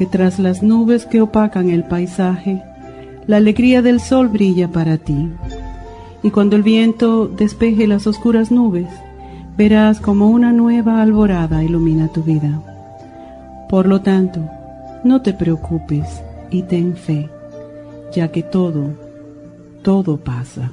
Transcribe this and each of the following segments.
que tras las nubes que opacan el paisaje, la alegría del sol brilla para ti. Y cuando el viento despeje las oscuras nubes, verás como una nueva alborada ilumina tu vida. Por lo tanto, no te preocupes y ten fe, ya que todo, todo pasa.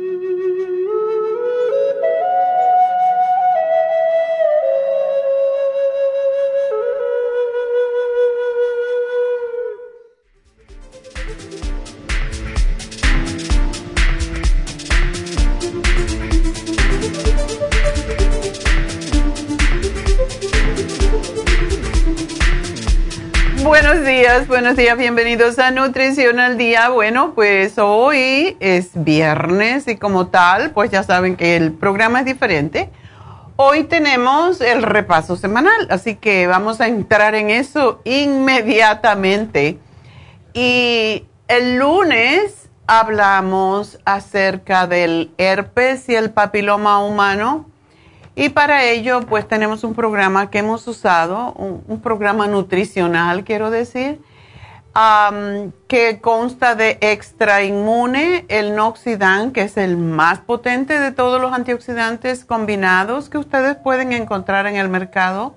Buenos días, bienvenidos a Nutrición al Día. Bueno, pues hoy es viernes y como tal, pues ya saben que el programa es diferente. Hoy tenemos el repaso semanal, así que vamos a entrar en eso inmediatamente. Y el lunes hablamos acerca del herpes y el papiloma humano y para ello, pues tenemos un programa que hemos usado, un, programa nutricional, quiero decir, que consta de extra inmune, el noxidan, que es el más potente de todos los antioxidantes combinados que ustedes pueden encontrar en el mercado,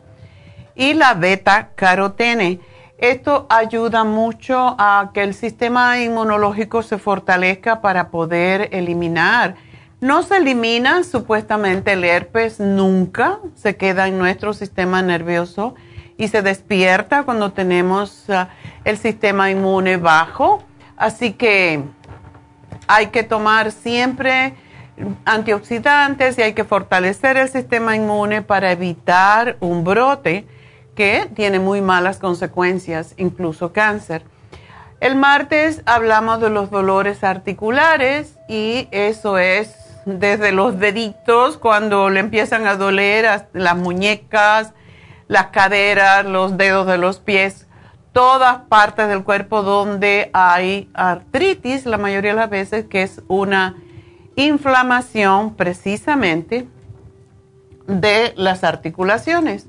y la beta carotene. Esto ayuda mucho a que el sistema inmunológico se fortalezca para poder eliminar no se elimina supuestamente el herpes nunca, se queda en nuestro sistema nervioso y se despierta cuando tenemos ah, el sistema inmune bajo. Así que hay que tomar siempre antioxidantes y hay que fortalecer el sistema inmune para evitar un brote que tiene muy malas consecuencias, incluso cáncer. El martes hablamos de los dolores articulares y eso es desde los deditos cuando le empiezan a doler las muñecas, las caderas, los dedos de los pies, todas partes del cuerpo donde hay artritis, la mayoría de las veces que es una inflamación precisamente de las articulaciones.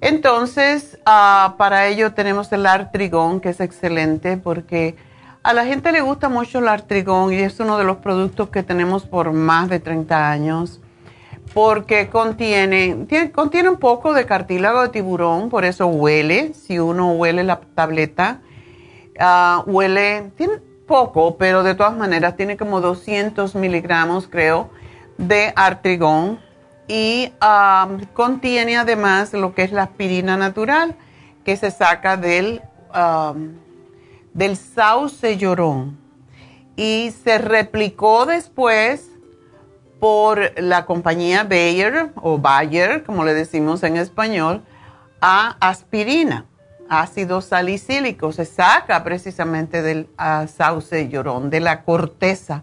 Entonces, ah, para ello tenemos el artrigón, que es excelente porque a la gente le gusta mucho el artrigón y es uno de los productos que tenemos por más de 30 años porque contiene, contiene un poco de cartílago de tiburón, por eso huele, si uno huele la tableta, ah, huele, tiene poco, pero de todas maneras tiene como 200 miligramos, creo, de artrigón y contiene además lo que es la aspirina natural que se saca del, del sauce llorón. Y se replicó después por la compañía Bayer o Bayer, como le decimos en español, a aspirina, ácido salicílico. Se saca precisamente del sauce llorón, de la corteza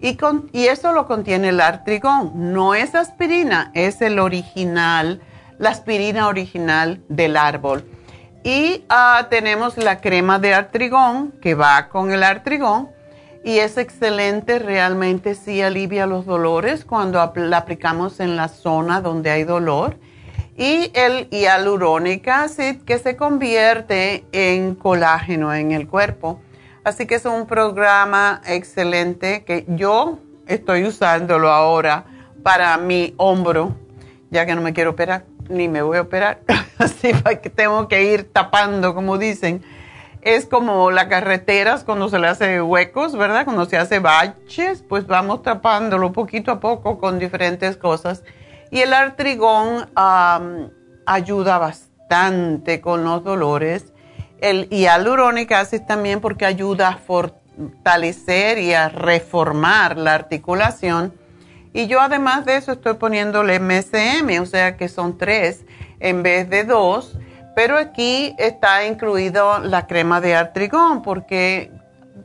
y, con, y eso lo contiene el artrigón. No es aspirina, es el original, la aspirina original del árbol. Y ah, tenemos la crema de artrigón que va con el artrigón y es excelente, realmente sí alivia los dolores cuando la aplicamos en la zona donde hay dolor. Y el hialurónico acid que se convierte en colágeno en el cuerpo. Así que es un programa excelente que yo estoy usándolo ahora para mi hombro, ya que no me quiero operar, ni me voy a operar. Así que tengo que ir tapando, como dicen. Es como las carreteras cuando se le hace huecos, ¿verdad? Cuando se hace baches, pues vamos tapándolo poquito a poco con diferentes cosas. Y el artrigón ayuda bastante con los dolores el hialurónico acid también porque ayuda a fortalecer y a reformar la articulación. Y yo además de eso estoy poniéndole MSM, o sea que son tres en vez de dos. Pero aquí está incluido la crema de artrigón porque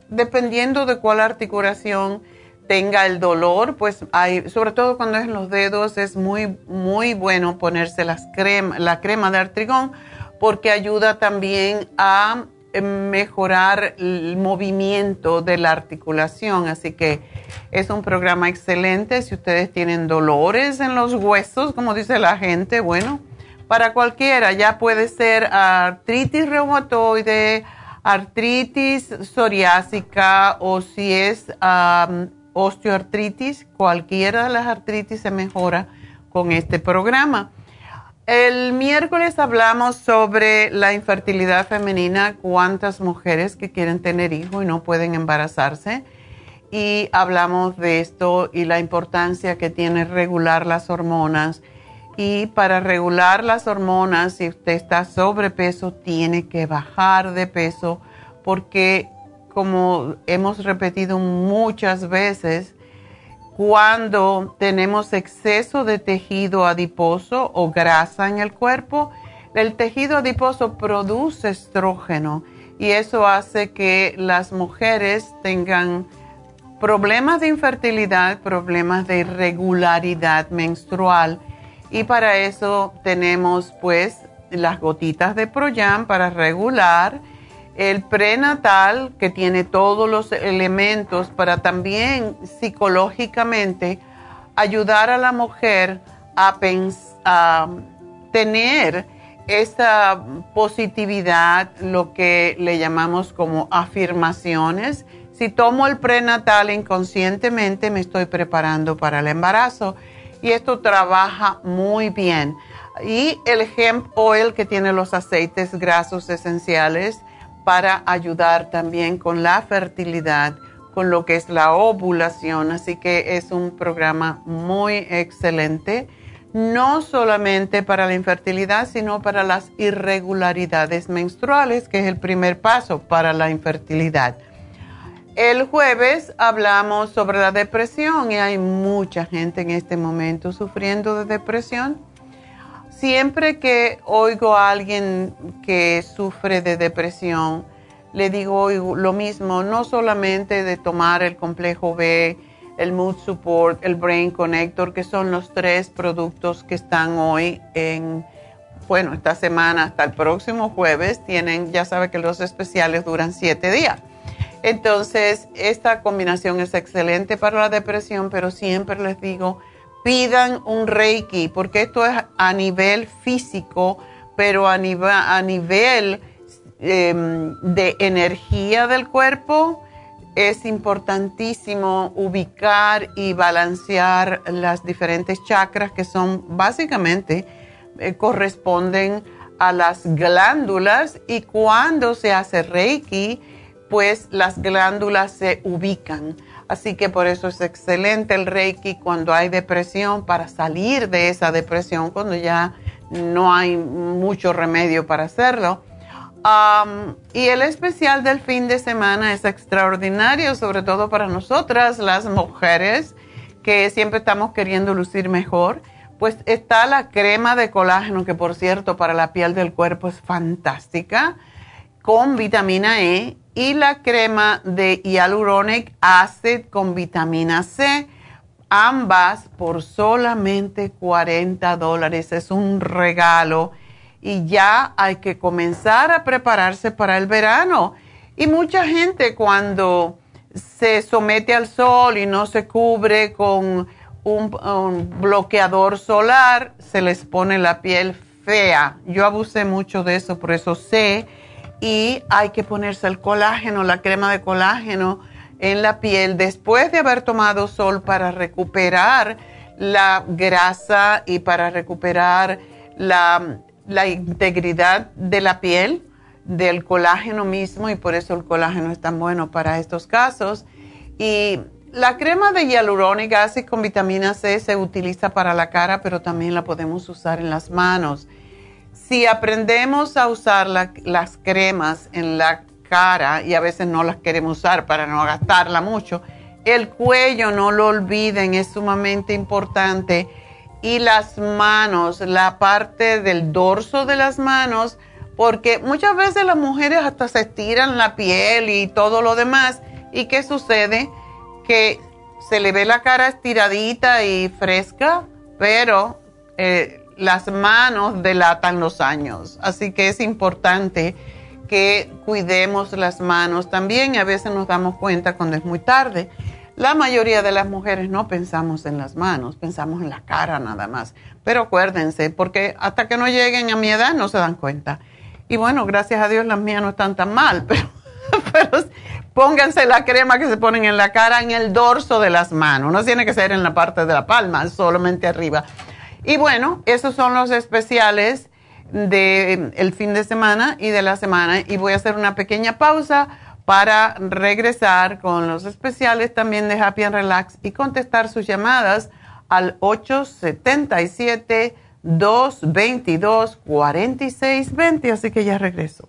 dependiendo de cuál articulación tenga el dolor, pues hay, sobre todo cuando es en los dedos, es muy, muy bueno ponerse las crema, la crema de artrigón porque ayuda también a eh, mejorar el movimiento de la articulación. Así que es un programa excelente. Si ustedes tienen dolores en los huesos, como dice la gente, bueno, para cualquiera, ya puede ser artritis reumatoide, artritis psoriásica o si es osteoartritis, cualquiera de las artritis se mejora con este programa. El miércoles hablamos sobre la infertilidad femenina, cuántas mujeres que quieren tener hijos y no pueden embarazarse. Y hablamos de esto y la importancia que tiene regular las hormonas. Y para regular las hormonas, si usted está sobrepeso, tiene que bajar de peso porque, como hemos repetido muchas veces, cuando tenemos exceso de tejido adiposo o grasa en el cuerpo, el tejido adiposo produce estrógeno y eso hace que las mujeres tengan problemas de infertilidad, problemas de irregularidad menstrual y para eso tenemos pues las gotitas de Proyam para regular el prenatal, que tiene todos los elementos para también psicológicamente ayudar a la mujer a, a tener esa positividad, lo que le llamamos como afirmaciones. Si tomo el prenatal inconscientemente, me estoy preparando para el embarazo y esto trabaja muy bien. Y el hemp oil que tiene los aceites grasos esenciales, para ayudar también con la fertilidad, con lo que es la ovulación. Así que es un programa muy excelente, no solamente para la infertilidad, sino para las irregularidades menstruales, que es el primer paso para la infertilidad. El jueves hablamos sobre la depresión y hay mucha gente en este momento sufriendo de depresión siempre que oigo a alguien que sufre de depresión, le digo lo mismo, no solamente de tomar el complejo B, el Mood Support, el Brain Connector, que son los tres productos que están hoy en, bueno, esta semana hasta el próximo jueves, tienen, ya sabe que los especiales duran siete días. Entonces, esta combinación es excelente para la depresión, pero siempre les digo, pidan un Reiki, porque esto es a nivel físico, pero a nivel, em, de energía del cuerpo, es importantísimo ubicar y balancear las diferentes chakras que son básicamente eh, corresponden a las glándulas y cuando se hace Reiki, pues las glándulas se ubican. Así que por eso es excelente el Reiki cuando hay depresión para salir de esa depresión, cuando ya no hay mucho remedio para hacerlo y el especial del fin de semana es extraordinario, sobre todo para nosotras, las mujeres, que siempre estamos queriendo lucir mejor. Pues está la crema de colágeno, que por cierto para la piel del cuerpo es fantástica, con vitamina E, y la crema de hyaluronic acid con vitamina C, ambas por solamente 40 dólares. Es un regalo y ya hay que comenzar a prepararse para el verano. Y mucha gente cuando se somete al sol y no se cubre con un, bloqueador solar, se les pone la piel fea. Yo abusé mucho de eso, por eso sé. Y hay que ponerse el colágeno, la crema de colágeno en la piel después de haber tomado sol para recuperar la grasa y para recuperar la, integridad de la piel, del colágeno mismo y por eso el colágeno es tan bueno para estos casos. Y la crema de hialurónica acid con vitamina C se utiliza para la cara, pero también la podemos usar en las manos. Si aprendemos a usar las cremas en la cara, y a veces no las queremos usar para no gastarla mucho, el cuello, no lo olviden, es sumamente importante y las manos, la parte del dorso de las manos, porque muchas veces las mujeres hasta se estiran la piel y todo lo demás. ¿Y qué sucede? Que se le ve la cara estiradita y fresca, pero eh, las manos delatan los años. Así que es importante que cuidemos las manos también. A veces nos damos cuenta cuando es muy tarde. La mayoría de las mujeres no pensamos en las manos, pensamos en la cara nada más. Pero acuérdense, porque hasta que no lleguen a mi edad no se dan cuenta. Y bueno, gracias a Dios las mías no están tan mal, pero, pero pónganse la crema que se ponen en la cara en el dorso de las manos. No tiene que ser en la parte de la palma, solamente arriba. Y bueno, esos son los especiales del el fin de semana y de la semana. Y voy a hacer una pequeña pausa para regresar con los especiales también de Happy and Relax y contestar sus llamadas al 877-222-4620. Así que ya regreso.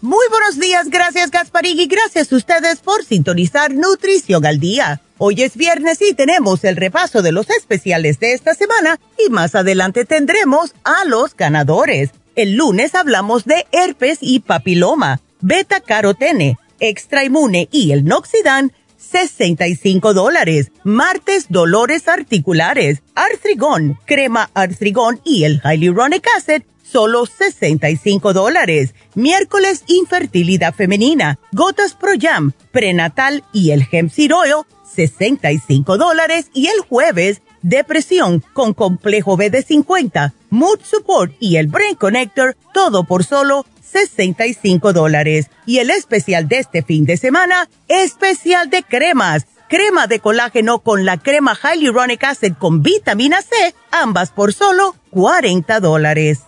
Muy buenos días, gracias Gasparín y gracias a ustedes por sintonizar Nutrición al Día. Hoy es viernes y tenemos el repaso de los especiales de esta semana y más adelante tendremos a los ganadores. El lunes hablamos de herpes y papiloma beta carotene, extra inmune y el noxidan, 65 dólares. Martes, dolores articulares, artrigón, crema artrigón y el hyaluronic acid, solo 65 dólares. Miércoles, infertilidad femenina, gotas pro jam, prenatal y el hemp seed oil, 65 dólares. Y el jueves, depresión con complejo B de 50, mood support y el brain connector, todo por solo 65 dólares. Y el especial de este fin de semana, especial de cremas. Crema de colágeno con la crema Hyaluronic Acid con vitamina C, ambas por solo 40 dólares.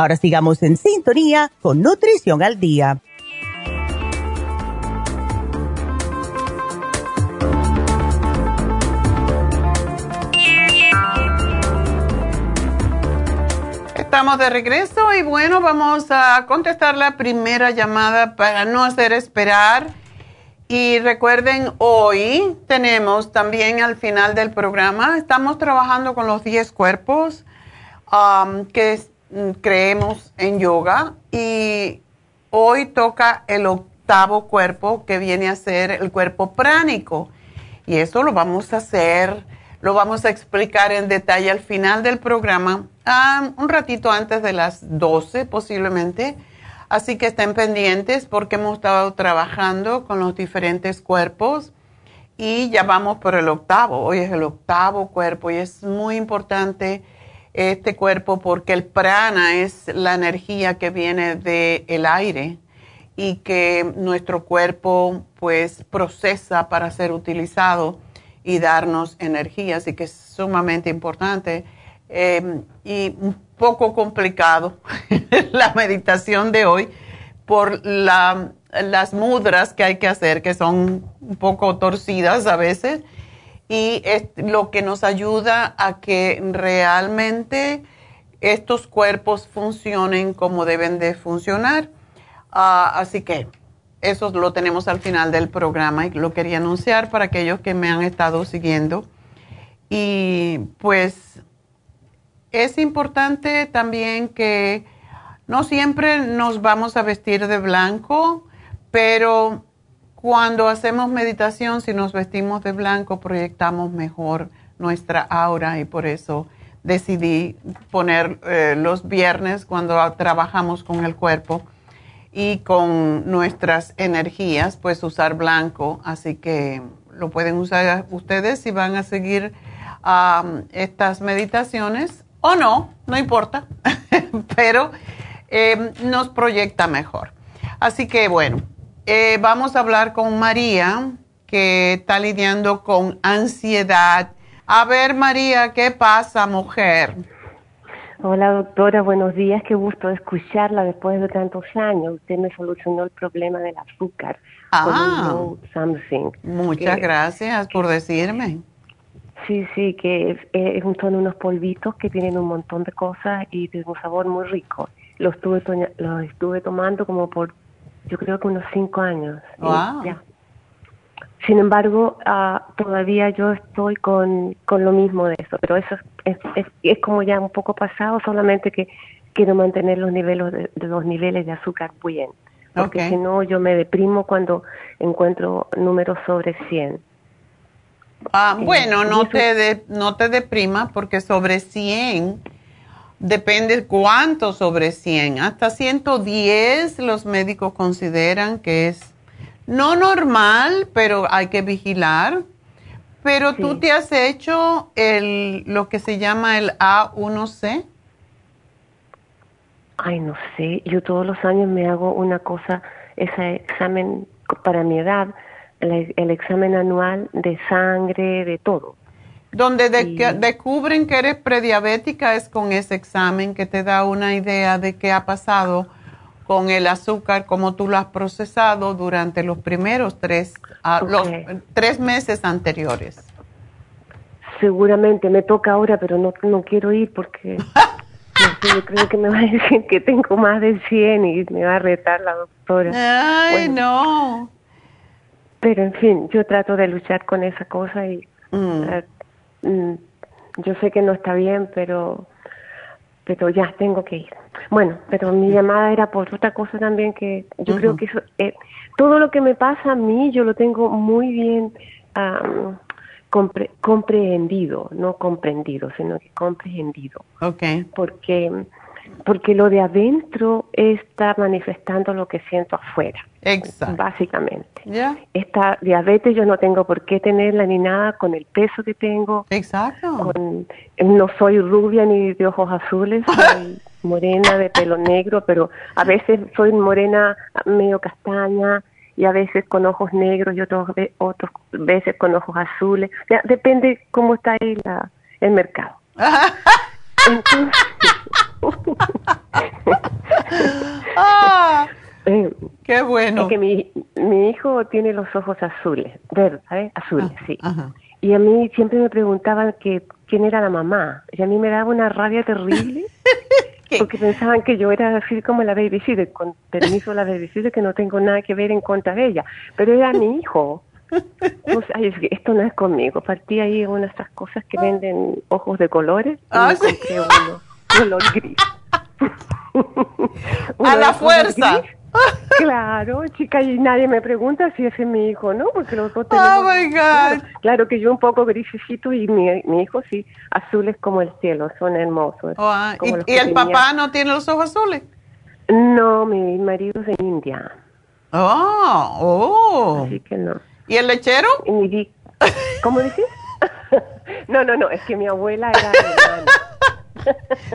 Ahora sigamos en sintonía con Nutrición al Día. Estamos de regreso y bueno, vamos a contestar la primera llamada para no hacer esperar. Y recuerden, hoy tenemos también al final del programa, estamos trabajando con los 10 cuerpos um, que creemos en yoga y hoy toca el octavo cuerpo que viene a ser el cuerpo pránico. Y eso lo vamos a hacer, lo vamos a explicar en detalle al final del programa un ratito antes de las 12 posiblemente. Así que estén pendientes porque hemos estado trabajando con los diferentes cuerpos y ya vamos por el octavo. Hoy es el octavo cuerpo y es muy importante este cuerpo porque el prana es la energía que viene del el aire y que nuestro cuerpo pues procesa para ser utilizado y darnos energía. Así que es sumamente importante Em, y un poco complicado la meditación de hoy por las mudras que hay que hacer, que son un poco torcidas a veces, y es lo que nos ayuda a que realmente estos cuerpos funcionen como deben de funcionar. Ah, así que eso lo tenemos al final del programa y lo quería anunciar para aquellos que me han estado siguiendo. Y pues es importante también que no siempre nos vamos a vestir de blanco, pero cuando hacemos meditación, si nos vestimos de blanco, proyectamos mejor nuestra aura y por eso decidí poner eh, los viernes cuando trabajamos con el cuerpo y con nuestras energías, pues usar blanco. Así que lo pueden usar ustedes si van a seguir estas meditaciones o no, no importa, pero eh, nos proyecta mejor. Así que bueno, eh, vamos a hablar con María, que está lidiando con ansiedad. A ver, María, ¿qué pasa, mujer? Hola, doctora, buenos días. Qué gusto escucharla después de tantos años. Usted me solucionó el problema del azúcar. Ah, muchas gracias por decirme. Sí, sí, que es, son unos polvitos que tienen un montón de cosas y tienen un sabor muy rico. Los estuve, los estuve tomando como por, yo creo que unos cinco años. Sin embargo, ah, todavía yo estoy con, con lo mismo de eso, pero eso es, es, es, como ya un poco pasado, solamente que quiero mantener los niveles de, los niveles de azúcar bien, porque si no yo me deprimo cuando encuentro números sobre 100. Ah, bueno, no te, de, no te deprima porque sobre 100 depende cuánto sobre 100. Hasta 110 los médicos consideran que es No normal, pero hay que vigilar. Pero tú te has hecho el, lo que se llama el A1C. Ay, no sé. Yo todos los años me hago una cosa, ese examen para mi edad, el, examen anual de sangre, de todo. Donde descubren que eres prediabética es con ese examen que te da una idea de qué ha pasado con el azúcar, cómo tú lo has procesado durante los primeros tres, ah, los tres meses anteriores. Seguramente me toca ahora, pero no, no quiero ir porque yo creo que me va a decir que tengo más de 100 y me va a retar la doctora. Ay, no. Pero en fin, yo trato de luchar con esa cosa y mm. Eh, mm, yo sé que no está bien, pero pero ya tengo que ir. Bueno, pero mi llamada era por otra cosa también que yo creo que eso, eh, todo lo que me pasa a mí yo lo tengo muy bien comprendido, no comprendido, sino que comprendido. Okay. Porque porque lo de adentro está manifestando lo que siento afuera. Exacto. Básicamente. Esta diabetes yo no tengo por qué tenerla ni nada con el peso que tengo. Exacto. no soy rubia ni de ojos azules, soy morena de pelo negro, pero a veces soy morena medio castaña y a veces con ojos negros y otros, otros veces con ojos azules. depende cómo está ahí la, el mercado. Entonces, ah, eh, qué bueno. Es que mi, mi hijo tiene los ojos azules, verdes, Azules, ah, sí. Y a mí siempre me preguntaban que quién era la mamá. Y a mí me daba una rabia terrible. porque pensaban que yo era así como la babysitter, con permiso la babysitter, que no tengo nada que ver en contra de ella. Pero era mi hijo. Pues, ay, esto no es conmigo. Partí ahí una de esas cosas que venden ojos de colores. Y ah, uno color gris. a la fuerza. Claro, chica, y nadie me pregunta si ese es mi hijo, ¿no? Porque los dos tenemos... Oh, my God. Claro, que yo un poco grisecito y mi, mi hijo sí, azules como el cielo, son hermosos. Oh, ah, ¿Y, el papá no tiene los ojos azules? No, mi marido es de India. Oh, oh. Así que no. ¿Y el lechero? ¿Cómo dices? no, no, no, es que mi abuela era alemana.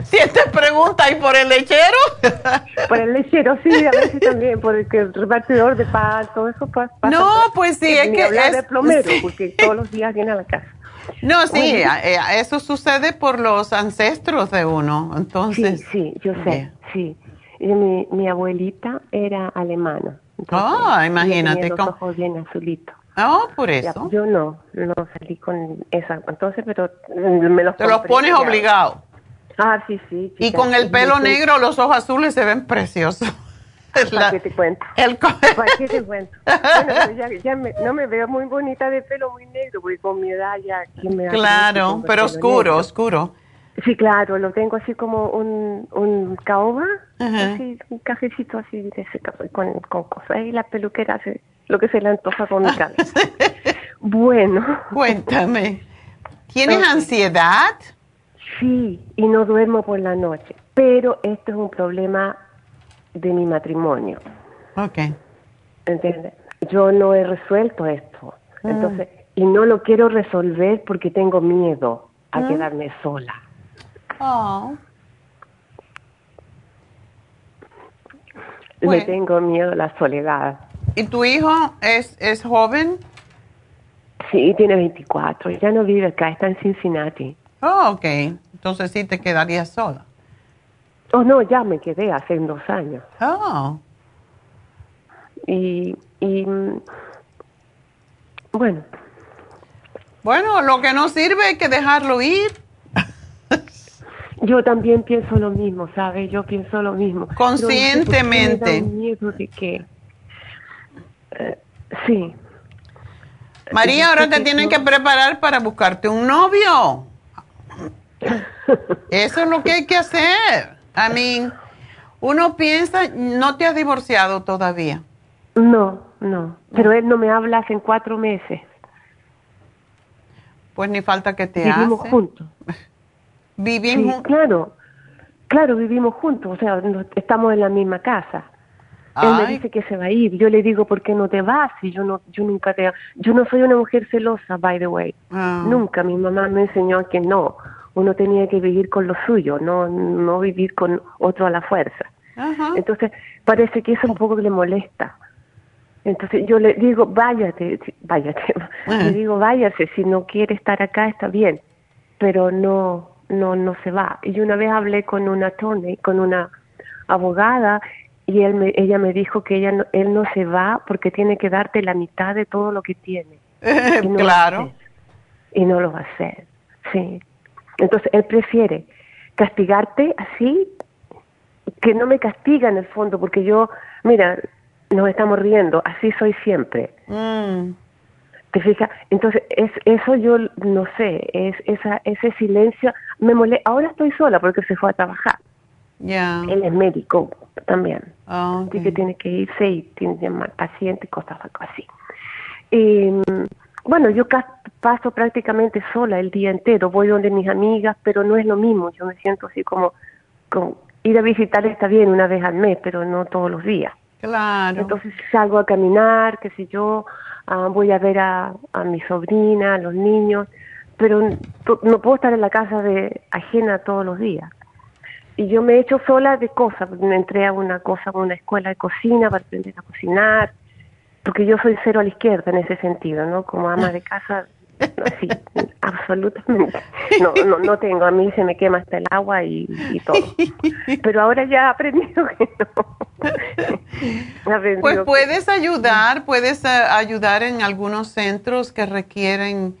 Si te pregunta, ¿y por el lechero? por el lechero, sí, a veces también, por el, repartidor de pan, todo eso pasa. No, pues sí, es que. Hablar de plomero, porque todos los días viene a la casa. No, sí, eh, eso sucede por los ancestros de uno, entonces. Sí, sí, yo sé, sí. mi, mi abuelita era alemana. Ah, oh, imagínate. Los ojos bien azulitos. Oh, por eso. yo no, no salí con esa. Entonces, pero me los Te los pones obligado. Ah, sí, sí. y con el pelo negro, los ojos azules se ven preciosos. ¿Para qué te cuento? El ¿Para qué te cuento? Bueno, ya, ya me, no me veo muy bonita de pelo muy negro, porque con mi edad ya... me claro, pero oscuro, oscuro. Sí, claro, lo tengo así como un, un caoba, así, un cafecito así de ese, con, con cosas. Y la peluquera hace lo que se le antoja con mi cabeza. bueno. Cuéntame. ¿Tienes ansiedad? Sí, y no duermo por la noche, pero esto es un problema de mi matrimonio. Ok. ¿Entiendes? Yo no he resuelto esto. Ah. Entonces, y no lo quiero resolver porque tengo miedo a ah. quedarme sola. Oh. Le tengo miedo a la soledad. ¿Y tu hijo es, es joven? Sí, tiene 24. Ya no vive acá, está en Cincinnati. Oh, ok. Entonces sí te quedarías sola. Oh, no, ya me quedé hace dos años. Oh. Y, y bueno. Bueno, lo que no sirve hay que dejarlo ir. Yo también pienso lo mismo, ¿sabes? Yo pienso lo mismo. Conscientemente. No miedo de que... Sí. María, ahora te tienen que preparar para buscarte un novio. Eso es lo que hay que hacer. I mean, uno piensa, no te has divorciado todavía. No, no. Pero él no me habla hace cuatro meses. Pues ni falta que te Vivimos juntos. Vivimos Claro, claro, vivimos juntos. O sea, estamos en la misma casa. Él me dice que se va a ir. Yo le digo, ¿por qué no te vas? Y yo no, yo nunca te, yo no soy una mujer celosa, by the way. Ah. Nunca. Mi mamá me enseñó que no. Uno tenía que vivir con lo suyo, no, no vivir con otro a la fuerza. Ajá. Entonces, parece que eso un poco le molesta. Entonces yo le digo, váyate, váyate. Ah. Le digo, váyase, si no quiere estar acá está bien, pero no, no, no se va. Y una vez hablé con una attorney, con una abogada, y él me, ella me dijo que ella no- él no se va porque tiene que darte la mitad de todo lo que tiene. Y no claro. Y no lo va a hacer, sí. Entonces él prefiere castigarte así que no me castiga en el fondo, porque yo, mira, nos estamos riendo, así soy siempre. Mm. ¿Te fijas? Entonces, es, eso yo no sé, es esa, ese silencio me molesta. Ahora estoy sola porque se fue a trabajar. Ya. Él es médico también. Ah, ok. Así que tiene que irse y tiene más pacientes y cosas así. Y, mm, bueno, yo paso prácticamente sola el día entero. Voy donde mis amigas, pero no es lo mismo. Yo me siento así como, como ir a visitar está bien una vez al mes, pero no todos los días. Claro. Entonces salgo a caminar, qué sé yo, ah, voy a ver a, a mi sobrina, a los niños, pero no puedo estar en la casa de ajena todos los días. Y yo me he hecho sola de cosas, me entré a una cosa, a una escuela de cocina para aprender a cocinar, porque yo soy cero a la izquierda en ese sentido, ¿no? Como ama de casa, no, sí, absolutamente. No, no, no tengo, a mí se me quema hasta el agua y, y todo. Pero ahora ya he aprendido que no. Aprendido Pues puedes ayudar, puedes eh, ayudar en algunos centros que requieren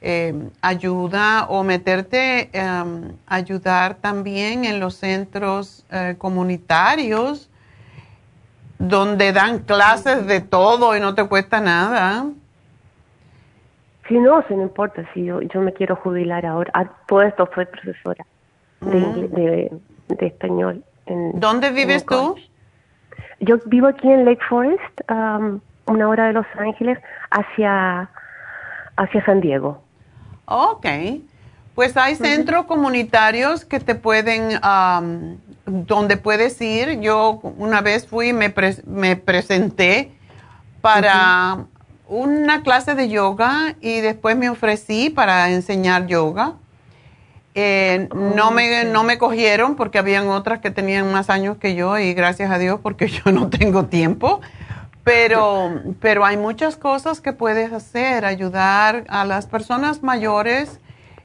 eh, ayuda o meterte, em, ayudar también en los centros eh, comunitarios donde dan clases de todo y no te cuesta nada. Si no, si no importa, si yo, yo me quiero jubilar ahora. A todo esto soy profesora de, de, de español. En, ¿Dónde en vives un tú? Yo vivo aquí en Lake Forest, um, una hora de Los Ángeles, hacia, hacia San Diego. Ok. Pues hay centros comunitarios que te pueden, am, donde puedes ir. Yo una vez fui y me, me presenté para una clase de yoga y después me ofrecí para enseñar yoga. Eh, no, me, no me cogieron porque habían otras que tenían más años que yo y gracias a Dios porque yo no tengo tiempo. Pero, pero hay muchas cosas que puedes hacer, ayudar a las personas mayores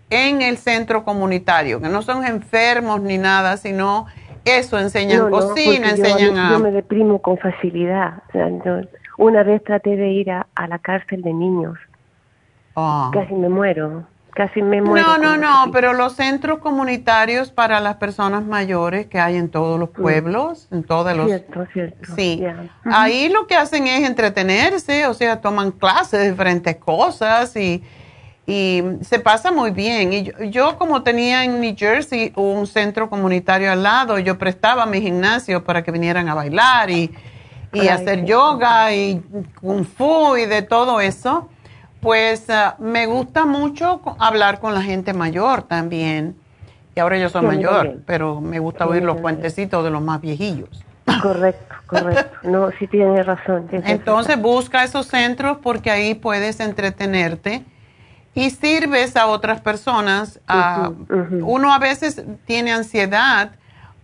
en el centro comunitario, que no son enfermos ni nada, sino eso, enseñan No, no, cocina, yo- enseñan yo, a... me deprimo con facilidad. O sea, yo- una vez traté de ir a, a la cárcel de niños. Ah. Casi me muero. Casi me muero. No, no, no, pero los centros comunitarios para las personas mayores que hay en todos los pueblos, en todos los... Cierto, cierto. Sí, ahí lo que hacen es entretenerse, o sea, toman clases de diferentes cosas y, y se pasa muy bien. Y yo, yo como tenía en New Jersey un centro comunitario al lado, yo prestaba mi gimnasio para que vinieran a bailar y, y Ay, hacer yoga y kung fu y de todo eso. Pues ah, me gusta mucho hablar con la gente mayor también. Y ahora yo soy Sí, mayor, pero me gusta Sí, oír los cuentecitos de los más viejillos. Correcto, correcto. No, sí tienes razón. Entonces razón. busca esos centros porque ahí puedes entretenerte y sirves a otras personas. a- Ujú, ujú. Uno a veces tiene ansiedad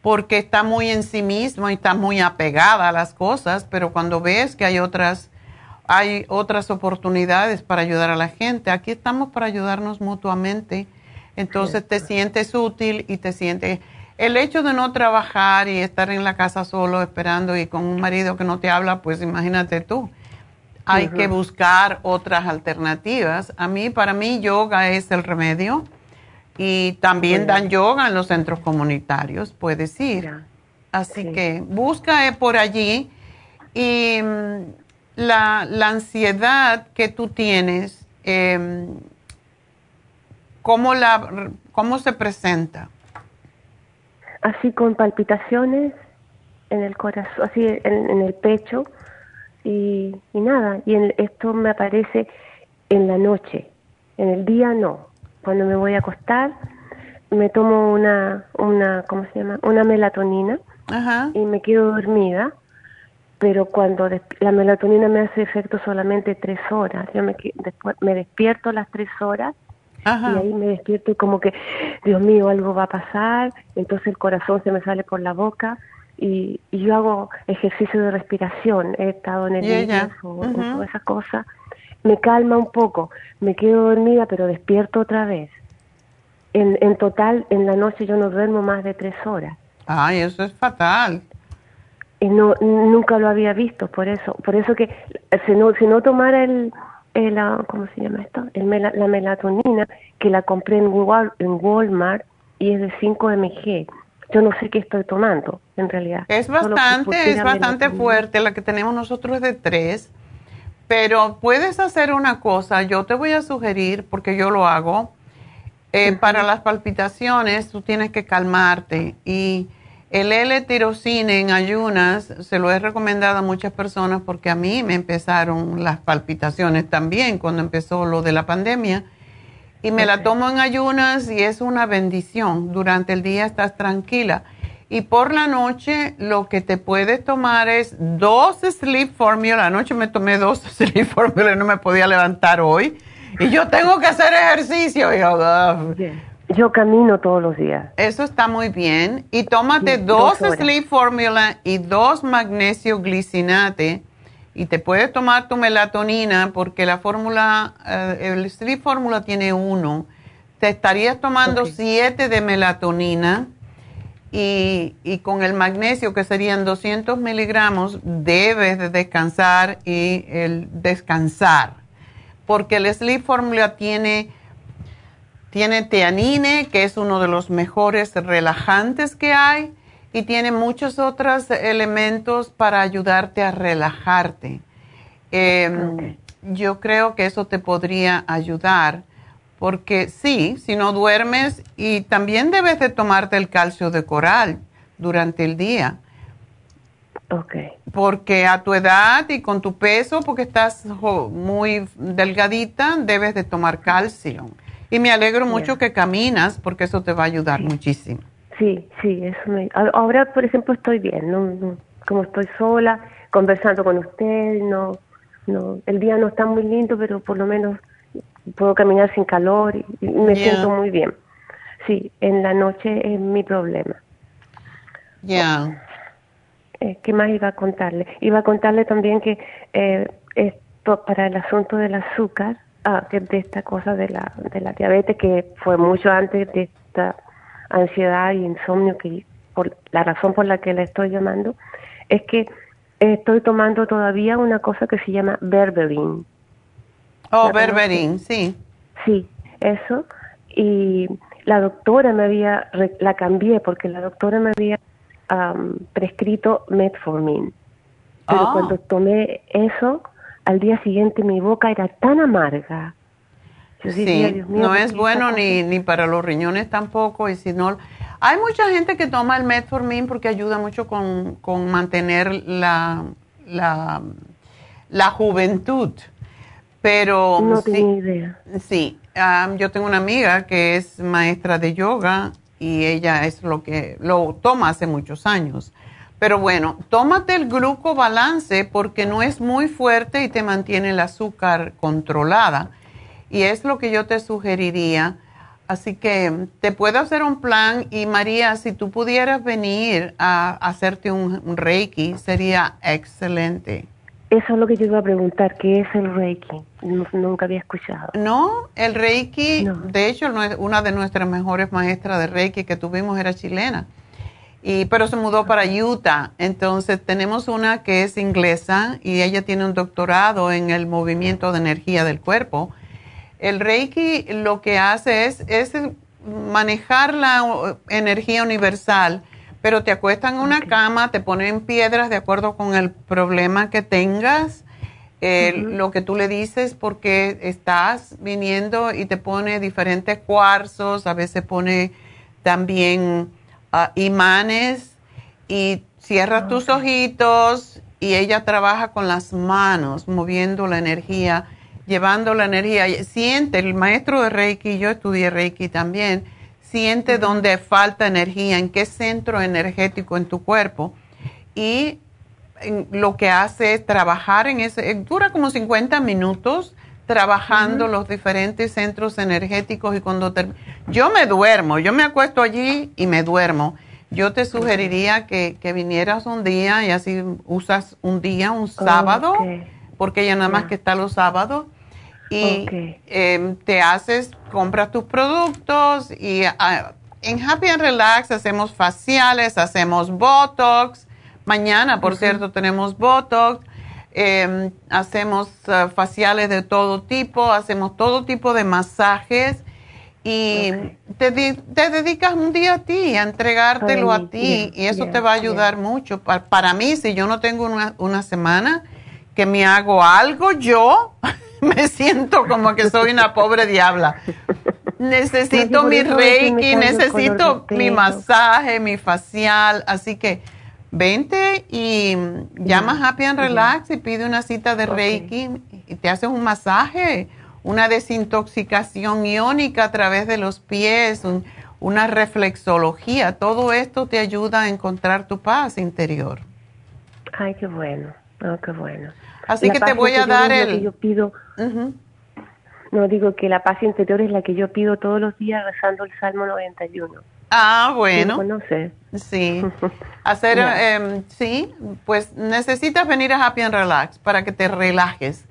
porque está muy en sí mismo y está muy apegada a las cosas, pero cuando ves que hay otras hay otras oportunidades para ayudar a la gente, aquí estamos para ayudarnos mutuamente. Entonces te sientes útil y te sientes el hecho de no trabajar y estar en la casa solo esperando y con un marido que no te habla, pues imagínate tú. Hay que buscar otras alternativas. A mí, para mí, yoga es el remedio y también dan yoga en los centros comunitarios, puedes ir. Así Sí. que busca eh, por allí y mm, la, la ansiedad que tú tienes, em, ¿cómo, la, ¿cómo se presenta? Así con palpitaciones en el corazón, así en, en el pecho y, y nada. Y en- esto me aparece en la noche. En el día no. Cuando me voy a acostar me tomo una, una, ¿cómo se llama? Una melatonina Ajá. y me quedo dormida pero cuando la melatonina me hace efecto solamente tres horas, yo me, después, me despierto a las tres horas y ahí me despierto y como que, Dios mío, algo va a pasar, entonces el corazón se me sale por la boca y, yo hago ejercicio de respiración, he estado en el yeah, o, toda esa cosa, me calma un poco, me quedo dormida pero despierto otra vez. En, en total, en la noche yo no duermo más de tres horas. Ay, eso es fatal. Y no, nunca lo había visto, por eso, por eso que si no, si no tomara el, el ah, ¿cómo se llama esto? El la melatonina, que la compré en, en Walmart y es de 5 mg. Yo no sé qué estoy tomando, en realidad. Es bastante, es bastante fuerte, la que tenemos nosotros es de 3, pero puedes hacer una cosa, yo te voy a sugerir, porque yo lo hago, eh, para las palpitaciones tú tienes que calmarte y el L-tirocine en ayunas se lo he recomendado a muchas personas porque a mí me empezaron las palpitaciones también cuando empezó lo de la pandemia y me la tomo en ayunas y es una bendición. Durante el día estás tranquila. Y por la noche lo que te puedes tomar es dos Sleep Formula. Anoche me tomé dos Sleep Formula y no me podía levantar hoy. Y yo tengo que hacer ejercicio. Y yo camino todos los días. Eso está muy bien. Y tómate dos, Sleep Formula y dos magnesio glicinate. Y te puedes tomar tu melatonina porque la fórmula, eh, el Sleep Formula tiene uno. Te estarías tomando siete de melatonina y, y, con el magnesio, que serían 200 miligramos, debes de descansar y el descansar. Porque el Sleep Formula tiene tiene teanine, que es uno de los mejores relajantes que hay, y tiene muchos otros elementos para ayudarte a relajarte. Em, yo creo que eso te podría ayudar, porque sí, si no duermes, y también debes de tomarte el calcio de coral durante el día. Okay. Porque a tu edad y con tu peso, porque estás muy delgadita, debes de tomar calcio. Y me alegro mucho que caminas porque eso te va a ayudar muchísimo. Sí, sí, eso me... Ahora, por ejemplo, estoy bien, no, como estoy sola, conversando con usted, no, no, el día no está muy lindo, pero por lo menos puedo caminar sin calor y, me siento muy bien. Sí, en la noche es mi problema. Ya. Eh, ¿Qué más iba a contarle? Iba a contarle también que eh, esto para el asunto del azúcar, ah, de esta cosa de la, de la diabetes que fue mucho antes de esta ansiedad y insomnio que por la razón por la que la estoy llamando es que estoy tomando todavía una cosa que se llama berberin. Oh, berberin, sí. Sí, eso. Y la doctora me había, la cambié porque la doctora me había prescrito metformin. Pero oh. cuando tomé eso, al día siguiente mi boca era tan amarga. sí, no es bueno ni, ni para los riñones tampoco. Y si no, hay mucha gente que toma el metformin porque ayuda mucho con, con mantener la, la, la juventud. Pero no tengo idea. Sí, yo tengo una amiga que es maestra de yoga y ella es lo que lo toma hace muchos años. Pero bueno, tómate el glucobalance porque no es muy fuerte y te mantiene el azúcar controlada. Y es lo que yo te sugeriría. Así que te puedo hacer un plan y María, si tú pudieras venir a hacerte un, Reiki, sería excelente. Eso es lo que yo iba a preguntar, ¿qué es el Reiki? nunca había escuchado. No, el Reiki, de hecho, una de nuestras mejores maestras de Reiki que tuvimos era chilena y, pero se mudó para Utah. Entonces tenemos una que es inglesa y ella tiene un doctorado en el movimiento de energía del cuerpo. El Reiki lo que hace es, es manejar la energía universal, pero te acuestan en una cama, te ponen piedras de acuerdo con el problema que tengas. Lo que tú le dices porque estás viniendo y te pone diferentes cuarzos, a veces pone también imanes y cierra tus ojitos y ella trabaja con las manos, moviendo la energía, llevando la energía. Siente, el maestro de Reiki, yo estudié Reiki también, siente dónde falta energía, en qué centro energético en tu cuerpo. Y lo que hace es trabajar en ese, dura como 50 minutos trabajando los diferentes centros energéticos y cuando yo me duermo, yo me acuesto allí y me duermo. Yo te sugeriría que, vinieras un día y así usas un día, un sábado, porque ya nada más que está los sábados, y em, te haces, compras tus productos y ah, en Happy and Relax hacemos faciales, hacemos Botox. Mañana, por cierto, tenemos Botox Em, hacemos eh, faciales de todo tipo, hacemos todo tipo de masajes y te, dedicas un día a ti, a entregártelo a ti y eso te va a ayudar mucho. Para, mí, si yo no tengo una, una semana que me hago algo, yo me siento como que soy una pobre diabla. Necesito mi reiki, necesito mi masaje, mi facial, así que Vente y llama Happy and Relax y pide una cita de Reiki y te haces un masaje, una desintoxicación iónica a través de los pies, una reflexología. Todo esto te ayuda a encontrar tu paz interior. Ay, qué bueno, oh, qué bueno. Así que te voy a dar el... yo pido... No, digo que la paz interior es la que yo pido todos los días rezando el Salmo 91. Ah, bueno. Conoce. Sí. Hacer, em, sí, pues necesitas venir a Happy and Relax para que te relajes.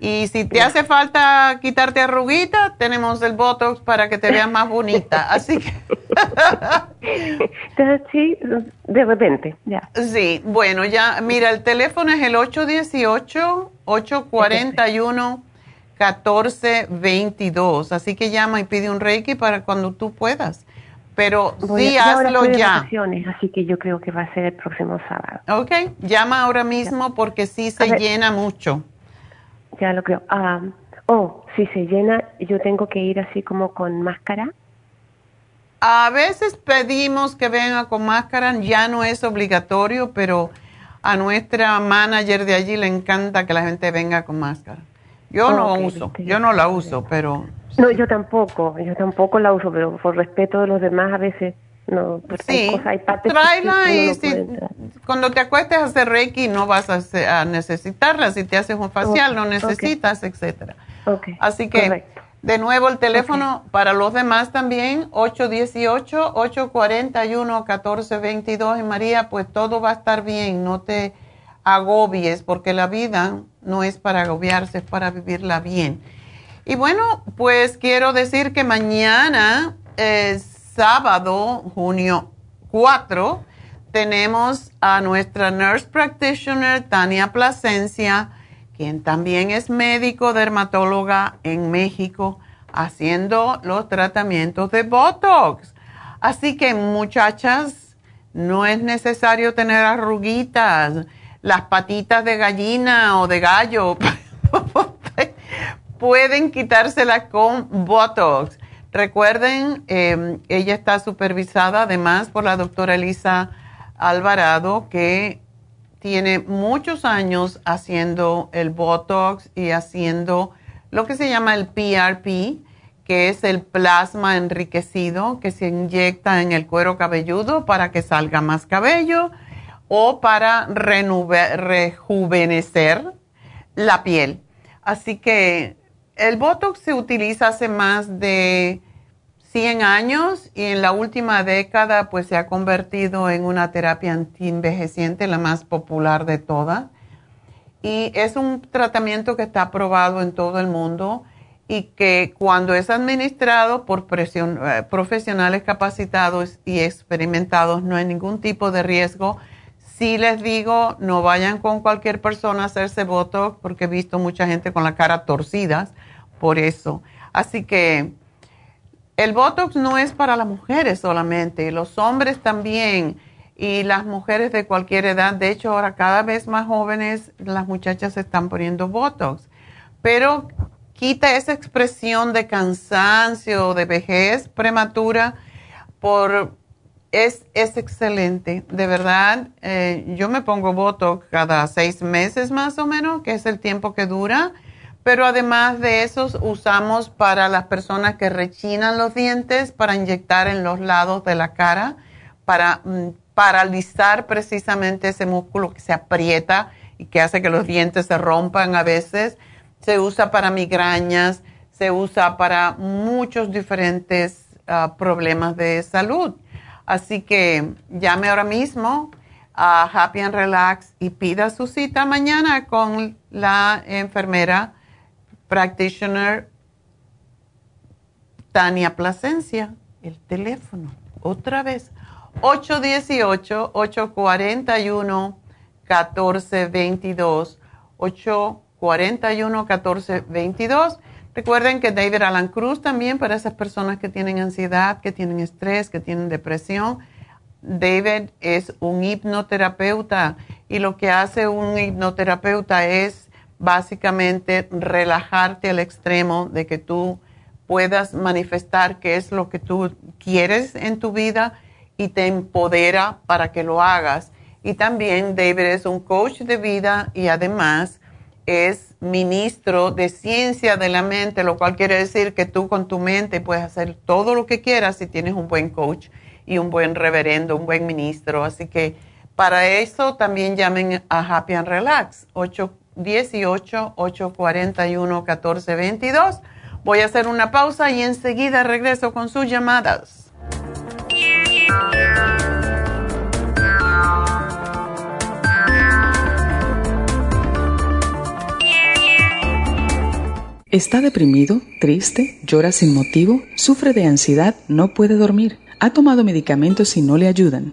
Y si te hace falta quitarte arruguita, tenemos el Botox para que te veas más bonita. Así que. sí, de repente, ya. Sí, bueno, ya, mira, el teléfono es el 818-841-1422. Así que llama y pide un Reiki para cuando tú puedas pero sí hazlo ya. Así que yo creo que va a ser el próximo sábado. Ok, llama ahora mismo porque sí se llena mucho. Ya lo creo. Ah, oh, si se llena, yo tengo que ir así como con máscara. A veces pedimos que venga con máscara, ya no es obligatorio, pero a nuestra manager de allí le encanta que la gente venga con máscara. Yo no uso, yo no la uso, pero no, yo tampoco, yo tampoco la uso, pero por respeto de los demás a veces no. Sí, hay partes tráela y cuando te acuestes a hacer Reiki no vas a, necesitarla. Si te haces un facial no necesitas, etcétera. Okay. Así que, de nuevo el teléfono para los demás también, 818-841-1422. Y María, pues todo va a estar bien, no te agobies, porque la vida no es para agobiarse, es para vivirla bien. Y bueno, pues quiero decir que mañana, es sábado, junio 4, tenemos a nuestra nurse practitioner, Tania Plasencia, quien también es médico dermatóloga en México, haciendo los tratamientos de Botox. Así que muchachas, no es necesario tener arruguitas, las patitas de gallina o de gallo. pueden quitársela con Botox. Recuerden, em, ella está supervisada además por la doctora Elisa Alvarado, que tiene muchos años haciendo el Botox y haciendo lo que se llama el PRP, que es el plasma enriquecido que se inyecta en el cuero cabelludo para que salga más cabello o para rejuvenecer la piel. Así que el Botox se utiliza hace más de 100 años y en la última década pues se ha convertido en una terapia antienvejeciente, la más popular de todas. Y es un tratamiento que está aprobado en todo el mundo y que cuando es administrado por eh, profesionales capacitados y experimentados no hay ningún tipo de riesgo. Si les digo, no vayan con cualquier persona a hacerse Botox porque he visto mucha gente con la cara torcida por eso. Así que el Botox no es para las mujeres solamente, los hombres también y las mujeres de cualquier edad. De hecho, ahora cada vez más jóvenes las muchachas se están poniendo Botox. Pero quita esa expresión de cansancio, de vejez prematura, por, es, es excelente. De verdad, eh, yo me pongo Botox cada seis meses más o menos, que es el tiempo que dura pero además de eso usamos para las personas que rechinan los dientes para inyectar en los lados de la cara para, mm, paralizar precisamente ese músculo que se aprieta y que hace que los dientes se rompan a veces. Se usa para migrañas, se usa para muchos diferentes ah, problemas de salud. Así que llame ahora mismo a Happy and Relax y pida su cita mañana con la enfermera practitioner Tania Plasencia. El teléfono, otra vez, 818-841-1422. 841-1422. Recuerden que David Alan Cruz también para esas personas que tienen ansiedad, que tienen estrés, que tienen depresión. David es un hipnoterapeuta y lo que hace un hipnoterapeuta es básicamente relajarte al extremo de que tú puedas manifestar qué es lo que tú quieres en tu vida y te empodera para que lo hagas. Y también David es un coach de vida y además es ministro de ciencia de la mente, lo cual quiere decir que tú con tu mente puedes hacer todo lo que quieras si tienes un buen coach y un buen reverendo, un buen ministro. Así que para eso también llamen a Happy and Relax, 818-841-1422. Voy a hacer una pausa y enseguida regreso con sus llamadas. ¿Está deprimido, triste, llora sin motivo, sufre de ansiedad, no puede dormir? ¿Ha tomado medicamentos y no le ayudan?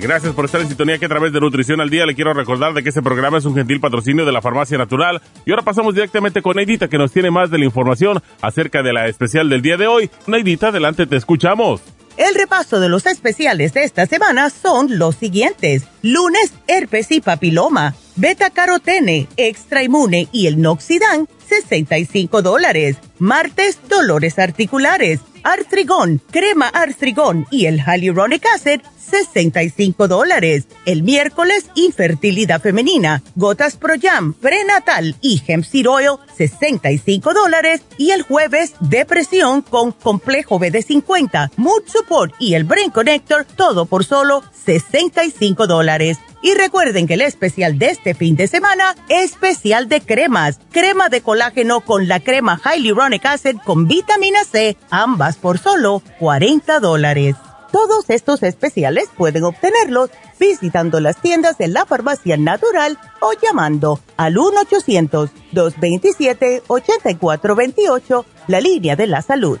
Gracias por estar en sintonía que a través de Nutrición al Día le quiero recordar de que este programa es un gentil patrocinio de la Farmacia Natural. Y ahora pasamos directamente con Neidita que nos tiene más de la información acerca de la especial del día de hoy. Neidita, adelante, te escuchamos. El repaso de los especiales de esta semana son los siguientes. Lunes, herpes y papiloma, beta carotene, extra inmune y el noxidan, 65 dólares. Martes, dolores articulares, artrigón, crema artrigón y el hyaluronic acid, 65 dólares. El miércoles, infertilidad femenina, gotas Pro Jam, prenatal y hemp seed oil, 65 dólares. Y el jueves, depresión con complejo BD50, mood support y el brain connector, todo por solo 65 dólares. Y recuerden que el especial de este fin de semana, especial de cremas, crema de colágeno con la crema Hyaluronic Acid con vitamina C, ambas por solo 40 dólares. Todos estos especiales pueden obtenerlos visitando las tiendas de la farmacia natural o llamando al 1-800-227-8428, la línea de la salud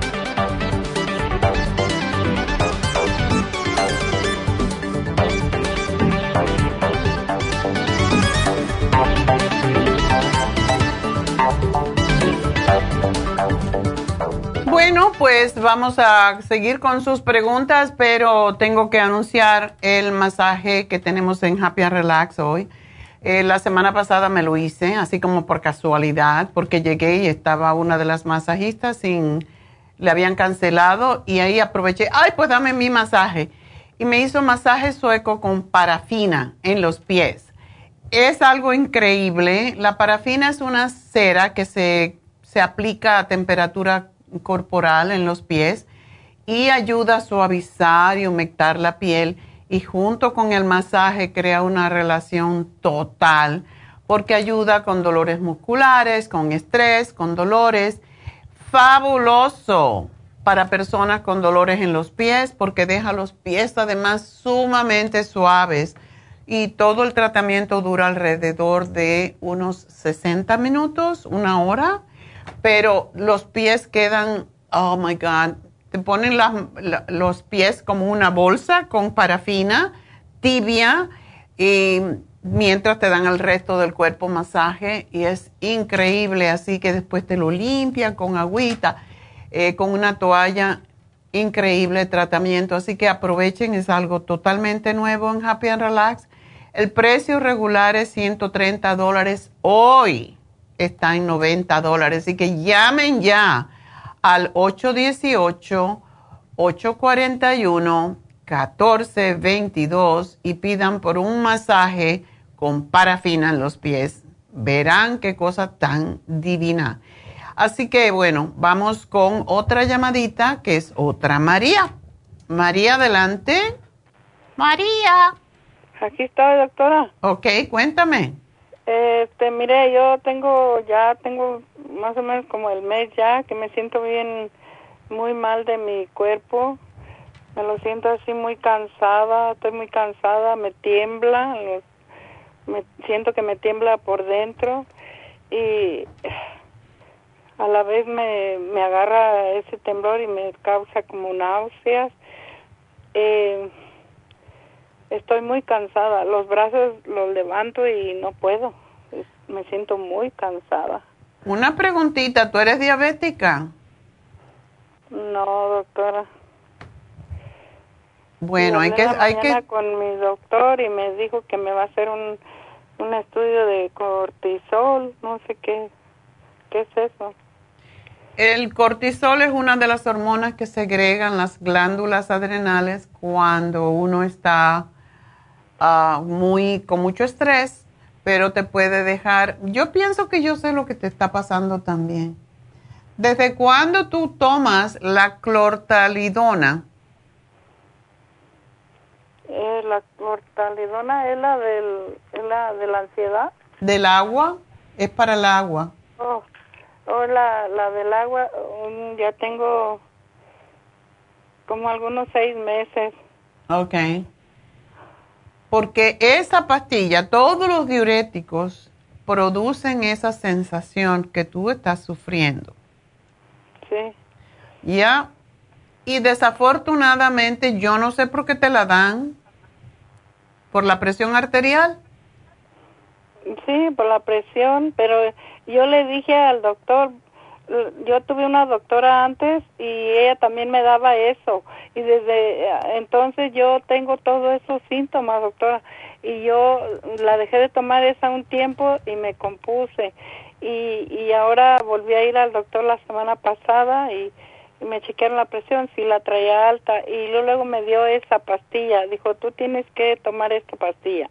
Bueno, pues vamos a seguir con sus preguntas, pero tengo que anunciar el masaje que tenemos en Happy and Relax hoy. Eh, la semana pasada me lo hice, así como por casualidad, porque llegué y estaba una de las masajistas sin, le habían cancelado y ahí aproveché, ay, pues dame mi masaje. Y me hizo masaje sueco con parafina en los pies. Es algo increíble. La parafina es una cera que se, se aplica a temperatura corporal en los pies y ayuda a suavizar y humectar la piel y junto con el masaje crea una relación total porque ayuda con dolores musculares, con estrés, con dolores. Fabuloso. para personas con dolores en los pies porque deja los pies además sumamente suaves y todo el tratamiento dura alrededor de unos 60 minutos, una hora, pero los pies quedan, oh my God, te ponen los pies como una bolsa con parafina tibia y mientras te dan el resto del cuerpo masaje y es increíble, así que después te lo limpian con agüita, eh, con una toalla, increíble tratamiento, así que aprovechen, es algo totalmente nuevo en Happy and Relax. El precio regular es 130 dólares, hoy está en 90 dólares, así que llamen ya al 818 841 1422 y pidan por un masaje con parafina en los pies. Verán qué cosa tan divina. Así que bueno, vamos con otra llamadita que es otra María. María, adelante. María. Aquí está, doctora. Ok, cuéntame. Este, mire, yo tengo, ya tengo más o menos como el mes ya que me siento bien, muy mal de mi cuerpo. Me lo siento así muy cansada, estoy muy cansada, me tiembla, me siento que me tiembla por dentro y a la vez me, me agarra ese temblor y me causa como náuseas. Eh, estoy muy cansada, los brazos los levanto y no puedo, me siento muy cansada. Una preguntita, ¿tú eres diabética? No, doctora. Bueno, hay que... Hay que... con mi doctor y me dijo que me va a hacer un, un estudio de cortisol, no sé qué, qué es eso. El cortisol es una de las hormonas que segregan las glándulas adrenales cuando uno está uh, muy con mucho estrés, pero te puede dejar. Yo pienso que yo sé lo que te está pasando también. ¿Desde cuándo tú tomas la clortalidona? Eh, la cortalidona es la, del, es la de la ansiedad. ¿Del agua? Es para el agua. Oh, oh la, la del agua, ya tengo como algunos seis meses. Ok. Porque esa pastilla, todos los diuréticos producen esa sensación que tú estás sufriendo. Sí. Ya. Y desafortunadamente yo no sé por qué te la dan, ¿Por la presión arterial? Sí, por la presión, pero yo le dije al doctor, yo tuve una doctora antes y ella también me daba eso y desde eh, entonces yo tengo todos esos síntomas, doctora, y yo la dejé de tomar esa un tiempo y me compuse y, y ahora volví a ir al doctor la semana pasada y me chequearon la presión, si la traía alta y luego me dio esa pastilla. Dijo, tú tienes que tomar esta pastilla.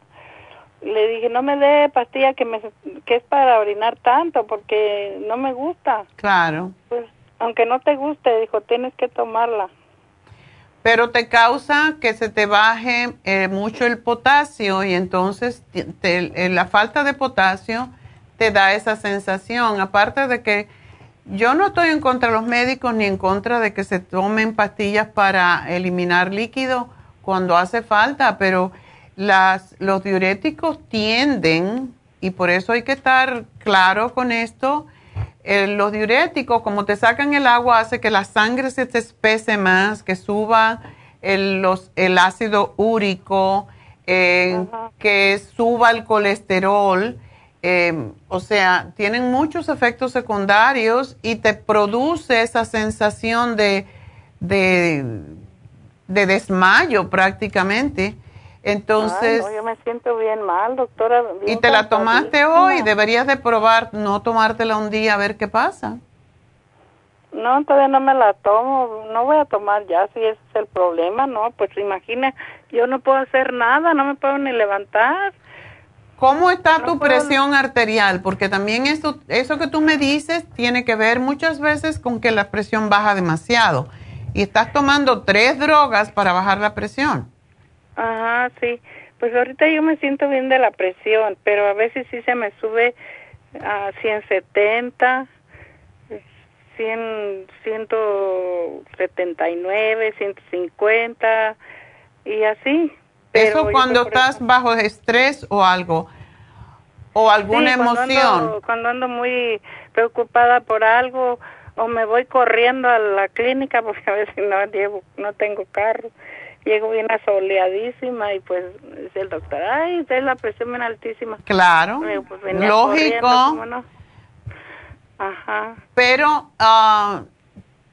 Le dije, no me dé pastilla que, me, que es para orinar tanto porque no me gusta. Claro. Pues, aunque no te guste, dijo, tienes que tomarla. Pero te causa que se te baje eh, mucho el potasio y entonces te, la falta de potasio te da esa sensación. Aparte de que yo no estoy en contra de los médicos ni en contra de que se tomen pastillas para eliminar líquido cuando hace falta, pero las, los diuréticos tienden, y por eso hay que estar claro con esto, eh, los diuréticos, como te sacan el agua, hace que la sangre se te espese más, que suba el, los, el ácido úrico, eh, que suba el colesterol Em, o sea, tienen muchos efectos secundarios y te produce esa sensación de, de, desmayo prácticamente. Entonces... yo me siento bien mal, doctora. y te la tomaste hoy, deberías de probar no tomártela un día a ver qué pasa. No, todavía no me la tomo, no voy a tomar ya, si ese es el problema, no, pues imagina, yo no puedo hacer nada, no me puedo ni levantar. ¿Cómo está tu presión arterial? Porque también eso, eso que tú me dices tiene que ver muchas veces con que la presión baja demasiado. Y estás tomando tres drogas para bajar la presión. Ajá, sí. Pues ahorita yo me siento bien de la presión, pero a veces sí se me sube a 170, 100, 179, 150 y así. Eso cuando estás bajo estrés o algo, o alguna emoción. Cuando ando, muy preocupada por algo o me voy corriendo a la clínica porque a veces no llevo, no tengo carro. Llego bien asoleadísima y pues dice el doctor, ay, es la presión bien altísima. Claro, pues, lógico. Ajá. Pero, uh,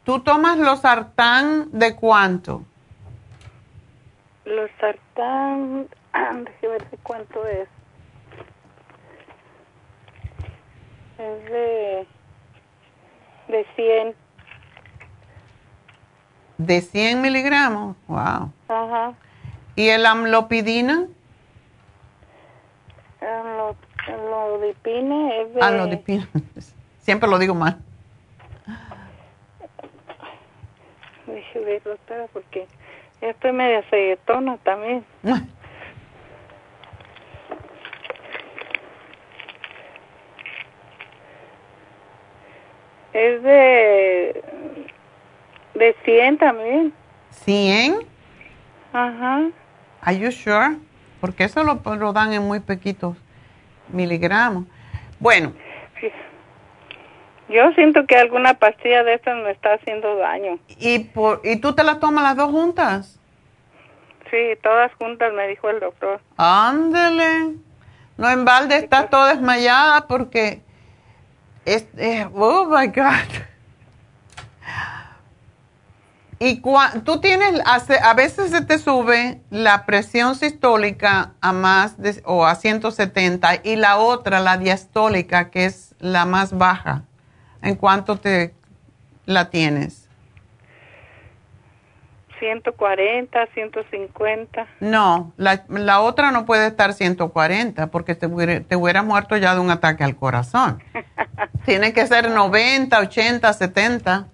¿tú tomas los sartán de cuánto? Los sartán, déjeme ver cuánto es. Es de, de 100. ¿De 100 miligramos? Wow. Ajá. ¿Y el amlopidina? Amlodipine es de... Amlodipina. Siempre lo digo mal. Déjeme ver, doctora, porque estoy media ceguetona también. es de de 100 también. ¿100? Ajá. Are you sure? Porque eso lo, lo dan en muy poquitos miligramos. Bueno, yo siento que alguna pastilla de estas me está haciendo daño. ¿Y, por, ¿Y tú te las tomas las dos juntas? Sí, todas juntas, me dijo el doctor. Ándele. No en balde estás pues. toda desmayada porque... Es, oh, my God. Y tú tienes, a veces se te sube la presión sistólica a más de, o a 170 y la otra, la diastólica, que es la más baja. ¿En cuánto te la tienes? 140, 150. No, la, la otra no puede estar 140 porque te, te hubieras muerto ya de un ataque al corazón. Tiene que ser 90, 80, 70.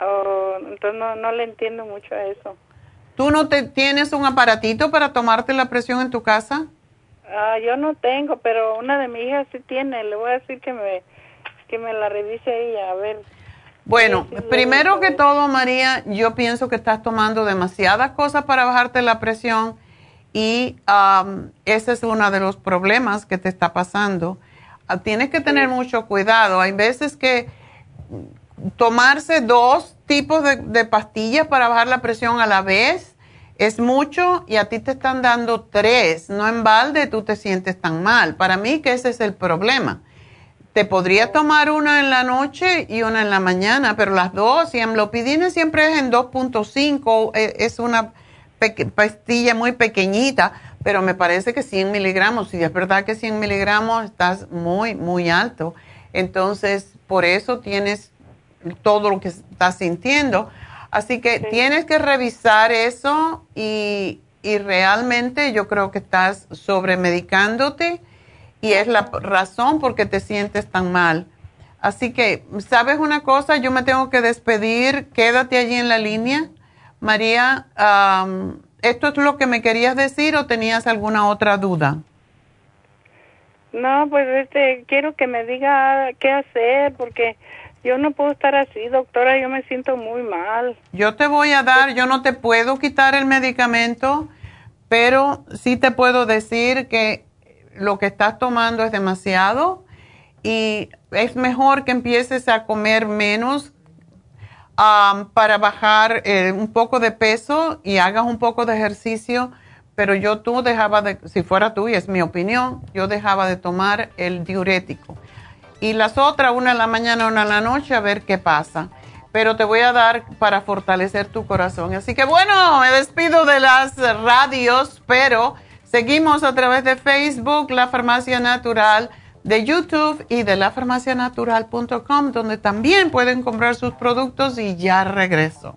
Oh, entonces no, no le entiendo mucho a eso. ¿Tú no te tienes un aparatito para tomarte la presión en tu casa? Ah, yo no tengo, pero una de mis hijas sí tiene. Le voy a decir que me que me la revise ella, a ver. Bueno, primero que todo, María, yo pienso que estás tomando demasiadas cosas para bajarte la presión y ese es uno de los problemas que te está pasando. Ah, tienes que tener mucho cuidado. Hay veces que tomarse dos tipos de, pastillas para bajar la presión a la vez es mucho y a ti te están dando tres. No en balde tú te sientes tan mal. Para mí que ese es el problema te podría tomar una en la noche y una en la mañana, pero las dos, y amlopidina siempre es en 2.5, e, es una pastilla muy pequeñita, pero me parece que 100 miligramos, y es verdad que 100 miligramos estás muy, muy alto. Entonces, por eso tienes todo lo que estás sintiendo. Así que tienes que revisar eso y, y realmente yo creo que estás sobremedicándote y es la razón por qué te sientes tan mal. Así que, ¿sabes una cosa? Yo me tengo que despedir. Quédate allí en la línea. María, ¿esto es lo que me querías decir o tenías alguna otra duda? No, pues este, quiero que me diga qué hacer porque yo no puedo estar así, doctora, yo me siento muy mal. Yo te voy a dar, yo no te puedo quitar el medicamento, pero sí te puedo decir que lo que estás tomando es demasiado y es mejor que empieces a comer menos um, para bajar eh, un poco de peso y hagas un poco de ejercicio. Pero yo tú dejaba de, si fuera tú, y es mi opinión, yo dejaba de tomar el diurético. Y las otras, una en la mañana, una en la noche, a ver qué pasa. Pero te voy a dar para fortalecer tu corazón. Así que bueno, me despido de las radios, pero Seguimos a través de Facebook, La Farmacia Natural, de YouTube y de lafarmacianatural.com, donde también pueden comprar sus productos y ya regreso.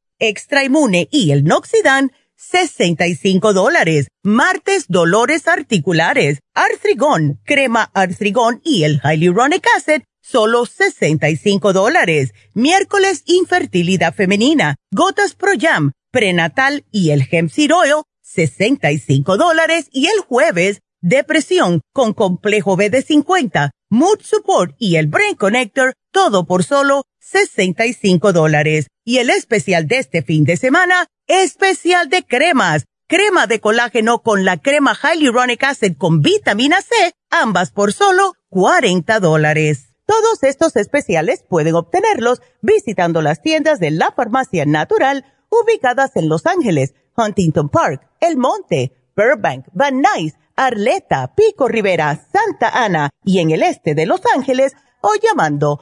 Extra Inmune y el Noxidan, 65 dólares. Martes, dolores articulares, Artrigón, crema Artrigón y el Hyaluronic Acid, solo 65 dólares. Miércoles, infertilidad femenina, gotas Pro Jam, prenatal y el Hemp Seed Oil, 65 dólares. Y el jueves, depresión con complejo B de 50, Mood Support y el Brain Connector, todo por solo 65 dólares. Y el especial de este fin de semana, especial de cremas. Crema de colágeno con la crema Hyaluronic Acid con vitamina C, ambas por solo 40 dólares. Todos estos especiales pueden obtenerlos visitando las tiendas de la farmacia natural ubicadas en Los Ángeles, Huntington Park, El Monte, Burbank, Van Nuys, Arleta, Pico Rivera, Santa Ana y en el este de Los Ángeles o llamando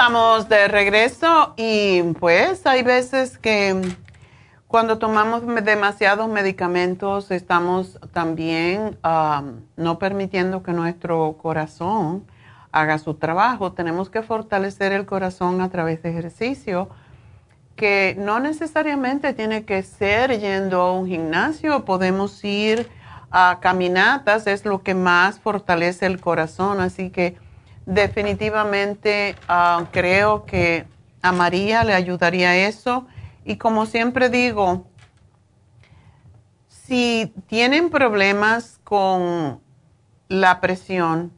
Estamos de regreso y pues hay veces que cuando tomamos demasiados medicamentos estamos también no permitiendo que nuestro corazón haga su trabajo. Tenemos que fortalecer el corazón a través de ejercicio que no necesariamente tiene que ser yendo a un gimnasio, podemos ir a caminatas, es lo que más fortalece el corazón, así que definitivamente ah, creo que a María le ayudaría eso. Y como siempre digo, si tienen problemas con la presión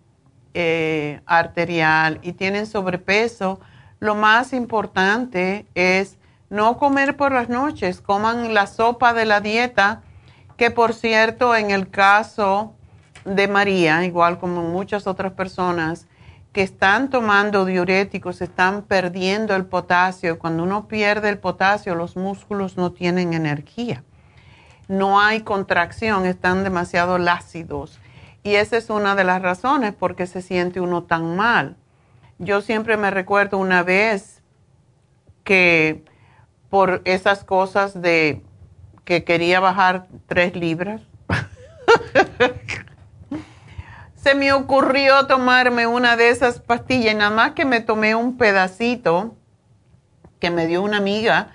eh, arterial y tienen sobrepeso, lo más importante es no comer por las noches, coman la sopa de la dieta, que por cierto en el caso de María, igual como muchas otras personas, que están tomando diuréticos están perdiendo el potasio. Cuando uno pierde el potasio, los músculos no tienen energía. No hay contracción, están demasiado lácidos. Y esa es una de las razones por qué se siente uno tan mal. Yo siempre me recuerdo una vez que por esas cosas de que quería bajar tres libras. Se me ocurrió tomarme una de esas pastillas nada más que me tomé un pedacito que me dio una amiga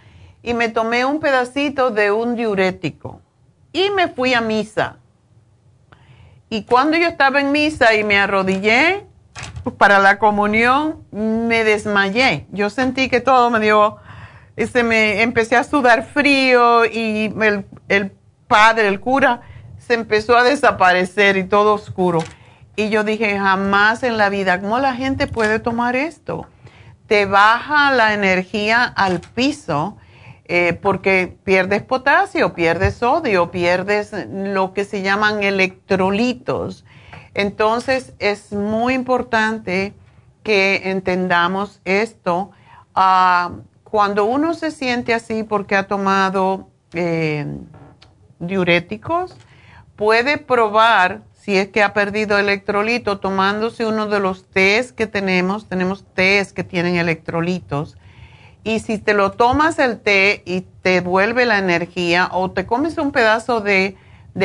y me tomé un pedacito de un diurético y me fui a misa. Y cuando yo estaba en misa y me arrodillé para la comunión, me desmayé. Yo sentí que todo me dio, se me empecé a sudar frío y el, el padre, el cura, se empezó a desaparecer y todo oscuro. Y yo dije, jamás en la vida, ¿cómo la gente puede tomar esto? Te baja la energía al piso eh, porque pierdes potasio, pierdes sodio, pierdes lo que se llaman electrolitos. Entonces es muy importante que entendamos esto. Ah, cuando uno se siente así porque ha tomado eh, diuréticos, puede probar si es que ha perdido electrolito tomándose uno de los tés que tenemos. Tenemos tés que tienen electrolitos y si te lo tomas el té y te vuelve la energía o te comes un pedazo de,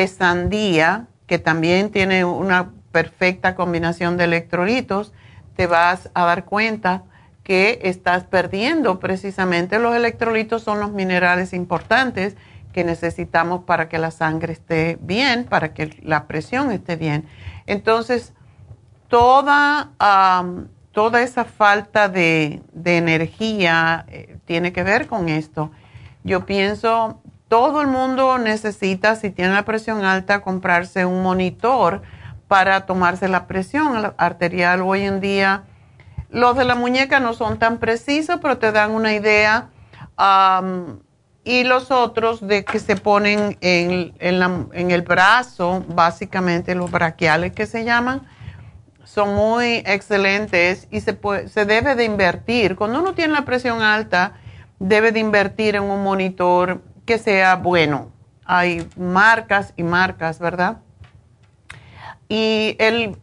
sandía, que también tiene una perfecta combinación de electrolitos, te vas a dar cuenta que estás perdiendo precisamente los electrolitos, son los minerales importantes que necesitamos para que la sangre esté bien, para que la presión esté bien. Entonces, toda toda esa falta de, energía eh, tiene que ver con esto. Yo pienso, todo el mundo necesita, si tiene la presión alta, comprarse un monitor para tomarse la presión arterial. Hoy en día, los de la muñeca no son tan precisos, pero te dan una idea. Y los otros de que se ponen en, en el brazo, básicamente los braquiales que se llaman, son muy excelentes y se, se debe de invertir. Cuando uno tiene la presión alta, debe de invertir en un monitor que sea bueno. Hay marcas y marcas, ¿verdad? Y el,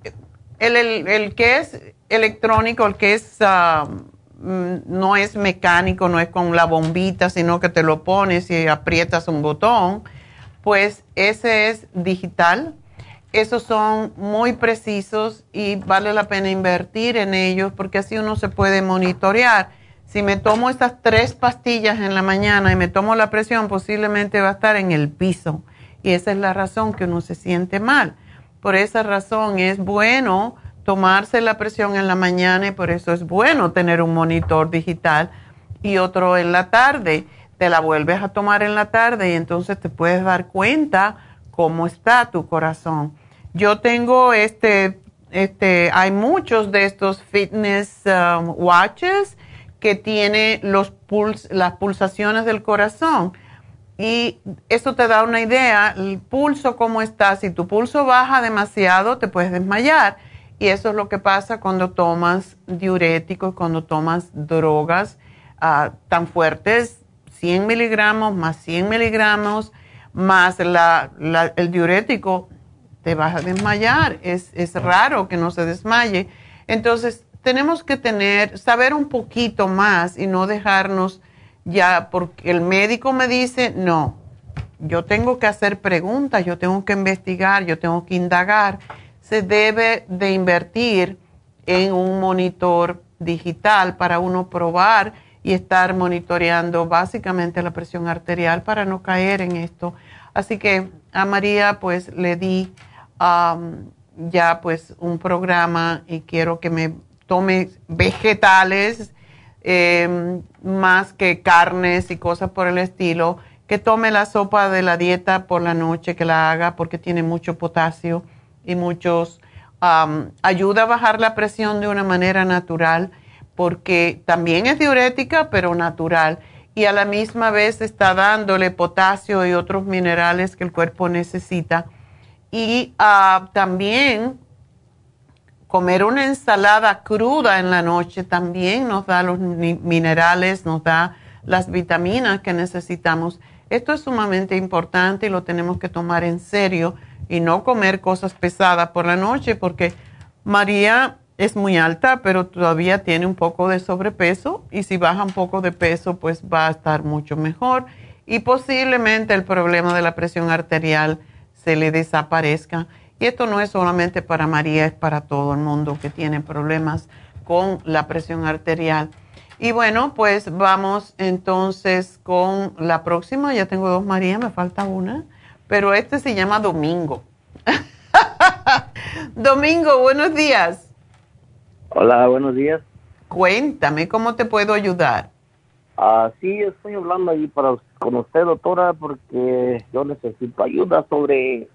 el, que es electrónico, el que es, mm, no es mecánico, no es con la bombita, sino que te lo pones y aprietas un botón, pues ese es digital esos son muy precisos y vale la pena invertir en ellos porque así uno se puede monitorear. Si me tomo estas tres pastillas en la mañana y me tomo la presión, posiblemente va a estar en el piso. Y esa es la razón que uno se siente mal. Por esa razón es bueno tomarse la presión en la mañana y por eso es bueno tener un monitor digital y otro en la tarde. Te la vuelves a tomar en la tarde y entonces te puedes dar cuenta cómo está tu corazón. Yo tengo este, este, hay muchos de estos fitness um, watches que tiene los puls, las pulsaciones del corazón. Y eso te da una idea, el pulso cómo está. Si tu pulso baja demasiado, te puedes desmayar. Y eso es lo que pasa cuando tomas diuréticos, cuando tomas drogas ah, tan fuertes, 100 miligramos más 100 miligramos más la, el diurético te vas a desmayar. Es, es raro que no se desmaye. Entonces, tenemos que tener, saber un poquito más y no dejarnos ya, porque el médico me dice, no, yo tengo que hacer preguntas, yo tengo que investigar, yo tengo que indagar. Se debe de invertir en un monitor digital para uno probar y estar monitoreando básicamente la presión arterial para no caer en esto. Así que a María pues le di ya pues un programa y quiero que me tome vegetales em, más que carnes y cosas por el estilo, que tome la sopa de la dieta por la noche, que la haga porque tiene mucho potasio y muchos, ayuda a bajar la presión de una manera natural porque también es diurética pero natural y a la misma vez está dándole potasio y otros minerales que el cuerpo necesita y ah, también comer una ensalada cruda en la noche también nos da los minerales, nos da las vitaminas que necesitamos. Esto es sumamente importante y lo tenemos que tomar en serio y no comer cosas pesadas por la noche porque María es muy alta, pero todavía tiene un poco de sobrepeso y si baja un poco de peso, pues va a estar mucho mejor y posiblemente el problema de la presión arterial se le desaparezca. Y esto no es solamente para María, es para todo el mundo que tiene problemas con la presión arterial. Y bueno, pues vamos entonces con la próxima. Ya tengo dos María, me falta una, pero este se llama Domingo. Domingo, buenos días. Hola, buenos días. Cuéntame, ¿cómo te puedo ayudar? Ah, sí, estoy hablando ahí para, con usted, doctora, porque yo necesito ayuda sobre,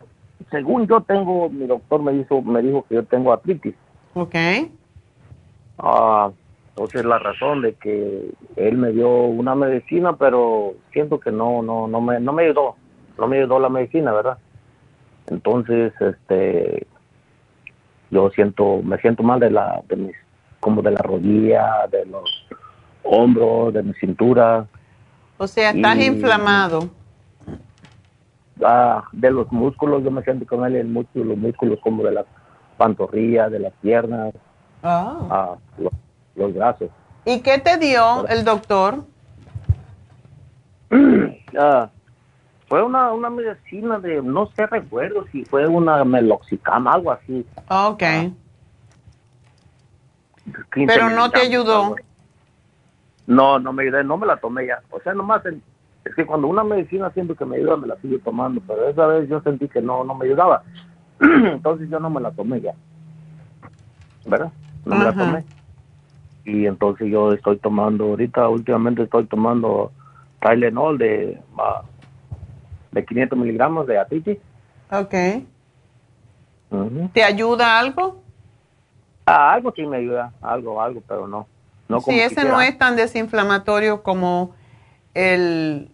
según yo tengo, mi doctor me dijo, me dijo que yo tengo artritis. Ok. Ah, entonces la razón de que él me dio una medicina, pero siento que no, no, no me, no me ayudó, no me ayudó la medicina, ¿verdad? Entonces, este, yo siento, me siento mal de la, de mis, como de la rodilla, de los hombros, de mi cintura. O sea, estás inflamado. Ah, de los músculos, yo me siento con él en los músculos como de las pantorrillas, de las piernas, Ah. ah, los, los brazos. ¿Y qué te dio el doctor? Ah, fue una, una medicina de, no sé, recuerdo si fue una meloxicam, algo así. Ok. 15 Pero no te ayudó. No, no me ayudé, no me la tomé ya. O sea, nomás, en- es que cuando una medicina siempre que me ayuda, me la sigo tomando, pero esa vez yo sentí que no, no me ayudaba. entonces yo no me la tomé ya. ¿Verdad? No me Ajá. la tomé. Y entonces yo estoy tomando, ahorita últimamente estoy tomando Tylenol de, ah, de 500 miligramos de artritis. Ok. ¿Te ayuda algo? Ah, algo sí me ayuda, algo, algo, pero no. no como sí, ese quisiera. no es tan desinflamatorio como el,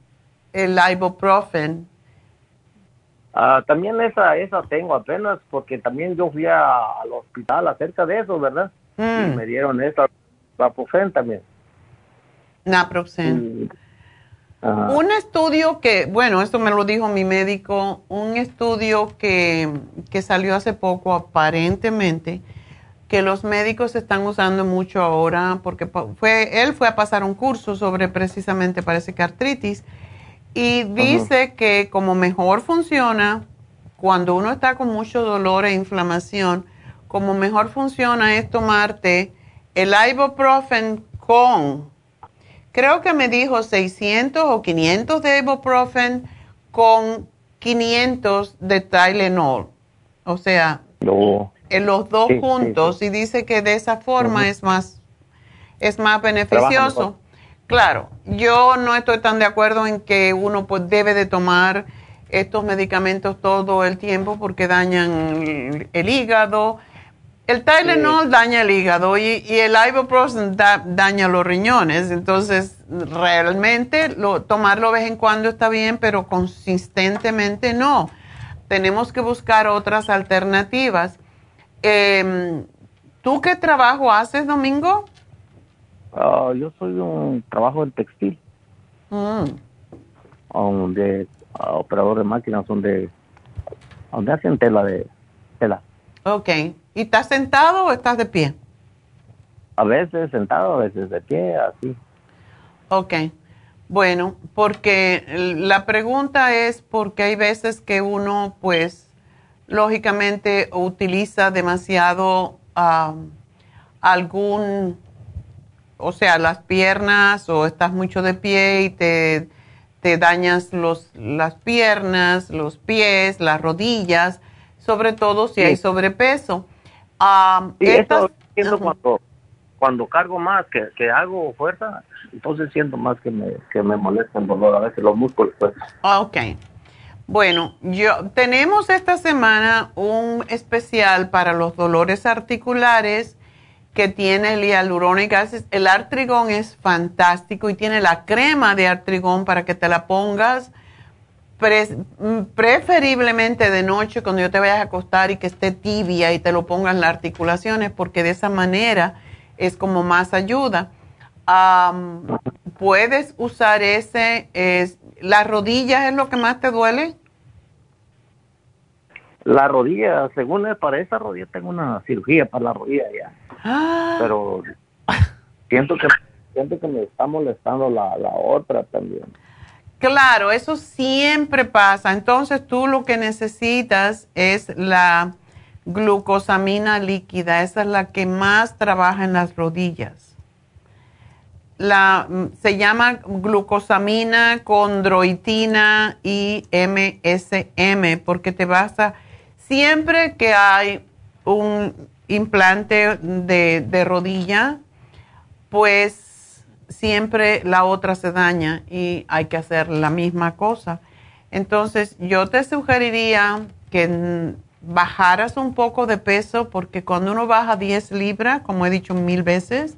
el ibuprofen. Ah, también esa, esa tengo apenas, porque también yo fui a- al hospital acerca de eso, ¿verdad? Y Mm, me dieron esa, Vapofen también. naproxen. Ajá. Un estudio que, bueno, esto me lo dijo mi médico, un estudio que, que salió hace poco aparentemente, que los médicos están usando mucho ahora, porque fue, él fue a pasar un curso sobre precisamente, parece que artritis, y dice que como mejor funciona, cuando uno está con mucho dolor e inflamación, como mejor funciona es tomarte el ibuprofen con creo que me dijo 600 o 500 de ibuprofen con 500 de Tylenol. O sea, No. en los dos Sí, sí, juntos y dice que de esa forma es más es más beneficioso. Claro, yo no estoy tan de acuerdo en que uno pues debe de tomar estos medicamentos todo el tiempo porque dañan el, el hígado. El Tylenol daña el hígado y, y el ibuprofen da- daña los riñones. Entonces, realmente lo, tomarlo de vez en cuando está bien, pero consistentemente no. Tenemos que buscar otras alternativas. Em, ¿Tú qué trabajo haces, Domingo? Ah, yo soy un trabajo en textil, Mm, um, de ah, operador de máquinas, donde, donde hacen tela de tela. ok. ¿Y estás sentado o estás de pie? A veces sentado, a veces de pie, así. Ok. Bueno, porque la pregunta es porque hay veces que uno, pues, lógicamente utiliza demasiado ah, algún, o sea, las piernas o estás mucho de pie y te, te dañas los, las piernas, los pies, las rodillas, sobre todo si Sí. hay sobrepeso. Estas- eso siento cuando, cuando cargo más, que, que hago fuerza, entonces siento más que me, que me molesta el dolor, a veces los músculos, pues. Ah, Ok. Bueno, yo tenemos esta semana un especial para los dolores articulares que tiene el hialurónico. El artrigón es fantástico y tiene la crema de artrigón para que te la pongas pre- mm, preferiblemente de noche cuando yo te vayas a acostar y que esté tibia y te lo pongas en las articulaciones porque de esa manera es como más ayuda. Am, puedes usar ese, es, las rodillas es lo que más te duele. La rodilla, según es para esa rodilla, tengo una cirugía para la rodilla ya. Ah. Pero siento que siento que me está molestando la, la otra también. Claro, eso siempre pasa. Entonces tú lo que necesitas es la glucosamina líquida. Esa es la que más trabaja en las rodillas. La, se llama glucosamina, condroitina y MSM porque te vas a... Siempre que hay un implante de, de rodilla, pues siempre la otra se daña y hay que hacer la misma cosa. Entonces, yo te sugeriría que bajaras un poco de peso porque cuando uno baja 10 libras, como he dicho mil veces,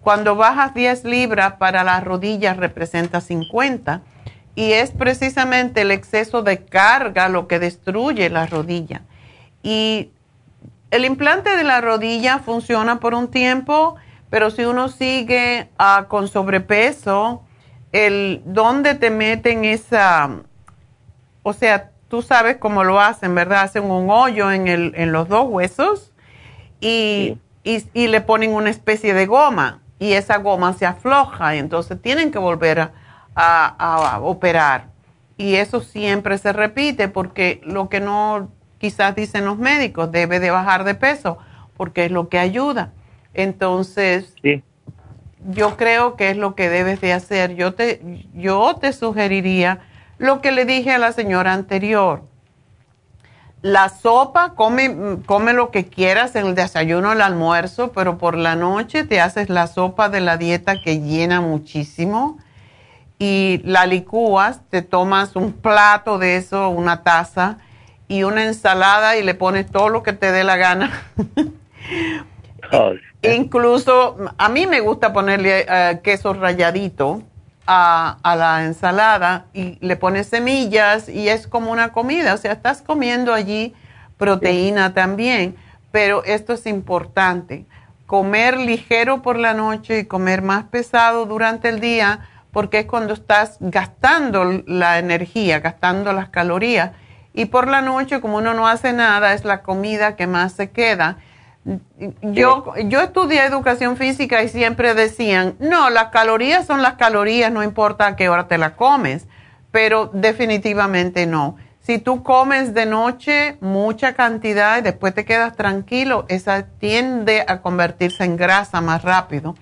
cuando bajas 10 libras para las rodillas representa 50 y es precisamente el exceso de carga lo que destruye la rodilla. Y el implante de la rodilla funciona por un tiempo pero si uno sigue ah, con sobrepeso, el dónde te meten esa, o sea, tú sabes cómo lo hacen, ¿verdad? Hacen un hoyo en, el, en los dos huesos y, y, le ponen una especie de goma y esa goma se afloja y entonces tienen que volver a, a operar. Y eso siempre se repite porque lo que no quizás dicen los médicos, debe de bajar de peso porque es lo que ayuda. Entonces, yo creo que es lo que debes de hacer. Yo te, yo te sugeriría lo que le dije a la señora anterior. La sopa, come, come lo que quieras en el desayuno, el almuerzo, pero por la noche te haces la sopa de la dieta que llena muchísimo y la licúas, te tomas un plato de eso, una taza y una ensalada y le pones todo lo que te dé la gana. Incluso a mí me gusta ponerle eh, queso ralladito a, la ensalada y le pones semillas y es como una comida. O sea, estás comiendo allí proteína también, pero esto es importante. Comer ligero por la noche y comer más pesado durante el día porque es cuando estás gastando la energía, gastando las calorías. Y por la noche, como uno no hace nada, es la comida que más se queda yo, yo estudié educación física y siempre decían, no, las calorías son las calorías, no importa a qué hora te las comes, pero definitivamente no. Si tú comes de noche mucha cantidad y después te quedas tranquilo, esa tiende a convertirse en grasa más rápido.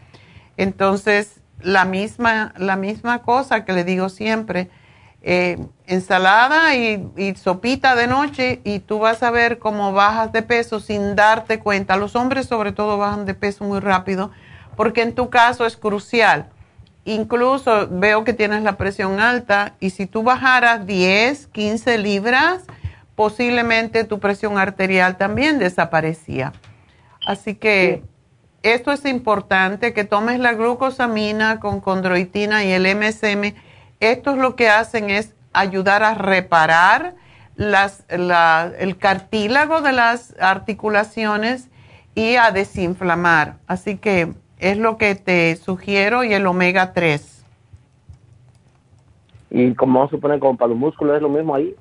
Entonces, la misma, la misma cosa que le digo siempre, eh, ensalada y, sopita de noche y tú vas a ver cómo bajas de peso sin darte cuenta. Los hombres sobre todo bajan de peso muy rápido porque en tu caso es crucial. Incluso veo que tienes la presión alta y si tú bajaras 10, 15 libras, posiblemente tu presión arterial también desaparecía. Así que esto es importante, que tomes la glucosamina con condroitina y el MSM estos lo que hacen es ayudar a reparar las, el cartílago de las articulaciones y a desinflamar. Así que es lo que te sugiero y el omega 3. ¿Y como se pone como para los músculos es lo mismo ahí?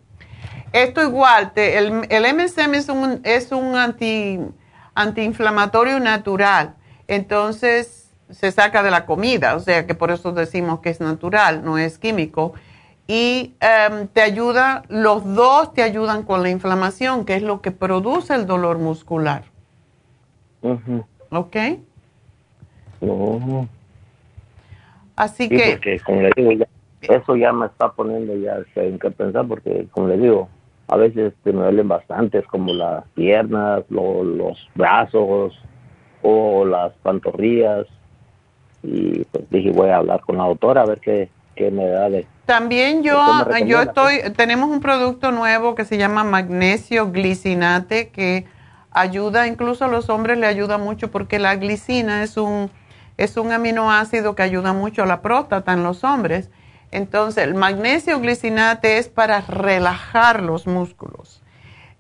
Esto igual, el, el, MSM es un, es un anti, antiinflamatorio natural. Entonces, se saca de la comida, o sea que por eso decimos que es natural, no es químico. Y em, te ayuda, los dos te ayudan con la inflamación, que es lo que produce el dolor muscular. ¿Ok? Así que... Porque, como le digo, eso ya me está poniendo ya en qué pensar, porque como le digo, a veces me duelen bastantes, como las piernas, los brazos o las pantorrillas y pues dije voy a hablar con la doctora a ver qué, me da de... También yo, yo estoy, tenemos un producto nuevo que se llama magnesio glicinate que ayuda, incluso a los hombres le ayuda mucho porque la glicina es un, es un aminoácido que ayuda mucho a la próstata en los hombres. Entonces, el magnesio glicinate es para relajar los músculos.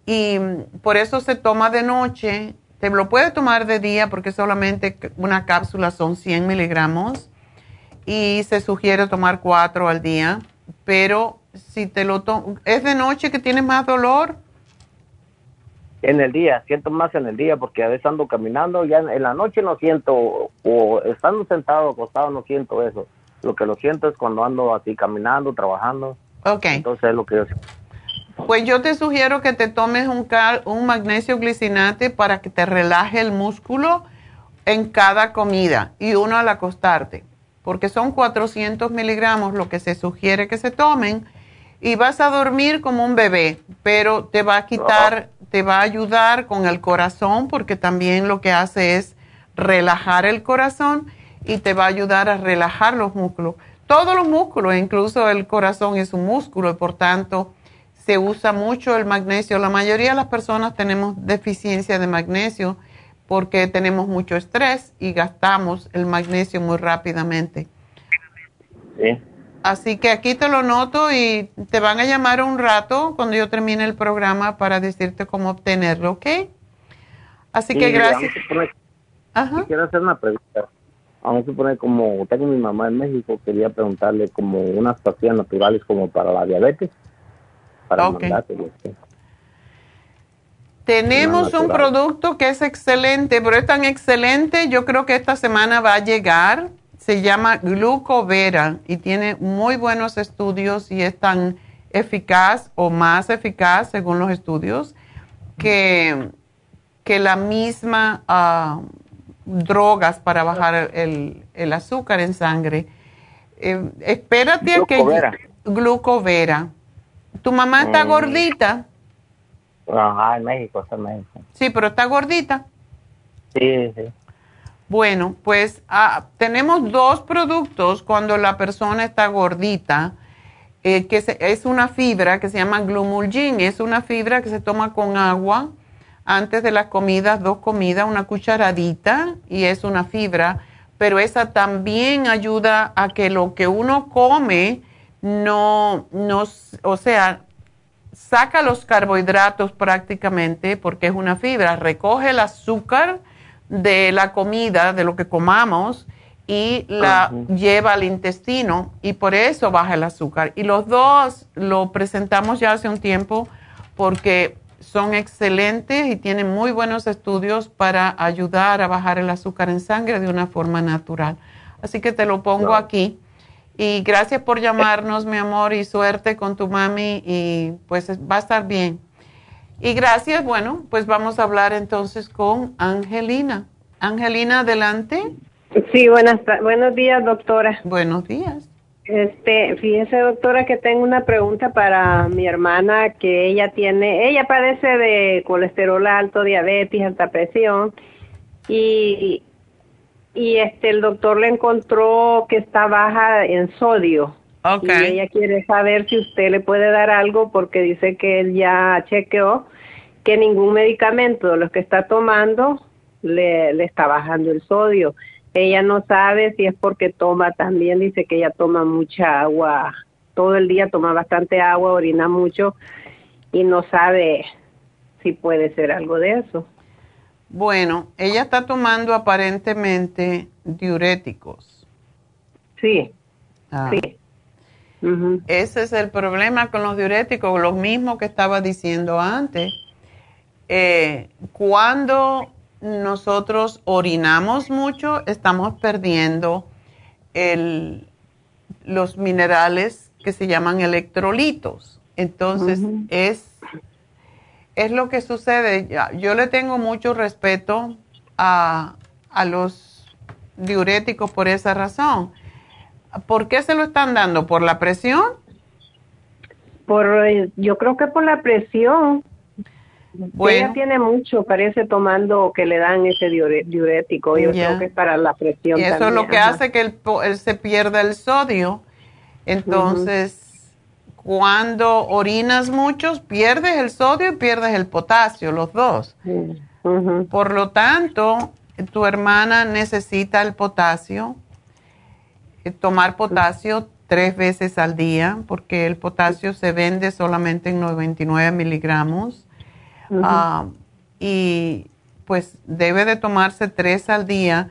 Y por eso se toma de noche te lo puede tomar de día porque solamente una cápsula son 100 miligramos y se sugiere tomar cuatro al día. Pero si te lo tomas, ¿es de noche que tienes más dolor? En el día, siento más en el día porque a veces ando caminando, ya en, la noche no siento, o estando sentado, acostado, no siento eso. Lo que lo siento es cuando ando así caminando, trabajando. Ok. Entonces es lo que yo Pues yo te sugiero que te tomes un, un magnesio glicinate para que te relaje el músculo en cada comida y uno al acostarte, porque son 400 miligramos lo que se sugiere que se tomen y vas a dormir como un bebé, pero te va a quitar, te va a ayudar con el corazón, porque también lo que hace es relajar el corazón y te va a ayudar a relajar los músculos. Todos los músculos, incluso el corazón es un músculo y por tanto se usa mucho el magnesio. La mayoría de las personas tenemos deficiencia de magnesio porque tenemos mucho estrés y gastamos el magnesio muy rápidamente. Sí. Así que aquí te lo noto y te van a llamar un rato cuando yo termine el programa para decirte cómo obtenerlo, ¿ok? Así que gracias. Ajá. Quiero hacer una pregunta. Vamos a suponer como tengo mi mamá en México, quería preguntarle como unas pastillas naturales como para la diabetes. Para okay. Tenemos un producto que es excelente, pero es tan excelente, yo creo que esta semana va a llegar. Se llama Glucovera y tiene muy buenos estudios y es tan eficaz o más eficaz según los estudios que, que la misma uh, drogas para bajar el, el, azúcar en sangre. Eh, espérate a que... Glucovera. ¿Tu mamá está mm. gordita? Ajá, en México, está en México. Sí, pero está gordita. Sí, sí. Bueno, pues ah, tenemos dos productos cuando la persona está gordita, eh, que es una fibra que se llama Glumulgin. Es una fibra que se toma con agua antes de las comidas, dos comidas, una cucharadita, y es una fibra, pero esa también ayuda a que lo que uno come no, no o sea, saca los carbohidratos prácticamente porque es una fibra, recoge el azúcar de la comida, de lo que comamos, y la lleva al intestino y por eso baja el azúcar. Y los dos lo presentamos ya hace un tiempo porque son excelentes y tienen muy buenos estudios para ayudar a bajar el azúcar en sangre de una forma natural. Así que te lo pongo aquí y gracias por llamarnos, mi amor, y suerte con tu mami y pues va a estar bien. Y gracias, bueno, pues vamos a hablar entonces con Angelina. Angelina, adelante. Sí, buenas, buenos días, doctora. Buenos días. Este, fíjese, doctora, que tengo una pregunta para mi hermana que ella tiene, ella padece de colesterol alto, diabetes, alta presión y y este el doctor le encontró que está baja en sodio. Okay. Y ella quiere saber si usted le puede dar algo porque dice que él ya chequeó que ningún medicamento de los que está tomando le, le está bajando el sodio. Ella no sabe si es porque toma también, dice que ella toma mucha agua, todo el día toma bastante agua, orina mucho y no sabe si puede ser algo de eso. Bueno, ella está tomando aparentemente diuréticos. Sí. Ah. Sí. Ese es el problema con los diuréticos, lo mismo que estaba diciendo antes. Eh, cuando nosotros orinamos mucho, estamos perdiendo los minerales que se llaman electrolitos. Entonces, es es lo que sucede. Yo le tengo mucho respeto a, los diuréticos por esa razón. ¿Por qué se lo están dando? ¿Por la presión? Por, eh, yo creo que por la presión. Bueno, Ella tiene mucho, parece tomando que le dan ese diurético. Yo creo que es para la presión. Y eso es lo que hace que él, se pierda el sodio. Entonces, cuando orinas mucho, pierdes el sodio y pierdes el potasio, los dos. Por lo tanto, tu hermana necesita el potasio, eh, tomar potasio tres veces al día, porque el potasio se vende solamente en 99 miligramos. Ah, y pues debe de tomarse tres al día.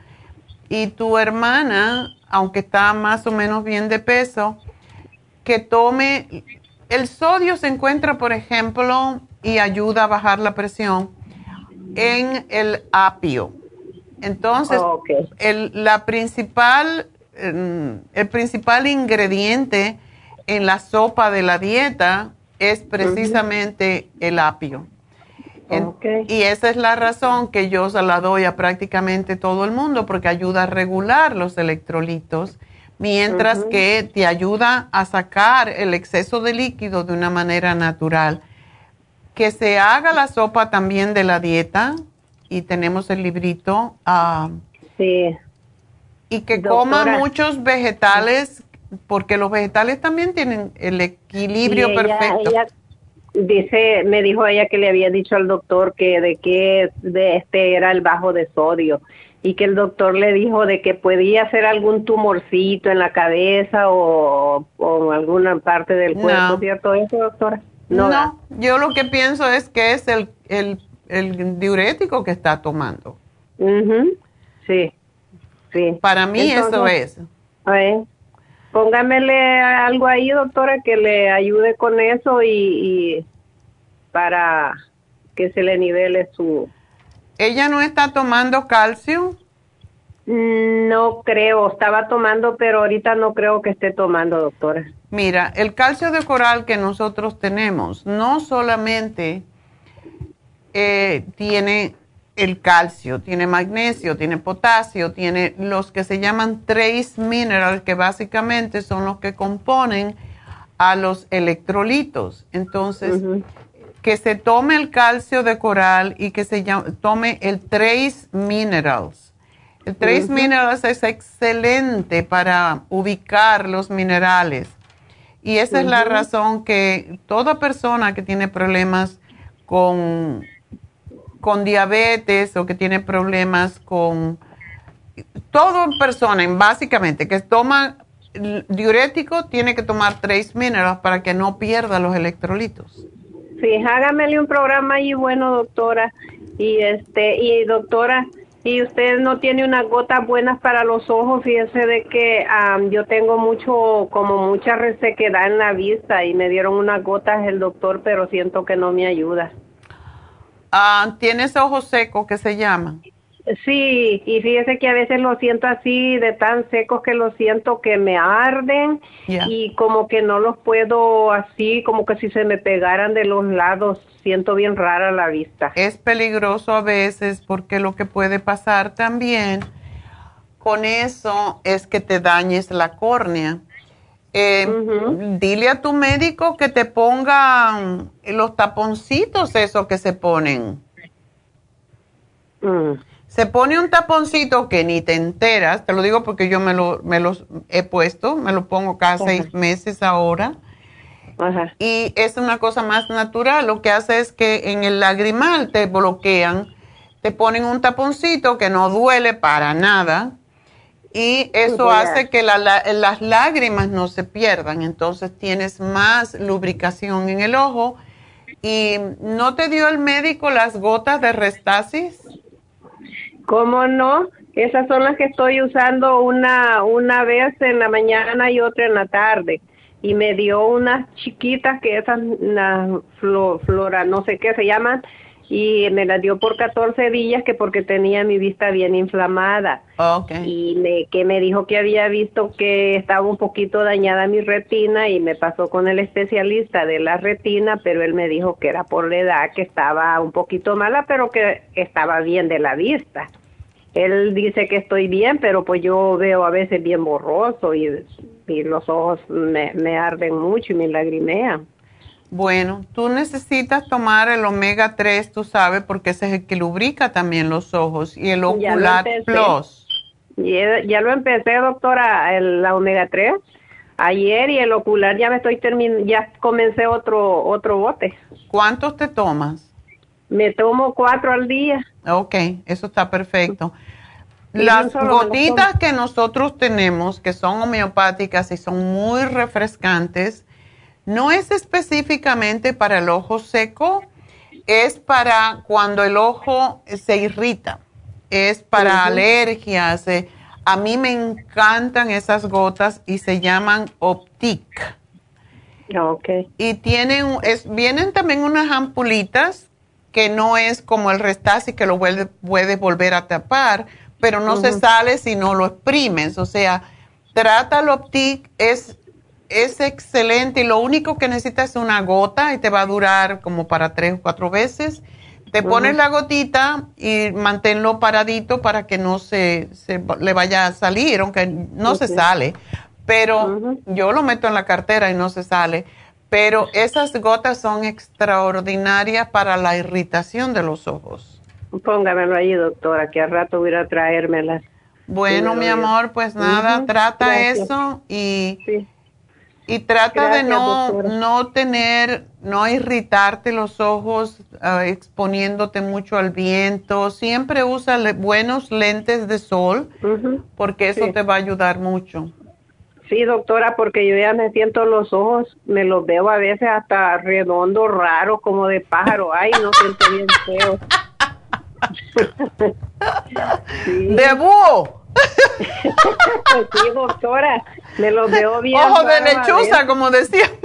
Y tu hermana, aunque está más o menos bien de peso, que tome, el sodio se encuentra, por ejemplo, y ayuda a bajar la presión en el apio. Entonces, el, la principal, el principal ingrediente en la sopa de la dieta es precisamente el apio. Y esa es la razón que yo se la doy a prácticamente todo el mundo, porque ayuda a regular los electrolitos, mientras que te ayuda a sacar el exceso de líquido de una manera natural. Que se haga la sopa también de la dieta, y tenemos el librito. Ah, sí. Y que coma muchos vegetales, porque los vegetales también tienen el equilibrio perfecto dice, me dijo ella que le había dicho al doctor que de que de este era el bajo de sodio y que el doctor le dijo de que podía ser algún tumorcito en la cabeza o, o en alguna parte del cuerpo, ¿cierto eso, doctora? No, yo lo que pienso es que es el, el, el diurético que está tomando. Sí, sí. Para mí eso es. Póngamele algo ahí, doctora, que le ayude con eso y, para que se le nivele su... ¿Ella no está tomando calcio? No creo, estaba tomando, pero ahorita no creo que esté tomando, doctora. Mira, el calcio de coral que nosotros tenemos no solamente eh, tiene el calcio, tiene magnesio, tiene potasio, tiene los que se llaman trace minerals, que básicamente son los que componen a los electrolitos. Entonces, que se tome el calcio de coral y que se tome el trace minerals. El trace minerals es excelente para ubicar los minerales. Y esa es la razón que toda persona que tiene problemas con con diabetes o que tiene problemas con toda persona, básicamente, que toma diurético, tiene que tomar tres minerales para que no pierda los electrolitos. Sí, hágamele un programa ahí bueno, doctora. Y este, y doctora, y usted no tiene unas gotas buenas para los ojos, fíjese de que yo tengo mucho, como mucha resequedad en la vista y me dieron unas gotas el doctor, pero siento que no me ayuda. Ah, ¿Tienes ojos secos que se llaman? Sí, y fíjese que a veces lo siento así, de tan secos que lo siento que me arden y como que no los puedo así, como que si se me pegaran de los lados, siento bien rara la vista. Es peligroso a veces porque lo que puede pasar también con eso es que te dañes la córnea. Eh, dile a tu médico que te pongan los taponcitos, esos que se ponen. Mm. Se pone un taponcito que ni te enteras, te lo digo porque yo me, lo, me los he puesto, me lo pongo cada seis meses ahora. Y es una cosa más natural. Lo que hace es que en el lagrimal te bloquean, te ponen un taponcito que no duele para nada y eso hace que las lágrimas no se pierdan, entonces tienes más lubricación en el ojo. ¿Y no te dio el médico las gotas de Restasis? ¿Cómo no? Esas son las que estoy usando una, una vez en la mañana y otra en la tarde. Y me dio unas chiquitas que esas, una flora, no sé qué se llaman, y me la dio por 14 días que porque tenía mi vista bien inflamada. Y me, que me dijo que había visto que estaba un poquito dañada mi retina y me pasó con el especialista de la retina, pero él me dijo que era por la edad, que estaba un poquito mala, pero que estaba bien de la vista. Él dice que estoy bien, pero pues yo veo a veces bien borroso y, y los ojos me, me arden mucho y me lagrimean. Bueno, tú necesitas tomar el omega 3, tú sabes, porque ese es el que lubrica también los ojos y el ocular plus. Ya, lo empecé, doctora, el, la omega 3 ayer y el ocular ya me estoy terminando, ya comencé otro otro bote. ¿Cuántos te tomas? Me tomo cuatro al día. Ok, eso está perfecto. Las gotitas que nosotros tenemos, que son homeopáticas y son muy refrescantes, no es específicamente para el ojo seco, es para cuando el ojo se irrita, es para alergias. Eh, a mí me encantan esas gotas y se llaman Optic. Okay. Y tienen, es, vienen también unas ampulitas que no es como el Restasi que lo puedes volver a tapar, pero no se sale si no lo exprimes. O sea, trata el Optic, es, es excelente y lo único que necesitas es una gota y te va a durar como para tres o cuatro veces. Te pones la gotita y manténlo paradito para que no se, le vaya a salir, aunque no se sale. Pero yo lo meto en la cartera y no se sale. Pero esas gotas son extraordinarias para la irritación de los ojos. Póngamelo ahí, doctora, que al rato voy a traérmelas. Bueno, mi amor, pues nada, trata eso y, y trata de no, no tener, no irritarte los ojos ah, exponiéndote mucho al viento. Siempre usa buenos lentes de sol porque eso te va a ayudar mucho. Sí, doctora, porque yo ya me siento los ojos, me los veo a veces hasta redondo, raro, como de pájaro. Ay, no siento bien feo. ¡De búho! Sí, doctora, me los veo bien. Ojo de lechuza, como decíamos.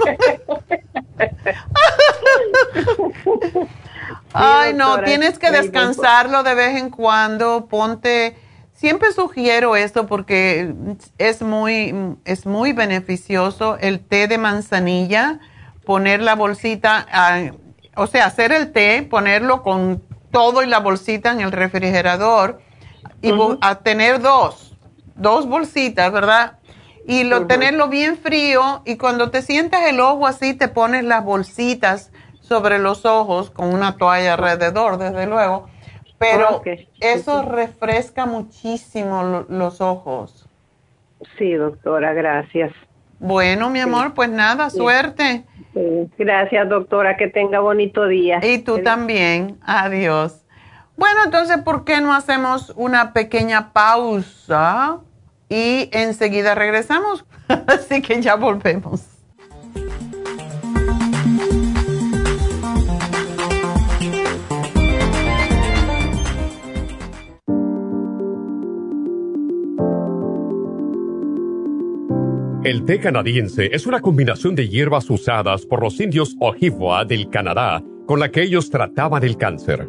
Ay, no, tienes que descansarlo de vez en cuando, ponte Siempre sugiero esto porque es muy, es muy beneficioso el té de manzanilla, poner la bolsita, o sea, hacer el té, ponerlo con todo y la bolsita en el refrigerador y a tener dos, dos bolsitas, ¿verdad? Y lo, tenerlo bien frío y cuando te sientas el ojo así, te pones las bolsitas sobre los ojos con una toalla alrededor, desde luego pero eso refresca muchísimo los ojos. Sí, doctora, gracias. Bueno, mi amor, pues nada, suerte. Gracias, doctora, que tenga bonito día. Y tú también, adiós. Bueno, entonces, ¿por qué no hacemos una pequeña pausa y enseguida regresamos? Así que ya volvemos. El té canadiense es una combinación de hierbas usadas por los indios Ojibwa del Canadá con la que ellos trataban el cáncer.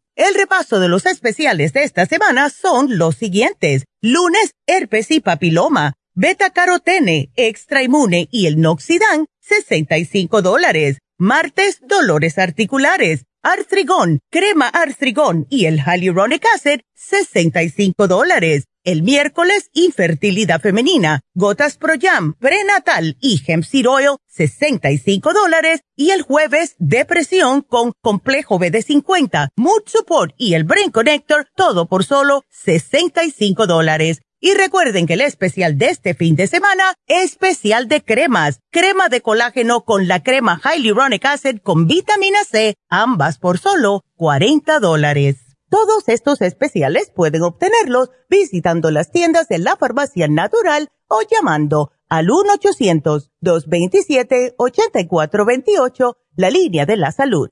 El repaso de los especiales de esta semana son los siguientes. Lunes, herpes y papiloma, beta carotene, extra inmune y el noxidan, 65 dólares. Martes, dolores articulares, artrigón, crema artrigón y el hyaluronic acid, 65 dólares. El miércoles, infertilidad femenina, gotas Pro Jam, prenatal y hemp seed oil, 65 dólares. Y el jueves, depresión con complejo BD50, mood support y el brain connector, todo por solo 65 dólares. Y recuerden que el especial de este fin de semana, especial de cremas, crema de colágeno con la crema Hyaluronic Acid con vitamina C, ambas por solo 40 dólares. Todos estos especiales pueden obtenerlos visitando las tiendas de la farmacia natural o llamando al 1-800-227-8428, la línea de la salud.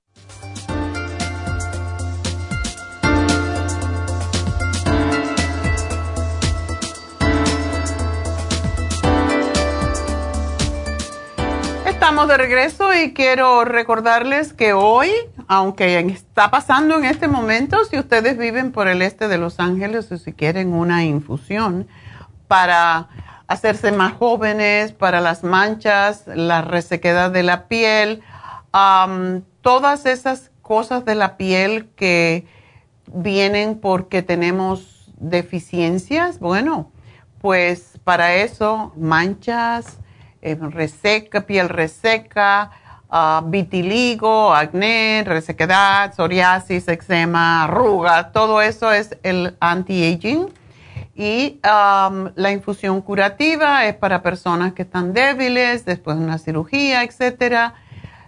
Estamos de regreso y quiero recordarles que hoy, aunque está pasando en este momento, si ustedes viven por el este de Los Ángeles o si quieren una infusión para hacerse más jóvenes, para las manchas, la resequedad de la piel, todas esas cosas de la piel que vienen porque tenemos deficiencias, bueno, pues para eso manchas, reseca, piel reseca, uh, vitiligo, acné, resequedad, psoriasis, eczema, arrugas, todo eso es el anti-aging. Y la infusión curativa es para personas que están débiles después de una cirugía, etc.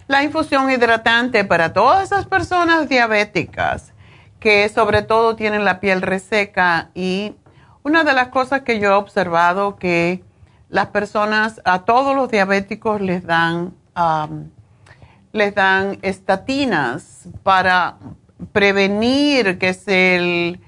La infusión hidratante para todas esas personas diabéticas que sobre todo tienen la piel reseca y una de las cosas que yo he observado que las personas, a todos los diabéticos les dan, les dan estatinas para prevenir que, se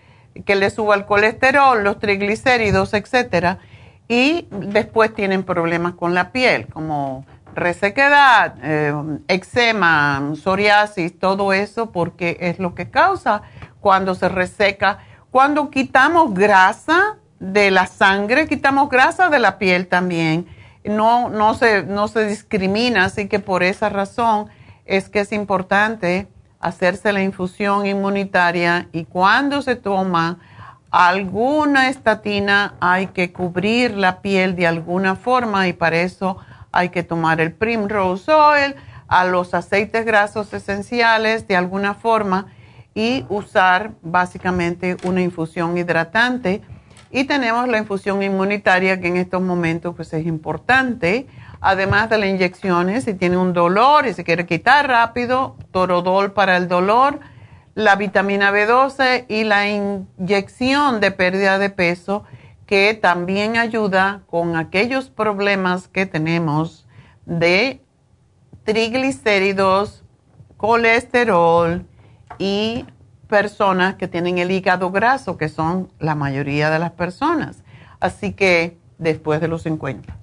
que le suba el colesterol, los triglicéridos, etcétera, y después tienen problemas con la piel, como resequedad, eh, eczema, psoriasis, todo eso, porque es lo que causa cuando se reseca. Cuando quitamos grasa, de la sangre, quitamos grasa de la piel también. No, no, se, no se discrimina, así que por esa razón es que es importante hacerse la infusión inmunitaria y cuando se toma alguna estatina hay que cubrir la piel de alguna forma y para eso hay que tomar el Primrose Oil, a los aceites grasos esenciales de alguna forma y usar básicamente una infusión hidratante y tenemos la infusión inmunitaria que en estos momentos pues es importante. Además de las inyecciones, si tiene un dolor y se quiere quitar rápido, torodol para el dolor, la vitamina B12 y la inyección de pérdida de peso que también ayuda con aquellos problemas que tenemos de triglicéridos, colesterol y personas que tienen el hígado graso, que son la mayoría de las personas. Así que después de los 50.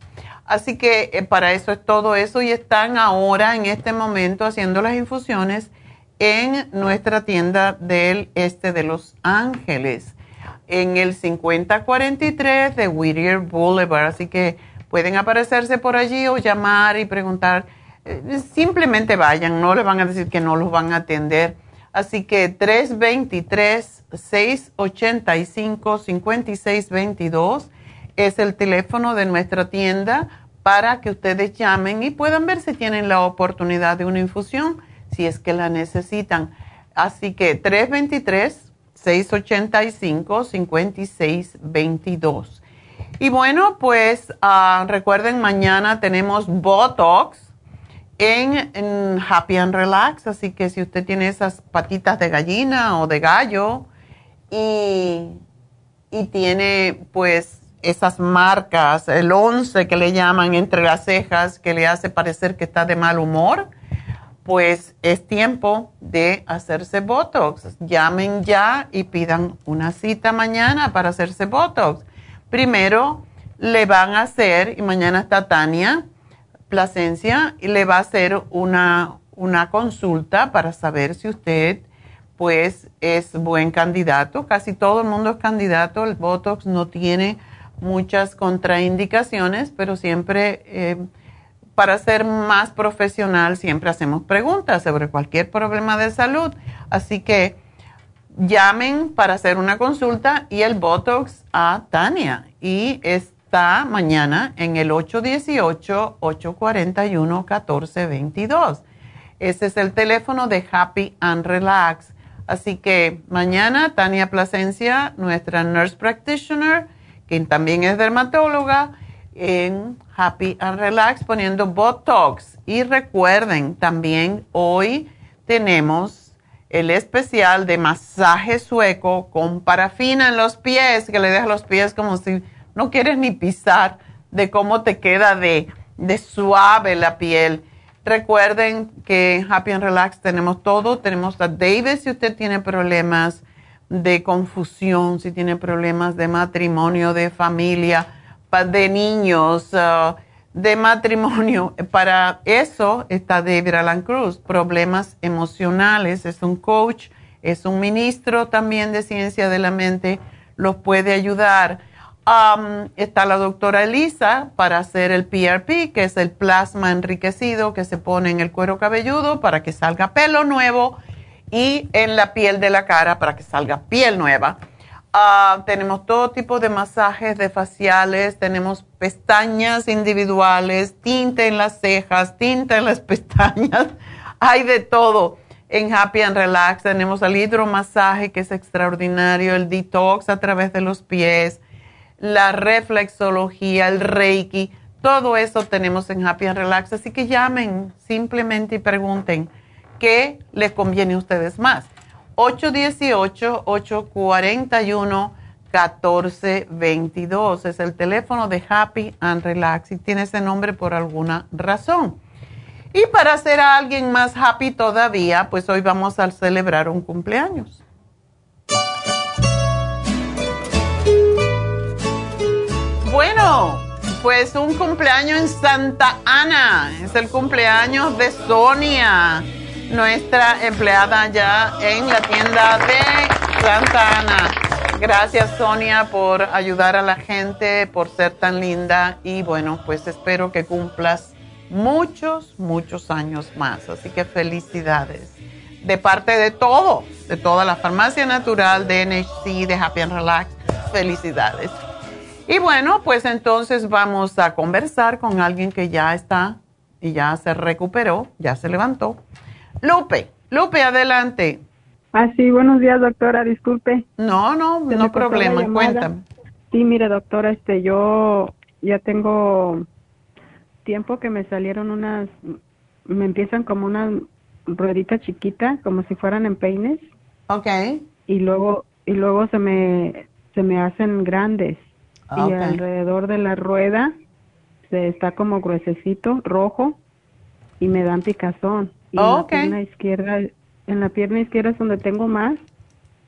Así que eh, para eso es todo eso y están ahora en este momento haciendo las infusiones en nuestra tienda del este de Los Ángeles, en el 5043 de Whittier Boulevard. Así que pueden aparecerse por allí o llamar y preguntar. Eh, simplemente vayan, no les van a decir que no los van a atender Así que 323-685-5622 es el teléfono de nuestra tienda para que ustedes llamen y puedan ver si tienen la oportunidad de una infusión, si es que la necesitan. Así que 323-685-5622. Y bueno, pues ah, recuerden, mañana tenemos Botox en, Happy and Relax. Así que si usted tiene esas patitas de gallina o de gallo y, y tiene pues esas marcas, el 11 que le llaman entre las cejas, que le hace parecer que está de mal humor, pues es tiempo de hacerse Botox. Llamen ya y pidan una cita mañana para hacerse Botox. Primero le van a hacer, y mañana está Tania, Y le va a hacer una, una consulta para saber si usted pues es buen candidato. Casi todo el mundo es candidato. El Botox no tiene muchas contraindicaciones, pero siempre eh, para ser más profesional siempre hacemos preguntas sobre cualquier problema de salud. Así que llamen para hacer una consulta y el Botox a Tania. Y es está mañana en el 818-841-1422. Ese es el teléfono de Happy and Relax. Así que mañana Tania Plasencia, nuestra nurse practitioner, quien también es dermatóloga, en Happy and Relax poniendo Botox. Y recuerden, también hoy tenemos el especial de masaje sueco con parafina en los pies, que le deja los pies como si no quieres ni pisar, de cómo te queda de, de suave la piel. Recuerden que en Happy and Relax tenemos todo, tenemos a David si usted tiene problemas de confusión, si tiene problemas de matrimonio, de familia, de niños, uh, de matrimonio. Para eso está David Alan Cruz, problemas emocionales, es un coach, es un ministro también de ciencia de la mente, los puede ayudar. Um, está la doctora Elisa para hacer el PRP, que es el plasma enriquecido que se pone en el cuero cabelludo para que salga pelo nuevo y en la piel de la cara para que salga piel nueva. Ah, tenemos todo tipo de masajes de faciales, tenemos pestañas individuales, tinta en las cejas, tinta en las pestañas, hay de todo. En Happy and Relax tenemos el hidromasaje que es extraordinario, el detox a través de los pies, la reflexología, el reiki, todo eso tenemos en Happy and Relax. Así que llamen simplemente y pregunten qué les conviene a ustedes más. 818-841-1422 es el teléfono de Happy and Relax y tiene ese nombre por alguna razón. Y para hacer a alguien más happy todavía, pues hoy vamos a celebrar un cumpleaños. Bueno, pues un cumpleaños en Santa Ana. Es el cumpleaños de Sonia nuestra empleada ya en la tienda de Santa Ana. Gracias Sonia por ayudar a la gente, por ser tan linda y bueno, pues espero que cumplas muchos, muchos años más. Así que felicidades. De parte de todo, de toda la farmacia natural, de NHC, de Happy and Relax, felicidades. Y bueno, pues entonces vamos a conversar con alguien que ya está y ya se recuperó, ya se levantó Lupe, Lupe, adelante. Ah, sí, buenos días, doctora, disculpe. No, no, no problema, cuéntame. Sí, mire, doctora, este, yo ya tengo tiempo que me salieron unas, me empiezan como una ruedita chiquita, como si fueran en peines. Ok. Y luego, y luego se me, se me hacen grandes. Ah, y alrededor de la rueda se está como gruesecito, rojo, y me dan picazón. Y en la pierna izquierda, en la pierna izquierda es donde tengo más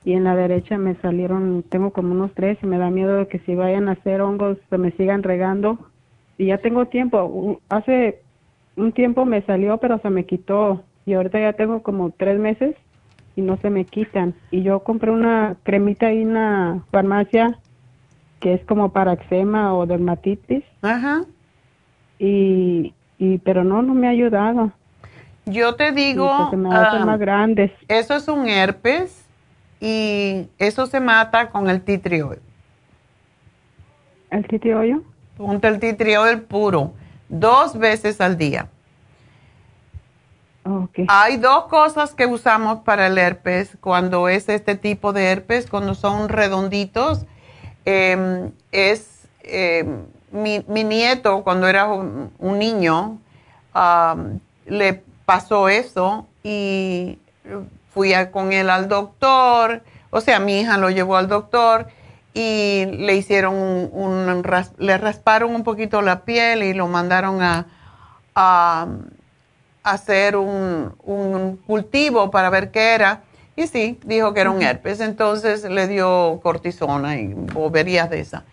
y en la derecha me salieron, tengo como unos tres y me da miedo de que si vayan a hacer hongos se me sigan regando. Y ya tengo tiempo, hace un tiempo me salió pero se me quitó y ahorita ya tengo como tres meses y no se me quitan. Y yo compré una cremita ahí en la farmacia que es como para eczema o dermatitis. Ajá. Y, y pero no, no me ha ayudado. Yo te digo, más grandes. eso es un herpes y eso se mata con el titriol. ¿El titriol? Ponte el titriol puro, dos veces al día. Okay. Hay dos cosas que usamos para el herpes cuando es este tipo de herpes, cuando son redonditos. Em, es em, mi, nieto, cuando era un, niño, le pasó eso y fui con él al doctor, o sea, mi hija lo llevó al doctor y le hicieron un, le rasparon un poquito la piel y lo mandaron a, a, hacer un, un, cultivo para ver qué era. Y sí, dijo que era un herpes, entonces le dio cortisona y boberías de esa.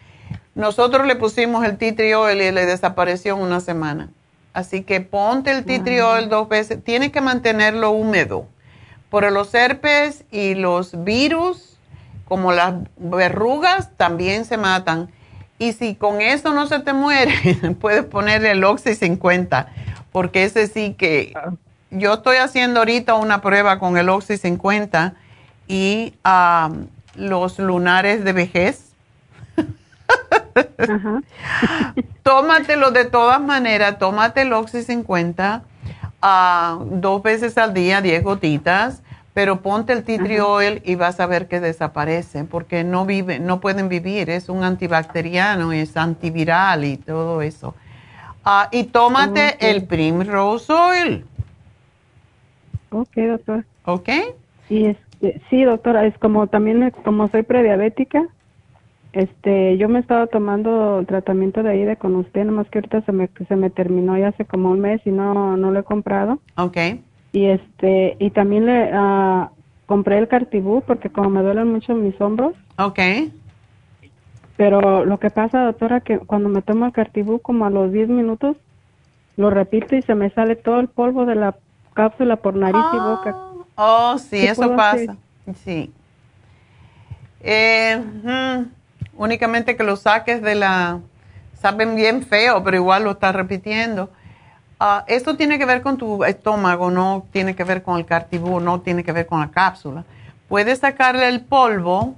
Nosotros le pusimos el titrio y le desapareció en una semana. Así que ponte el titriol dos veces. Tienes que mantenerlo húmedo. Por los herpes y los virus, como las verrugas, también se matan. Y si con eso no se te muere, puedes ponerle el Oxy 50, porque ese sí que... Yo estoy haciendo ahorita una prueba con el Oxy 50 y los lunares de vejez Tómatelo de todas maneras, tómate el Oxy 50 ah, dos veces al día, 10 gotitas, pero ponte el tea tree oil y vas a ver que desaparece, porque no vive, no pueden vivir, es un antibacteriano, es antiviral y todo eso. Ah, y tómate el Primrose Oil. Ok, doctora. ¿Ok? Y este, sí, doctora, es como también como soy prediabética, este, yo me estaba tomando el tratamiento de ahí con usted, nomás que ahorita se me, se me terminó ya hace como un mes y no, no lo he comprado. Ok. Y este, y también le ah, compré el Cartibú porque como me duelen mucho mis hombros. Ok. Pero lo que pasa, doctora, que cuando me tomo el Cartibú como a los 10 minutos, lo repito y se me sale todo el polvo de la cápsula por nariz y boca. Oh, sí, eso pasa. Sí. Eh, únicamente que lo saques de la... Saben bien feo, pero igual lo estás repitiendo. Uh, esto tiene que ver con tu estómago, no tiene que ver con el cartibú, no tiene que ver con la cápsula. Puedes sacarle el polvo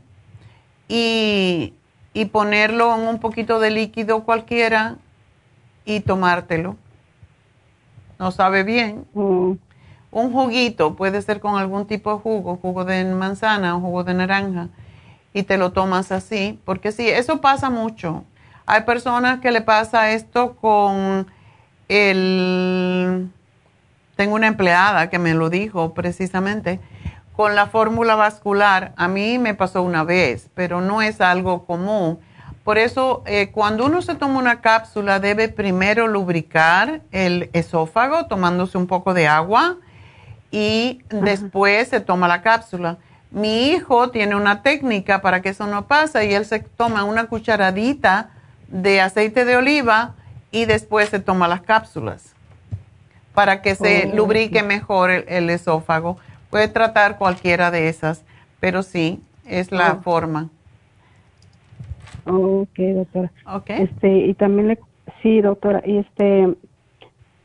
y, y ponerlo en un poquito de líquido cualquiera y tomártelo. No sabe bien. Mm. Un juguito, puede ser con algún tipo de jugo, jugo de manzana o jugo de naranja, y te lo tomas así, porque sí, eso pasa mucho. Hay personas que le pasa esto con el... Tengo una empleada que me lo dijo precisamente, con la fórmula vascular. A mí me pasó una vez, pero no es algo común. Por eso, eh, cuando uno se toma una cápsula, debe primero lubricar el esófago tomándose un poco de agua y después se toma la cápsula. Mi hijo tiene una técnica para que eso no pase y él se toma una cucharadita de aceite de oliva y después se toma las cápsulas para que se Oh, lubrique mejor el, el esófago. Puede tratar cualquiera de esas, pero sí, es la Oh. forma. Ok, doctora. Ok. Este, y también le, sí, doctora, y este,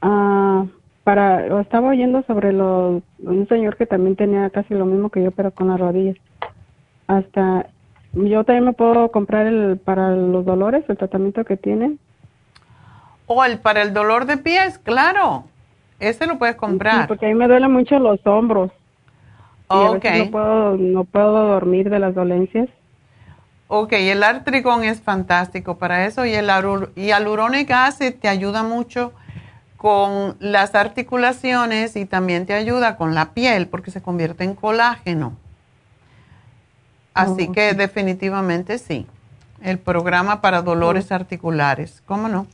ah, para, estaba oyendo sobre lo, un señor que también tenía casi lo mismo que yo, pero con las rodillas. Hasta, yo también me puedo comprar el, para los dolores, el tratamiento que tiene. O el para el dolor de pies, claro. Ese lo puedes Sí, comprar. porque a mí me duelen mucho los hombros. Y a Ok. veces no puedo, no puedo dormir de las dolencias. Ok, el artrigón es fantástico para eso y el hialurónico acid te ayuda mucho con las articulaciones y también te ayuda con la piel porque se convierte en colágeno. Así Oh, que definitivamente sí. El programa para dolores articulares, ¿cómo no?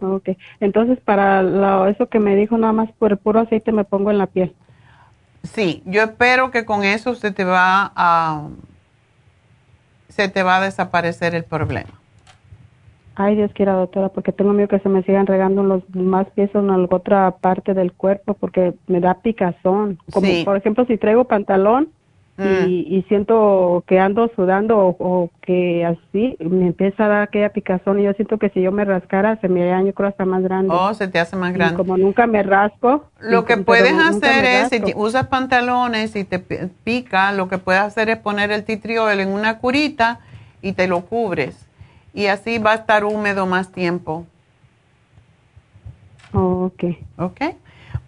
Ok, entonces para lo, eso que me dijo, nada más por el puro aceite me pongo en la piel. Sí, yo espero que con eso se te va a se te va a desaparecer el problema. Ay, Dios quiera, doctora, porque tengo miedo que se me sigan regando los más pies en alguna otra parte del cuerpo porque me da picazón. Como Sí. por ejemplo, si traigo pantalón Mm. y, y siento que ando sudando o, o que así me empieza a dar aquella picazón y yo siento que si yo me rascara se me haría yo creo hasta más grande. Oh, se te hace más Y grande. como nunca me rasco. Lo que puedes hacer es, si usas pantalones y te pi- pica, lo que puedes hacer es poner el titriol en una curita y te lo cubres. Y así va a estar húmedo más tiempo. Oh, ok. ¿Ok?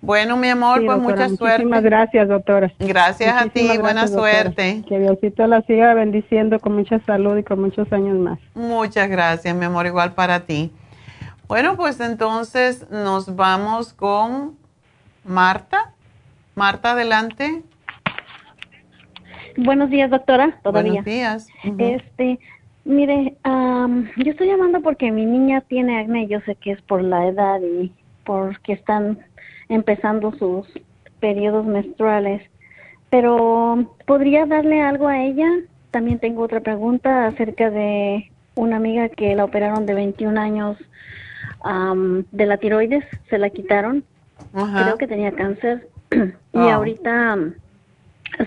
Bueno, mi amor, Sí, pues doctora, mucha suerte. Muchísimas gracias, doctora. Gracias a ti, buena gracias, doctora. suerte. Que Diosito la siga bendiciendo con mucha salud y con muchos años más. Muchas gracias, mi amor, igual para ti. Bueno, pues entonces nos vamos con Marta. Marta, adelante. Buenos días, doctora. Todavía. Buenos días. Este, mire, am, yo estoy llamando porque mi niña tiene acné. Yo sé que es por la edad y porque están empezando sus periodos menstruales. Pero, ¿podría darle algo a ella? También tengo otra pregunta acerca de una amiga que la operaron de 21 años de la tiroides. Se la quitaron. Ajá. Creo que tenía cáncer. y Ah. ahorita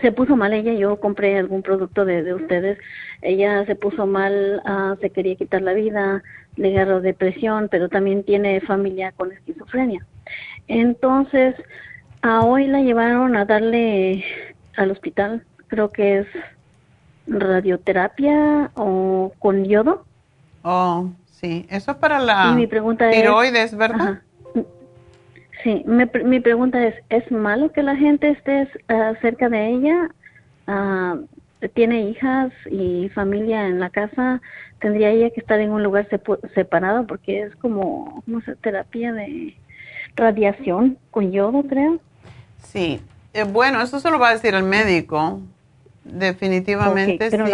se puso mal ella, yo compré algún producto de, de ustedes, ella se puso mal, ah, se quería quitar la vida, le agarró depresión, pero también tiene familia con esquizofrenia. Entonces, a hoy la llevaron a darle al hospital, creo que es radioterapia o con yodo. Oh, sí. Eso es para la mi pregunta es... tiroides, ¿verdad? Ajá. Sí, mi pregunta es, ¿es malo que la gente esté uh, cerca de ella? Uh, ¿Tiene hijas y familia en la casa? ¿Tendría ella que estar en un lugar separado? Porque es como, ¿cómo se terapia de radiación con yodo, creo. Sí, eh, bueno, eso se lo va a decir el médico, definitivamente. pero, sí.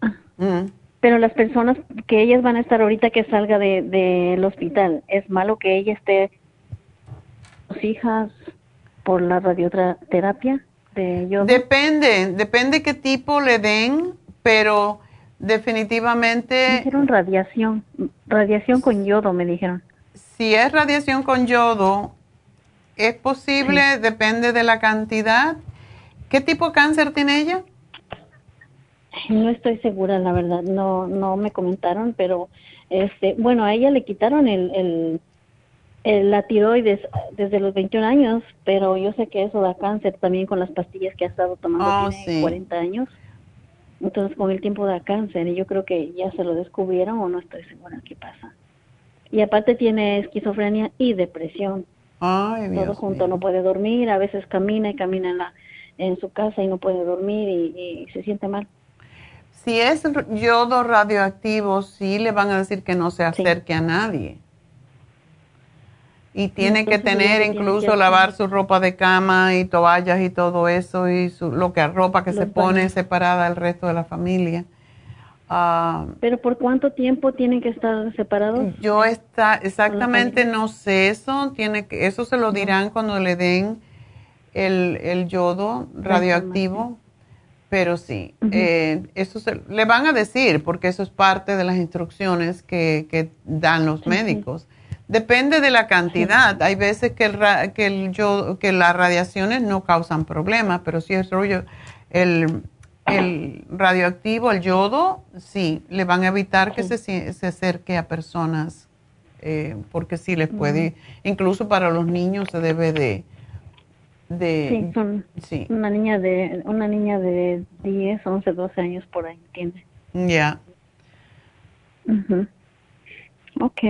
Ah. Mm. pero las personas que ellas van a estar ahorita que salga del de, hospital, ¿es malo que ella esté sus hijas por la radioterapia de yodo? Depende, depende qué tipo le den, pero definitivamente... Me dijeron radiación, radiación con yodo, me dijeron. Si es radiación con yodo, es posible, depende de la cantidad. ¿Qué tipo de cáncer tiene ella? No estoy segura, la verdad, no no me comentaron, pero este, bueno, a ella le quitaron el, el, la tiroides desde los 21 años, pero yo sé que eso da cáncer también con las pastillas que ha estado tomando oh, tiene 40 años. Entonces, con el tiempo da cáncer y yo creo que ya se lo descubrieron o no estoy segura qué pasa. Y aparte tiene esquizofrenia y depresión. Todo junto, no puede dormir, a veces camina y camina en, la, en su casa y no puede dormir y, se siente mal. Si es yodo radioactivo, sí le van a decir que no se acerque a nadie. Y tiene que tener incluso lavar su ropa de cama y toallas y todo eso y su, lo que ropa que se pone separada del resto de la familia. Ah, ¿Pero por cuánto tiempo tienen que estar separados? Yo está, exactamente no sé eso, tiene que, eso se lo dirán cuando le den el, el yodo radioactivo, pero sí, eh, eso se, le van a decir porque eso es parte de las instrucciones que, que dan los médicos. Depende de la cantidad. Hay veces que, el, que, el yodo, que las radiaciones no causan problemas, pero si es rollo, el el radioactivo, el yodo, sí, le van a evitar que se, se, acerque a personas, eh, porque sí les puede, incluso para los niños se debe de... de sí, una niña de una niña de 10, 11, 12 años por ahí tiene. Ya. Ok.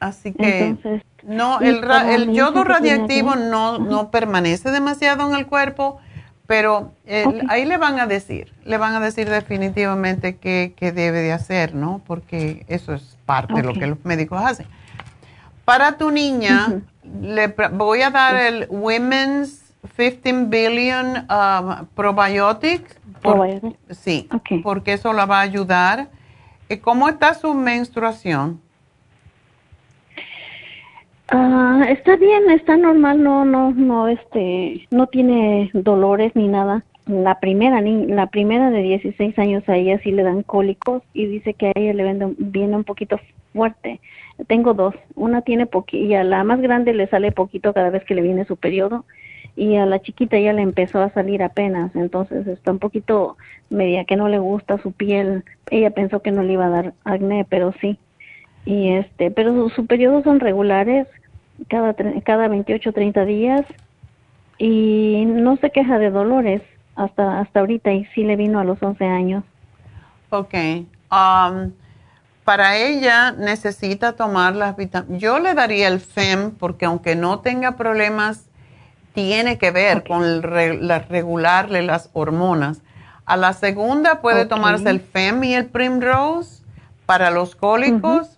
Así que no, el, el yodo radiactivo no, no permanece demasiado en el cuerpo pero ahí le van a decir, le van a decir definitivamente qué, debe de hacer, ¿no? Porque eso es parte de lo que los médicos hacen. Para tu niña, le voy a dar el Women's 15 Billion um, Probiotic. Sí, porque eso la va a ayudar. ¿Cómo está su menstruación? Ah, está bien, está normal, no, no, no, este, no tiene dolores ni nada. La primera, la primera de 16 años a ella sí le dan cólicos y dice que a ella le viene un poquito fuerte. Tengo dos, una tiene poquilla, la más grande le sale poquito cada vez que le viene su periodo y a la chiquita ya le empezó a salir apenas, entonces está un poquito media que no le gusta su piel. Ella pensó que no le iba a dar acné, pero sí y este pero sus periodos son regulares cada cada 28 30 días y no se queja de dolores hasta hasta ahorita y sí le vino a los 11 años. Ok. Um, para ella necesita tomar las vitaminas. Yo le daría el FEM porque aunque no tenga problemas, tiene que ver con la regularle las hormonas. A la segunda puede tomarse el FEM y el Primrose para los cólicos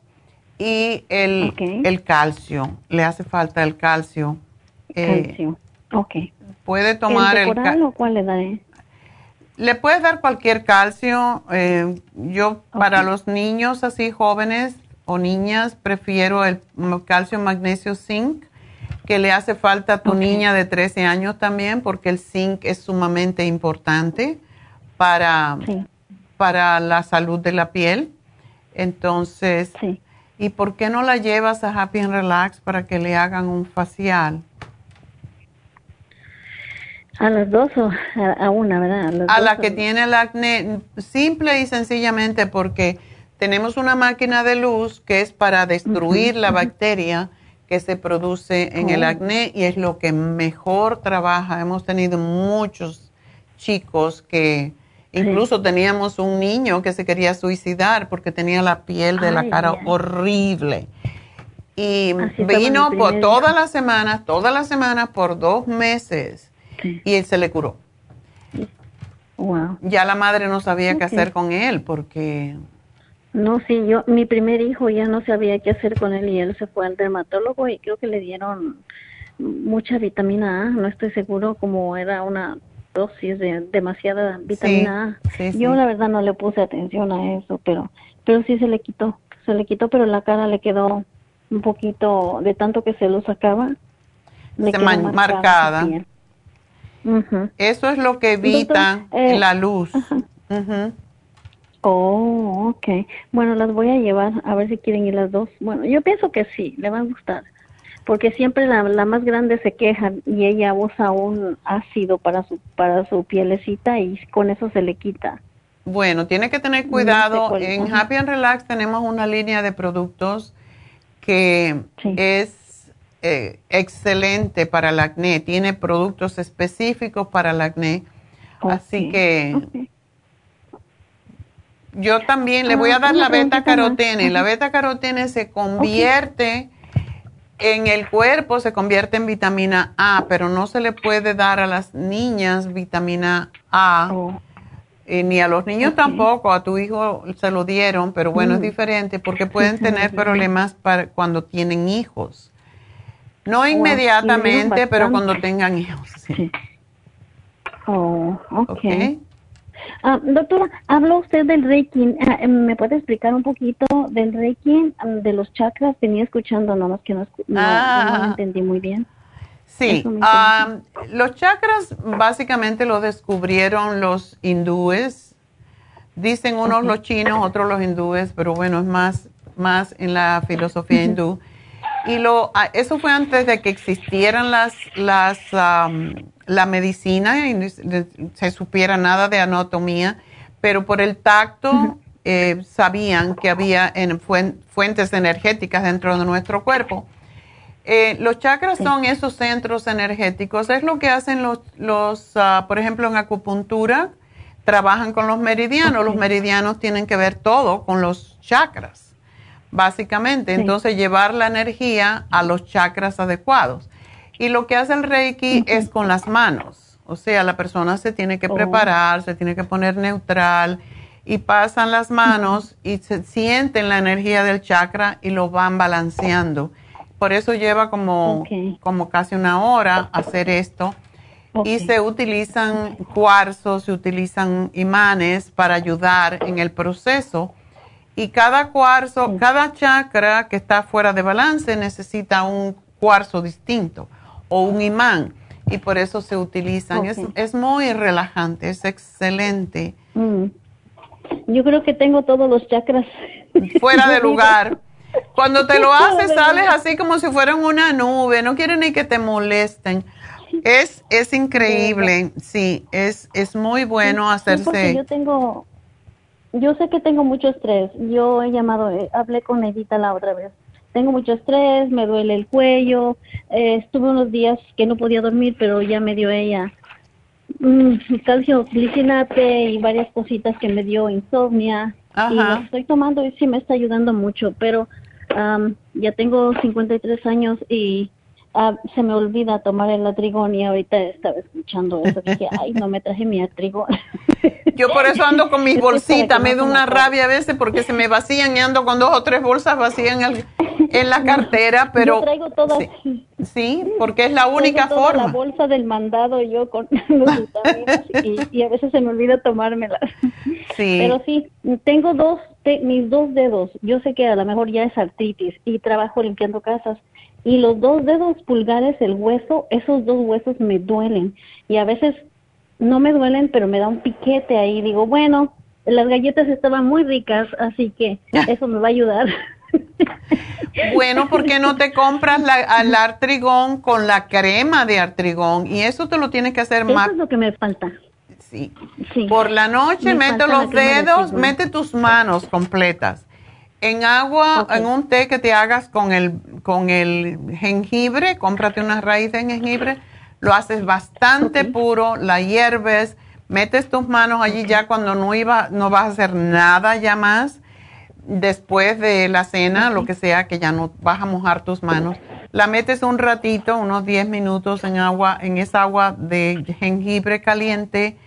y el, el calcio, le hace falta el calcio. Eh, calcio, ok. Puede tomar el... ¿El o cuál le daré? Le puedes dar cualquier calcio. Eh, yo para los niños así jóvenes o niñas prefiero el calcio magnesio zinc que le hace falta a tu niña de 13 años también porque el zinc es sumamente importante para, para la salud de la piel. Entonces, sí. ¿Y por qué no la llevas a Happy and Relax para que le hagan un facial? A las dos o a, una, ¿verdad? A, la que tiene el acné, simple y sencillamente porque tenemos una máquina de luz que es para destruir la bacteria que se produce en el oh. acné y es lo que mejor trabaja. Hemos tenido muchos chicos que Incluso teníamos un niño que se quería suicidar porque tenía la piel de la cara horrible. Y vino por todas las semanas, todas las semanas por dos meses y él se le curó. Wow. Ya la madre no sabía qué hacer con él porque... No, sí, yo, mi primer hijo ya no sabía qué hacer con él y él se fue al dermatólogo y creo que le dieron mucha vitamina A, no estoy seguro como era una dosis de demasiada vitamina A. Yo la verdad no le puse atención a eso, pero pero sí se le quitó, se le quitó, pero la cara le quedó un poquito de tanto que se lo sacaba. Le quedó marcada. Eso es lo que evita eh, la luz. Oh, ok. Bueno, las voy a llevar a ver si quieren ir las dos. Bueno, yo pienso que sí, le va a gustar. Porque siempre la, la más grande se queja y ella usa un ácido para su, para su pielecita y con eso se le quita. Bueno, tiene que tener cuidado. en Happy and Relax tenemos una línea de productos que es eh, excelente para el acné. Tiene productos específicos para el acné. Así que yo también le voy a ah, dar la beta carotene. La beta carotene se convierte en el cuerpo, se convierte en vitamina A, pero no se le puede dar a las niñas vitamina A. Oh. Eh, ni a los niños tampoco, a tu hijo se lo dieron, pero bueno, es mm. diferente porque pueden tener problemas para cuando tienen hijos. No inmediatamente, pero cuando tengan hijos. Sí. Oh, ok. Ah, doctora, habla usted del Reiki. Ah, em, ¿Me puede explicar un poquito del Reiki, de los chakras? Venía escuchando, nomás que no, no, no entendí muy bien. Sí, los chakras básicamente los descubrieron los hindúes. Dicen unos los chinos, otros los hindúes, pero bueno, es más, más en la filosofía hindú. Y lo, eso fue antes de que existieran las, las, la medicina y se supiera nada de anatomía, pero por el tacto eh, sabían que había en fuentes energéticas dentro de nuestro cuerpo. Eh, los chakras son esos centros energéticos. Es lo que hacen los, los ah, por ejemplo, en acupuntura, trabajan con los meridianos. Los meridianos tienen que ver todo con los chakras, básicamente. Entonces, llevar la energía a los chakras adecuados. Y lo que hace el Reiki es con las manos. O sea, la persona se tiene que oh. preparar, se tiene que poner neutral y pasan las manos y se sienten la energía del chakra y lo van balanceando por eso lleva como, como casi una hora hacer esto. Y se utilizan cuarzos, se utilizan imanes para ayudar en el proceso. Y cada cuarzo, cada chakra que está fuera de balance necesita un cuarzo distinto o un imán. Y por eso se utilizan. Es, es, muy relajante, es excelente. Mm. Yo creo que tengo todos los chakras. Fuera de lugar. Cuando te lo haces, sales así como si fueran una nube, no quieren ni que te molesten. Es, es increíble, sí, es, es muy bueno hacerse. yo tengo, yo sé que tengo mucho estrés. Yo he llamado, eh, hablé con Edita la otra vez. Tengo mucho estrés, me duele el cuello. Eh, estuve unos días que no podía dormir, pero ya me dio ella mm, calcio glicinate y varias cositas que me dio insomnia. Y lo estoy tomando y sí me está ayudando mucho, pero ya tengo 53 años y ah, se me olvida tomar el atrigón y ahorita estaba escuchando eso. Dije, ay, no me traje mi atrigón. Yo por eso ando con mis bolsitas, me da una rabia a veces porque se me vacían y ando con dos o tres bolsas vacías en, en la cartera, pero... Yo traigo todas. Sí, porque es la única forma. la bolsa del mandado yo con los vitaminas y, a veces se me olvida tomármelas. Sí. Pero sí, tengo dos, mis dos dedos, yo sé que a lo mejor ya es artritis y trabajo limpiando casas y los dos dedos pulgares, el hueso, esos dos huesos me duelen y a veces no me duelen, pero me da un piquete ahí. Digo, bueno, las galletas estaban muy ricas, así que eso me va a ayudar. Bueno, ¿por qué no te compras la, el artrigón con la crema de artrigón? Y eso te lo tienes que hacer más. Eso es lo que me falta. Sí. Por la noche mete los dedos, mete tus manos completas en agua, en un té que te hagas con el, con el jengibre, cómprate una raíz de jengibre, lo haces bastante puro, la hierves, metes tus manos allí ya cuando no iba, no vas a hacer nada ya más. Después de la cena, lo que sea, que ya no vas a mojar tus manos, la metes un ratito, unos 10 minutos en agua, en esa agua de jengibre caliente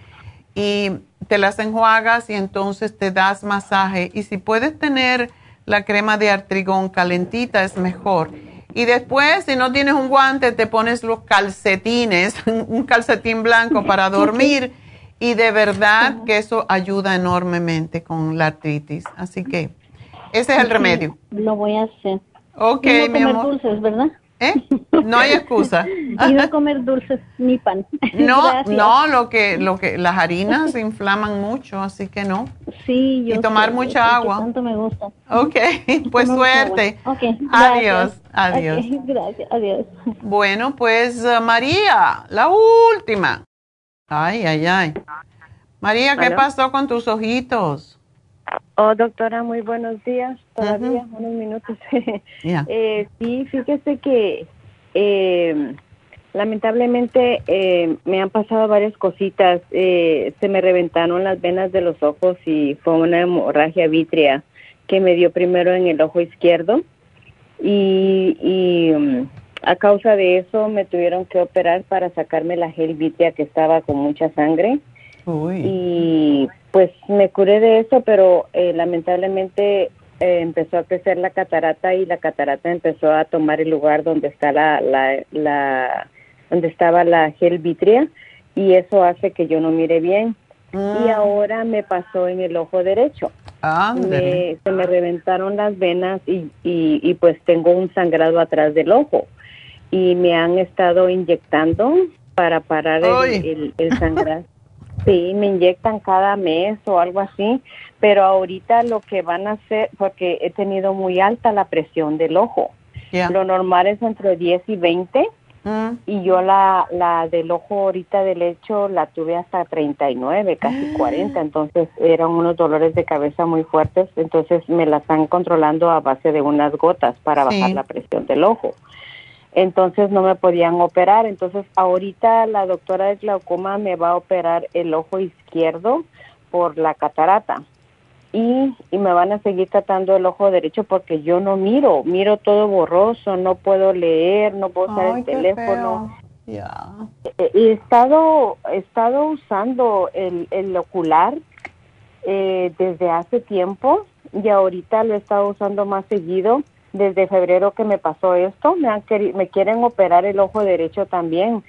y te las enjuagas y entonces te das masaje. Y si puedes tener la crema de artrigón calentita es mejor. Y después, si no tienes un guante, te pones los calcetines, un calcetín blanco para dormir. Y de verdad que eso ayuda enormemente con la artritis. Así que ese es el remedio. Lo voy a hacer. Ok, no mi comer amor. dulces, ¿verdad? ¿Eh? No hay excusa. y no comer dulces ni pan. No, Gracias. no, lo que, lo que, las harinas inflaman mucho, así que no. Sí, yo Y tomar sé, mucha agua. tanto me gusta. Ok, pues suerte. agua. Ok, Adiós, gracias. adiós. Gracias, adiós. Bueno, pues uh, María, la última. Ay, ay, ay. María, ¿qué ¿Aló? pasó con tus ojitos? Oh, doctora, muy buenos días. Todavía unos minutos. Eh, sí, fíjese que eh, lamentablemente eh, me han pasado varias cositas. Eh, se me reventaron las venas de los ojos y fue una hemorragia vítrea que me dio primero en el ojo izquierdo y, y mm, a causa de eso me tuvieron que operar para sacarme la gel vítrea que estaba con mucha sangre y pues me curé de eso, pero eh, lamentablemente eh, empezó a crecer la catarata y la catarata empezó a tomar el lugar donde está la, la, la donde estaba la gel vitrea y eso hace que yo no mire bien. Y ahora me pasó en el ojo derecho. Me- se me reventaron las venas y, y, y pues tengo un sangrado atrás del ojo y me han estado inyectando para parar Ay. el, el, el sangrado. Sí, me inyectan cada mes o algo así, pero ahorita lo que van a hacer, porque he tenido muy alta la presión del ojo. Lo normal es entre 10 y 20 Mm. y yo la, la del ojo ahorita del hecho la tuve hasta 39, casi 40, entonces eran unos dolores de cabeza muy fuertes, entonces me la están controlando a base de unas gotas para Sí. bajar la presión del ojo. Entonces no me podían operar, entonces ahorita la doctora de glaucoma me va a operar el ojo izquierdo por la catarata. Y, y me van a seguir tratando el ojo derecho porque yo no miro, miro todo borroso, no puedo leer, no puedo usar Ay, el teléfono. Eh, He estado, he estado usando el, el ocular eh, desde hace tiempo y ahorita lo he estado usando más seguido. Desde febrero que me pasó esto, me, han me quieren operar el ojo derecho también,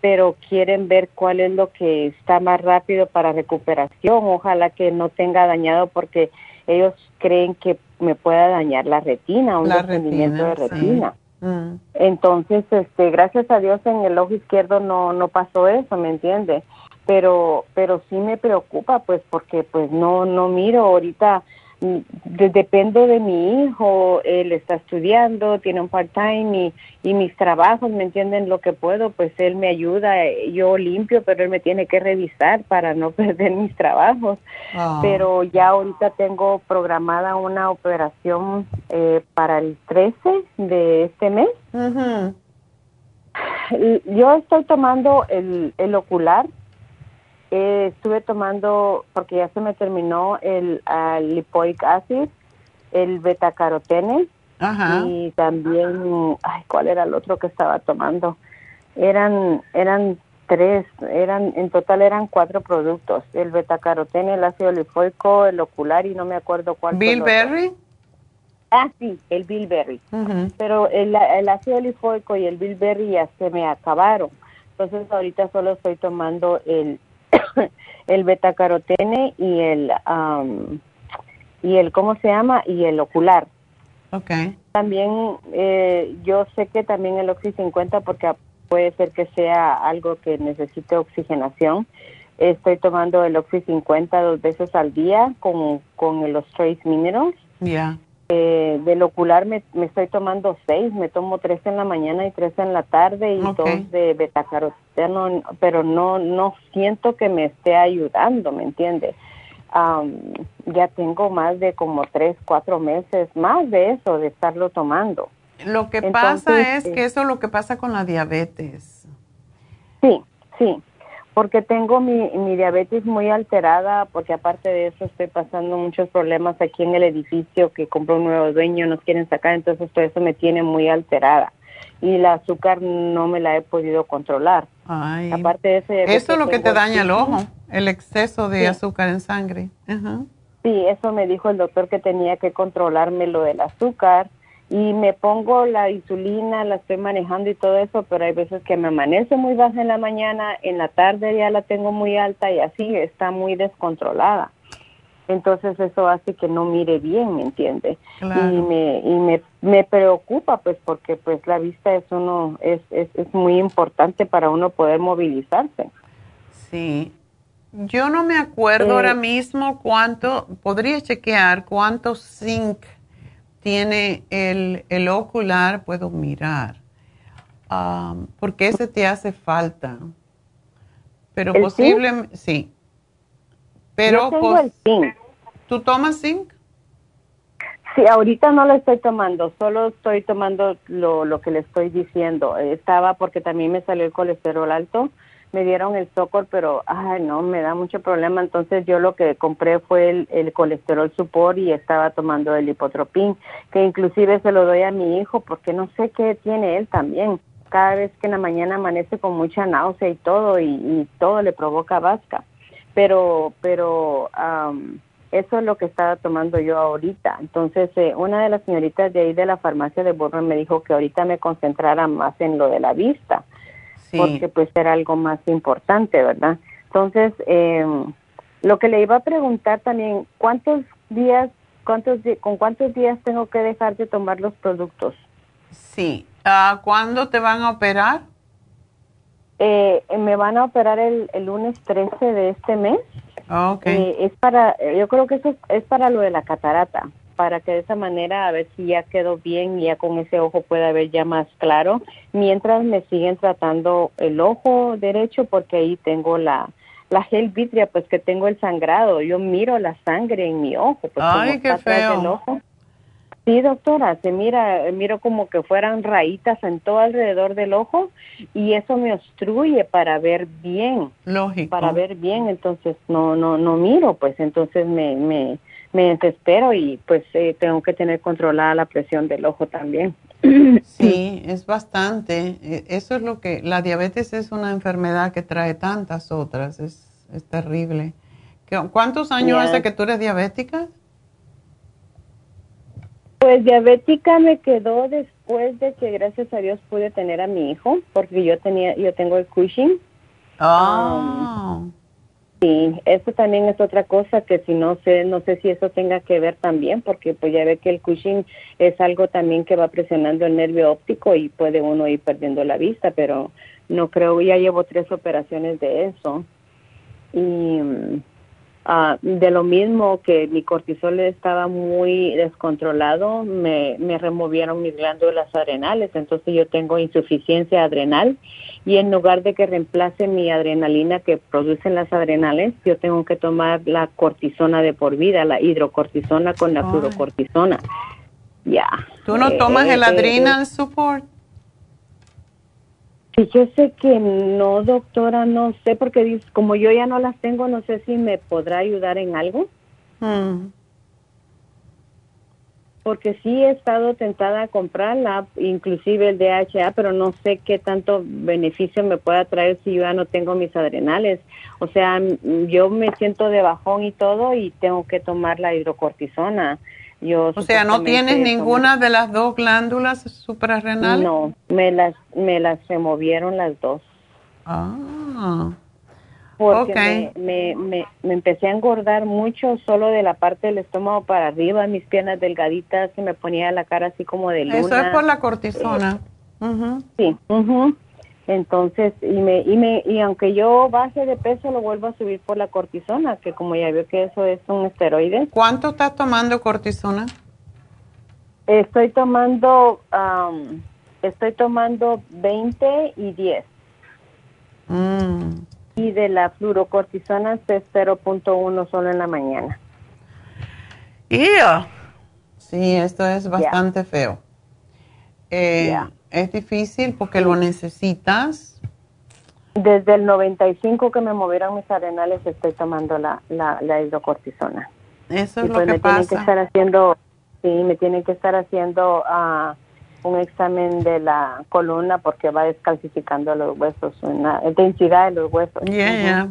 pero quieren ver cuál es lo que está más rápido para recuperación. Ojalá que no tenga dañado porque ellos creen que me pueda dañar la retina, un La desprendimiento de retina, sí. retina. Mm. Entonces, este, gracias a Dios en el ojo izquierdo no no pasó eso, ¿me entiende? Pero pero sí me preocupa pues porque pues no no miro ahorita de- dependo de mi hijo, él está estudiando, tiene un part-time y, y mis trabajos, ¿me entienden? Lo que puedo, pues él me ayuda, yo limpio, pero él me tiene que revisar para no perder mis trabajos Ah. pero ya ahorita tengo programada una operación eh, para el 13 de este mes. Yo estoy tomando el, el ocular. Eh, estuve tomando, porque ya se me terminó el ah, lipoic acid, el betacarotene Ajá. y también, ay, ¿cuál era el otro que estaba tomando? Eran, eran tres, eran, en total eran cuatro productos, el betacarotene, el ácido lipoico, el ocular y no me acuerdo cuál. ¿Bilberry? Ah, sí, el bilberry. Pero el, el ácido lipoico y el bilberry ya se me acabaron. Entonces ahorita solo estoy tomando el, el betacarotene y el, am, y el, ¿cómo se llama? Y el ocular. Okay. También eh, yo sé que también el Oxy 50 porque puede ser que sea algo que necesite oxigenación. Estoy tomando el Oxy 50 dos veces al día con, con los Trace Minerals. Ya. Eh, del ocular me, me estoy tomando seis, me tomo tres en la mañana y tres en la tarde y dos de betacaroteno, pero no no siento que me esté ayudando, ¿me entiende? Am, ya tengo más de como tres, cuatro meses más de eso, de estarlo tomando. Lo que Entonces, pasa es eh, que eso es lo que pasa con la diabetes. Sí, sí, porque tengo mi, mi diabetes muy alterada, porque aparte de eso estoy pasando muchos problemas aquí en el edificio que compró un nuevo dueño, nos quieren sacar, entonces todo eso me tiene muy alterada. Y el azúcar no me la he podido controlar. Ay. Aparte de eso, Eso es lo que te daña el ojo, el exceso de azúcar en sangre. Sí, eso me dijo el doctor que tenía que controlarme lo del azúcar y me pongo la insulina, la estoy manejando y todo eso, pero hay veces que me amanece muy baja en la mañana, en la tarde ya la tengo muy alta y así está muy descontrolada. Entonces eso hace que no mire bien, ¿me entiende? Y me y me, me preocupa pues porque pues la vista es uno es, es, es muy importante para uno poder movilizarse. Sí. Yo no me acuerdo Eh, ahora mismo cuánto, podría chequear cuánto zinc tiene el, el ocular, puedo mirar, Am, porque ese te hace falta. Pero ¿El posiblemente, sí. Pero Yo tengo pos- el zinc. ¿Tú tomas zinc? Sí, ahorita no lo estoy tomando, solo estoy tomando lo, lo que le estoy diciendo. Estaba porque también me salió el colesterol alto, me dieron el Zocor, pero ay no, me da mucho problema. Entonces yo lo que compré fue el, el colesterol support y estaba tomando el hipotropín, que inclusive se lo doy a mi hijo porque no sé qué tiene él también. Cada vez que en la mañana amanece con mucha náusea y todo, y, todo le provoca vasca. Pero, pero am, eso es lo que estaba tomando yo ahorita. Entonces, eh, una de las señoritas de ahí de la farmacia de Burbank me dijo que ahorita me concentrara más en lo de la vista, Sí. porque pues era algo más importante, ¿verdad? Entonces, eh, lo que le iba a preguntar también, ¿cuántos días, cuántos con cuántos días tengo que dejar de tomar los productos? Sí. Ah, ¿Cuándo te van a operar? Eh, me van a operar el, el lunes 13 de este mes. Ok. Eh, es para, yo creo que eso es, es para lo de la catarata, para que de esa manera a ver si ya quedó bien y ya con ese ojo pueda ver ya más claro, mientras me siguen tratando el ojo derecho porque ahí tengo la la gel vitria, pues que tengo el sangrado, yo miro la sangre en mi ojo, pues Ay, qué feo. del ojo. Sí, doctora, se mira, miro como que fueran rayitas en todo alrededor del ojo y eso me obstruye para ver bien. Lógico. Para ver bien, entonces no no no miro, pues entonces me me me desespero y pues eh, tengo que tener controlada la presión del ojo también. Sí, es bastante. E- Eso es lo que, la diabetes es una enfermedad que trae tantas otras, es, es terrible. ¿Qué- ¿Cuántos años hace que tú eres diabética? Pues diabética me quedó después de que gracias a Dios pude tener a mi hijo, porque yo tenía, yo tengo el Cushing. Ah. Sí, eso también es otra cosa que si no sé, no sé si eso tenga que ver también, porque pues ya ve que el Cushing es algo también que va presionando el nervio óptico y puede uno ir perdiendo la vista, pero no creo, ya llevo tres operaciones de eso. Y ah, de lo mismo que mi cortisol estaba muy descontrolado, me, me removieron mis glándulas adrenales, entonces yo tengo insuficiencia adrenal y en lugar de que reemplace mi adrenalina que producen las adrenales, yo tengo que tomar la cortisona de por vida, la hidrocortisona con la fluorocortisona. Ya. ¿Tú no Eh, tomas eh, el eh, adrenal support? Fíjese que no, doctora, no sé, porque como yo ya no las tengo, no sé si me podrá ayudar en algo. Mm. Porque sí he estado tentada a comprarla, inclusive el DHA, pero no sé qué tanto beneficio me pueda traer si yo ya no tengo mis adrenales. O sea, m- yo me siento de bajón y todo y tengo que tomar la hidrocortisona. Yo O sea, ¿no tienes ninguna de las dos glándulas suprarrenales? No, me las, me las removieron las dos. Ah. porque Ok. me, me, me, me empecé a engordar mucho solo de la parte del estómago para arriba, mis piernas delgaditas, se me ponía la cara así como de luna. Eso es por la cortisona. Ujú. Sí. Entonces, y me, y me, y aunque yo baje de peso, lo vuelvo a subir por la cortisona, que como ya veo que eso es un esteroide. ¿Cuánto estás tomando cortisona? Estoy tomando, am, estoy tomando 20 y 10. Mm. Y de la fluorocortisona es 0.1 solo en la mañana. Yeah. Sí, esto es bastante feo. Eh, Es difícil porque lo necesitas. Desde el 95 que me movieron mis arenales estoy tomando la, la, la hidrocortisona. Eso es y lo pues que me pasa. tienen que estar haciendo, sí, me tienen que estar haciendo ah, un examen de la columna porque va descalcificando los huesos, una densidad de los huesos. Yeah, yeah.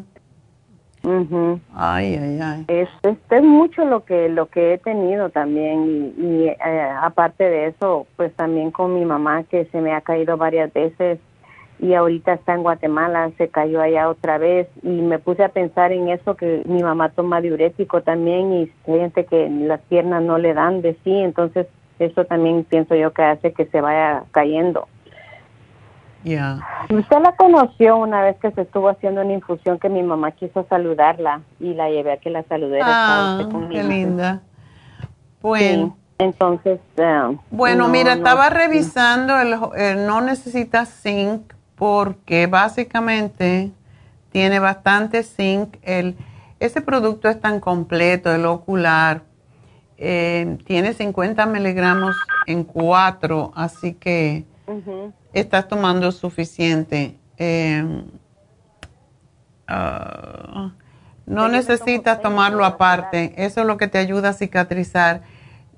Ujú. Ay, ay, ay. Es, es, es mucho lo que lo que he tenido también y, y, eh, aparte de eso, pues también con mi mamá que se me ha caído varias veces y ahorita está en Guatemala, se cayó allá otra vez y me puse a pensar en eso que mi mamá toma diurético también y siente que las piernas no le dan de sí, entonces eso también pienso yo que hace que se vaya cayendo. Ya. Usted la conoció una vez que se estuvo haciendo una infusión que mi mamá quiso saludarla y la llevé a que la saludara. Ah, qué linda. Bueno. Sí, Entonces, eh, Bueno, no, mira, no, estaba revisando, el, el no necesita zinc porque básicamente tiene bastante zinc. El, ese producto es tan completo, el ocular, eh, tiene 50 miligramos en 4, así que Estás tomando suficiente. Eh, ah, no necesitas tomarlo aparte, eso es lo que te ayuda a cicatrizar.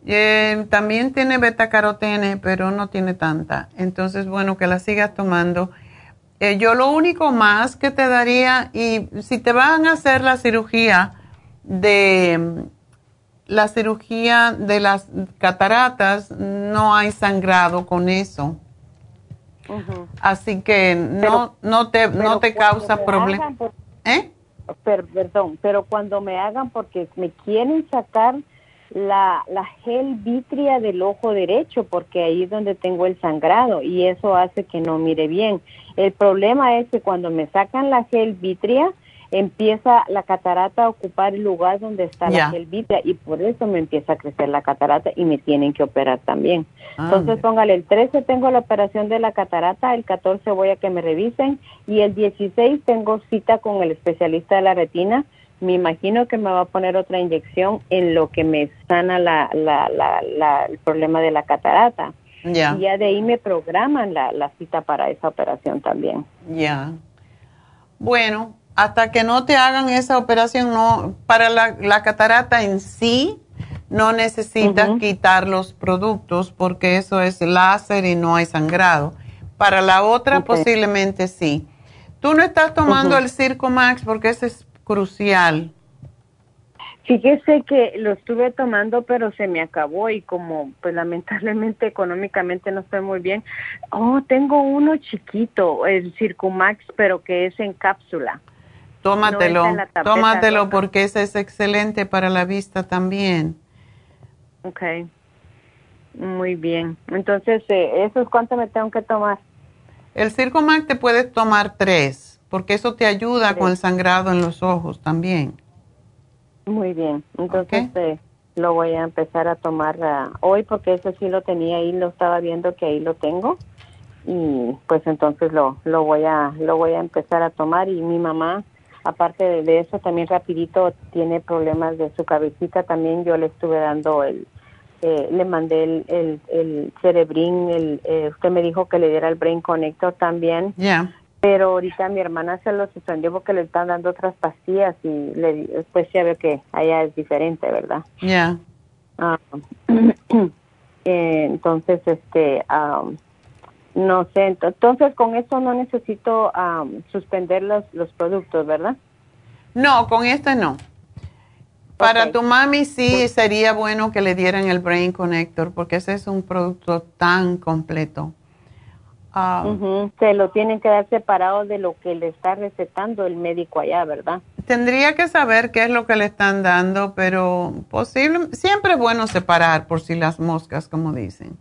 Eh, también tiene beta carotene, pero no tiene tanta. Entonces, bueno, que la sigas tomando. Eh, yo lo único más que te daría, y si te van a hacer la cirugía de la cirugía de las cataratas, no hay sangrado con eso. Así que no, no te, no te causa problema. por- ¿Eh? per- perdón, pero cuando me hagan porque me quieren sacar la, la gel vitria del ojo derecho porque ahí es donde tengo el sangrado y eso hace que no mire bien. El problema es que cuando me sacan la gel vitria empieza la catarata a ocupar el lugar donde está Ya. la gel vitria y por eso me empieza a crecer la catarata y me tienen que operar también. Ah, Entonces mira. póngale el 13 tengo la operación de la catarata, el 14 voy a que me revisen y el 16 tengo cita con el especialista de la retina. Me imagino que me va a poner otra inyección en lo que me sana la, la, la, la- el problema de la catarata. Y ya de ahí me programan la, la cita para esa operación también. Ya. Bueno, hasta que no te hagan esa operación, no, para la, la catarata en sí, no necesitas quitar los productos porque eso es láser y no hay sangrado. Para la otra, posiblemente sí. Tú no estás tomando el Circo Max porque ese es crucial. Fíjese que lo estuve tomando, pero se me acabó y como pues lamentablemente económicamente no estoy muy bien. Oh, tengo uno chiquito, el Circumax, pero que es en cápsula. Tómatelo, No está tómatelo roja. porque ese es excelente para la vista también. Okay. Muy bien. Entonces, eh, ¿eso es cuánto me tengo que tomar? El Circo Max te puedes tomar tres, porque eso te ayuda con el sangrado en los ojos también. Muy bien. Entonces, eh, lo voy a empezar a tomar ah, hoy porque ese sí lo tenía ahí, lo estaba viendo que ahí lo tengo. Y pues entonces lo, lo voy a lo voy a empezar a tomar y mi mamá aparte de, eso también rapidito tiene problemas de su cabecita también yo le estuve dando el eh, le mandé el, el, el cerebrín el, eh, usted me dijo que le diera el brain connector también Ya. pero ahorita mi hermana se lo suspendió porque le están dando otras pastillas y le, después ya veo que allá es diferente, ¿verdad? Ya. Ah, eh, entonces, este, am, no sé, ent- entonces con eso no necesito am, suspender los, los productos, ¿verdad? No, con este no. Para tu mami sí sería bueno que le dieran el Brain Connector porque ese es un producto tan completo. Ah, Se lo tienen que dar separado de lo que le está recetando el médico allá, ¿verdad? Tendría que saber qué es lo que le están dando, pero posible, siempre es bueno separar por si las moscas, como dicen.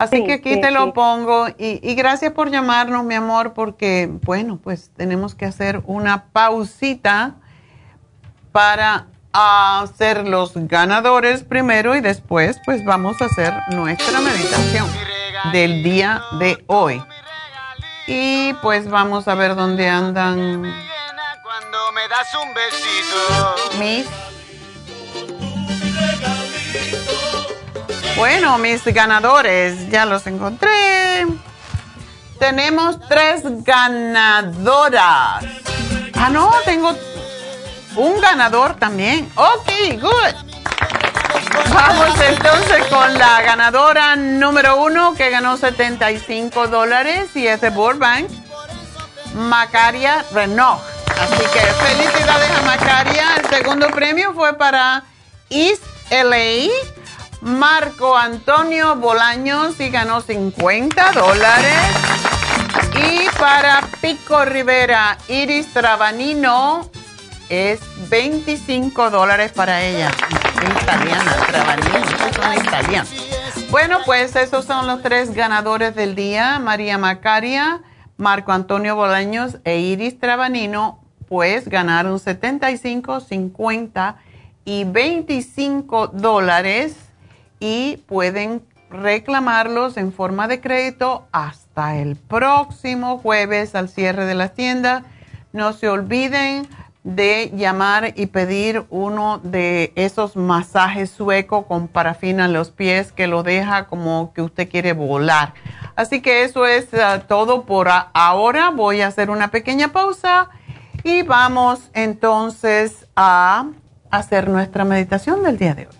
Así Sí, que aquí sí, te lo sí. pongo y, y gracias por llamarnos, mi amor, porque, bueno, pues tenemos que hacer una pausita para hacer los ganadores primero y después pues vamos a hacer nuestra meditación del día de hoy. Y pues vamos a ver dónde andan Cuando me das un besito. mis... Bueno, mis ganadores, ya los encontré. tenemos tres ganadoras. Ah, no, tengo un ganador también. Ok, good. Vamos entonces con la ganadora número uno que ganó 75 dólares y es de Burbank, Macaria Renault. Así que felicidades a Macaria. El segundo premio fue para East LA, Marco Antonio Bolaños y ganó 50 dólares. Y para Pico Rivera, Iris Trabanino es 25 dólares para ella. Italiana, Trabanino, Bueno, pues esos son los tres ganadores del día. María Macaria, Marco Antonio Bolaños e Iris Trabanino, pues ganaron 75, 50 y 25 dólares y pueden reclamarlos en forma de crédito hasta el próximo jueves al cierre de las tiendas. No se olviden de llamar y pedir uno de esos masajes suecos con parafina en los pies que lo deja como que usted quiere volar. Así que eso es uh, todo por ahora. Voy a hacer una pequeña pausa y vamos entonces a hacer nuestra meditación del día de hoy.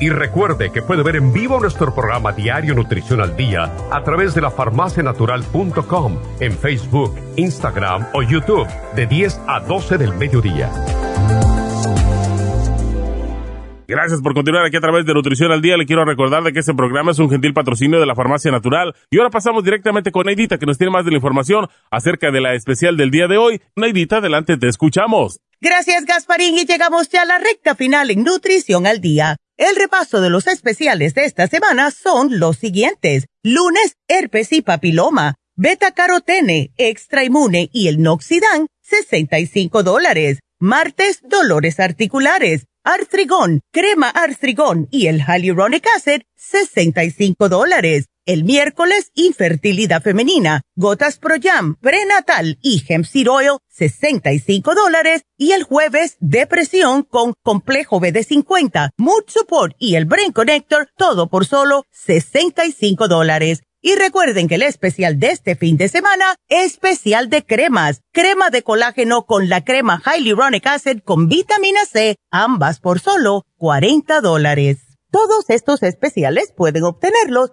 Y recuerde que puede ver en vivo nuestro programa Diario Nutrición al Día a través de la farmacianatural.com en Facebook, Instagram o YouTube de 10 a 12 del mediodía. Gracias por continuar aquí a través de Nutrición al Día. Le quiero recordar de que este programa es un gentil patrocinio de la Farmacia Natural. Y ahora pasamos directamente con Neidita, que nos tiene más de la información acerca de la especial del día de hoy. Neidita, adelante, te escuchamos. Gracias, Gasparín, y llegamos ya a la recta final en Nutrición al Día. El repaso de los especiales de esta semana son los siguientes. Lunes, herpes y papiloma, beta carotene, extra inmune y el noxidán, 65 dólares. Martes, dolores articulares, artrigón, crema artrigón y el hyaluronic acid, 65 dólares. El miércoles, infertilidad femenina, gotas Pro Jam, prenatal y hemp seed oil, 65 dólares. Y el jueves, depresión con complejo BD50, Mood Support y el Brain Connector, todo por solo 65 dólares. Y recuerden que el especial de este fin de semana, especial de cremas, crema de colágeno con la crema Hyaluronic Acid con vitamina C, ambas por solo 40 dólares. Todos estos especiales pueden obtenerlos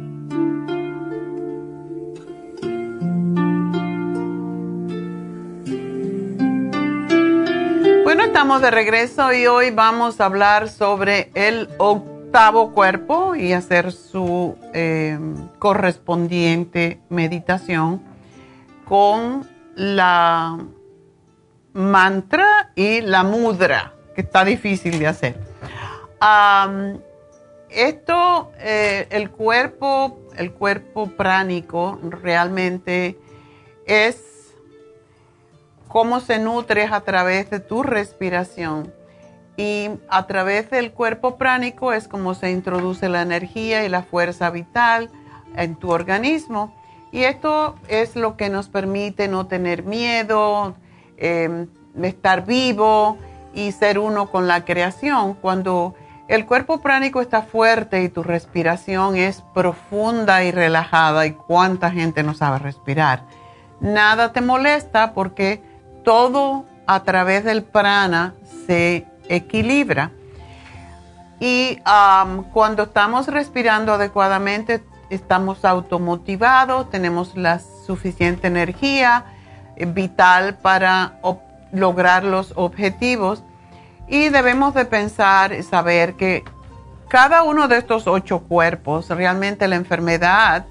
Estamos de regreso y hoy vamos a hablar sobre el octavo cuerpo y hacer su eh, correspondiente meditación con la mantra y la mudra, que está difícil de hacer. esto, eh, el cuerpo, el cuerpo pránico realmente es cómo se nutre a través de tu respiración. Y a través del cuerpo pránico es como se introduce la energía y la fuerza vital en tu organismo. Y esto es lo que nos permite no tener miedo, em, estar vivo y ser uno con la creación. Cuando el cuerpo pránico está fuerte y tu respiración es profunda y relajada, y cuánta gente no sabe respirar. Nada te molesta porque todo a través del prana se equilibra. Y cuando estamos respirando adecuadamente, estamos automotivados, tenemos la suficiente energía vital para lograr los objetivos. Y debemos de pensar, saber que cada uno de estos ocho cuerpos, realmente la enfermedad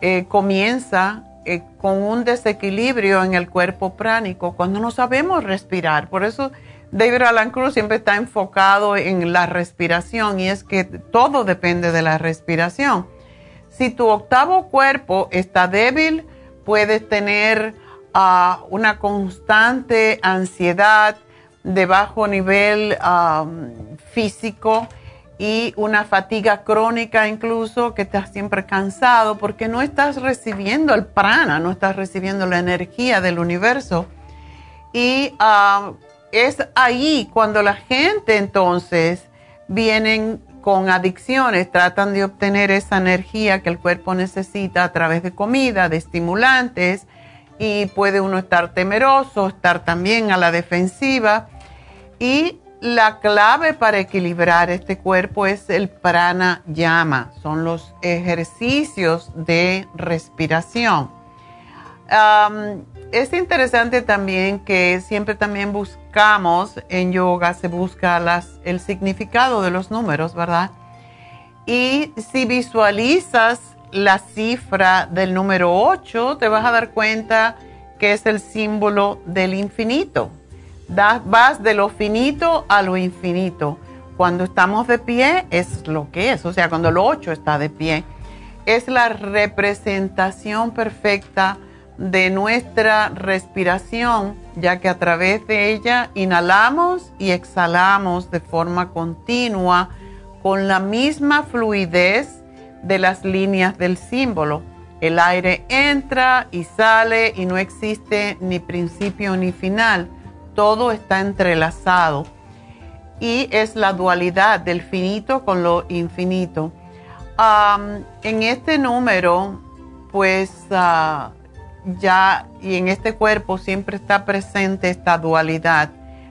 eh, comienza eh, con un desequilibrio en el cuerpo pránico cuando no sabemos respirar. Por eso David Alan Cruz siempre está enfocado en la respiración y es que todo depende de la respiración. Si tu octavo cuerpo está débil, puedes tener ah, una constante ansiedad de bajo nivel físico y una fatiga crónica incluso, que estás siempre cansado porque no estás recibiendo el prana, no estás recibiendo la energía del universo. Y ah, es ahí cuando la gente entonces vienen con adicciones, tratan de obtener esa energía que el cuerpo necesita a través de comida, de estimulantes, y puede uno estar temeroso, estar también a la defensiva. Y la clave para equilibrar este cuerpo es el pranayama, son los ejercicios de respiración. es interesante también que siempre también buscamos en yoga, se busca el significado de los números, ¿verdad? Y si visualizas la cifra del número 8, te vas a dar cuenta que es el símbolo del infinito vas de lo finito a lo infinito. Cuando estamos de pie es lo que es, o sea, cuando el 8 está de pie, es la representación perfecta de nuestra respiración, ya que a través de ella inhalamos y exhalamos de forma continua con la misma fluidez de las líneas del símbolo. El aire entra y sale y no existe ni principio ni final todo está entrelazado y es la dualidad del finito con lo infinito. en este número, pues ah, ya y en este cuerpo siempre está presente esta dualidad,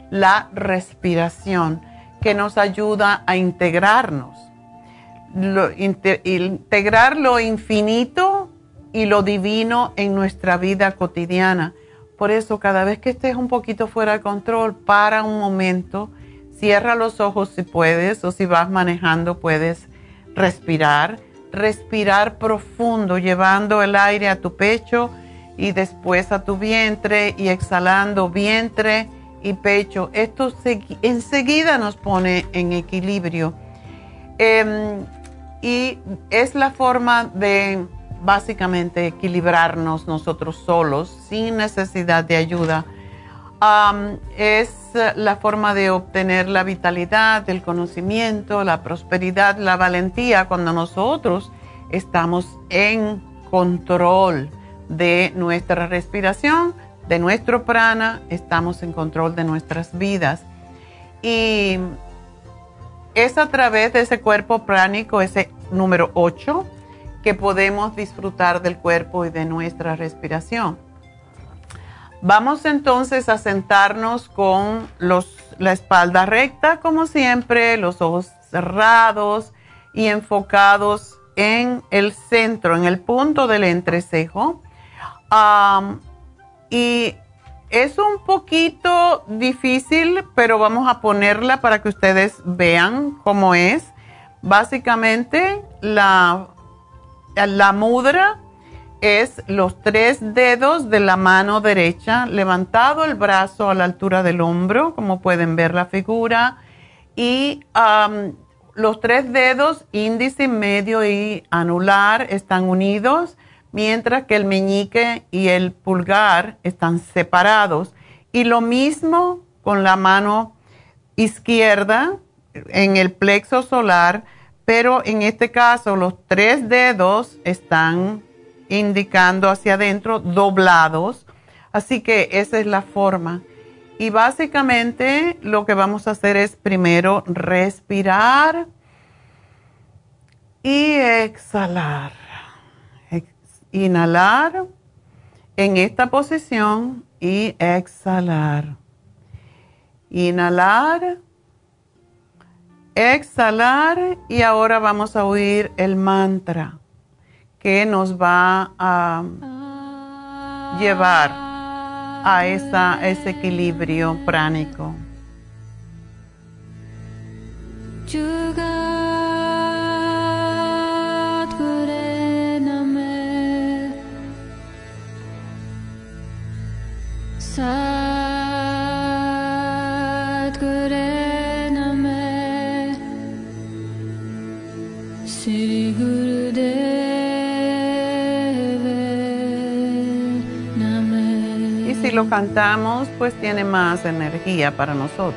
la respiración, que nos ayuda a integrarnos, integrar lo infinito y lo divino en nuestra vida cotidiana por eso, cada vez que estés un poquito fuera de control, para un momento, cierra los ojos si puedes o si vas manejando puedes respirar. Respirar profundo, llevando el aire a tu pecho y después a tu vientre y exhalando vientre y pecho. Esto enseguida nos pone en equilibrio. Em, y es la forma de básicamente equilibrarnos nosotros solos sin necesidad de ayuda. es la forma de obtener la vitalidad, el conocimiento, la prosperidad, la valentía cuando nosotros estamos en control de nuestra respiración, de nuestro prana, estamos en control de nuestras vidas. Y es a través de ese cuerpo pránico, ese número 8, que podemos disfrutar del cuerpo y de nuestra respiración. Vamos entonces a sentarnos con los, la espalda recta, como siempre, los ojos cerrados y enfocados en el centro, en el punto del entrecejo. y es un poquito difícil, pero vamos a ponerla para que ustedes vean cómo es. Básicamente, la la mudra es los tres dedos de la mano derecha, levantado el brazo a la altura del hombro, como pueden ver la figura, y los tres dedos, índice, medio y anular, están unidos, mientras que el meñique y el pulgar están separados. Y lo mismo con la mano izquierda en el plexo solar pero en este caso los tres dedos están indicando hacia adentro doblados, así que esa es la forma. Y básicamente lo que vamos a hacer es primero respirar y exhalar. Inhalar en esta posición y exhalar. Inhalar, exhalar y ahora vamos a oír el mantra que nos va a llevar a ese equilibrio pránico. Lo cantamos, pues tiene más energía para nosotros.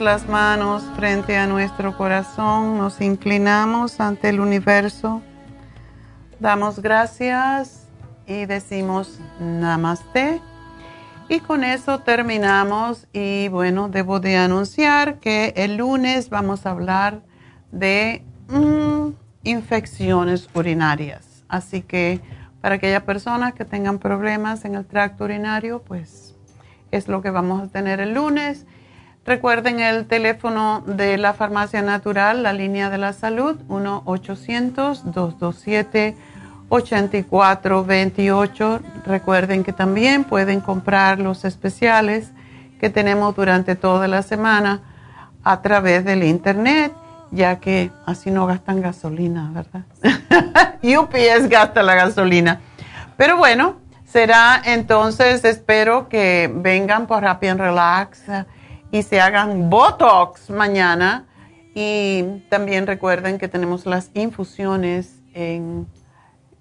Las manos frente a nuestro corazón, nos inclinamos ante el universo, damos gracias y decimos namaste. Y con eso terminamos y bueno, debo de anunciar que el lunes vamos a hablar de mm, infecciones urinarias. Así que para aquellas personas que tengan problemas en el tracto urinario, pues es lo que vamos a tener el lunes. Recuerden el teléfono de la Farmacia Natural, la línea de la salud, 1-800-227-8428. Recuerden que también pueden comprar los especiales que tenemos durante toda la semana a través del internet, ya que así no gastan gasolina, ¿verdad? UPS gasta la gasolina. Pero bueno, será entonces, espero que vengan por Happy and Relax y se hagan Botox mañana. Y también recuerden que tenemos las infusiones en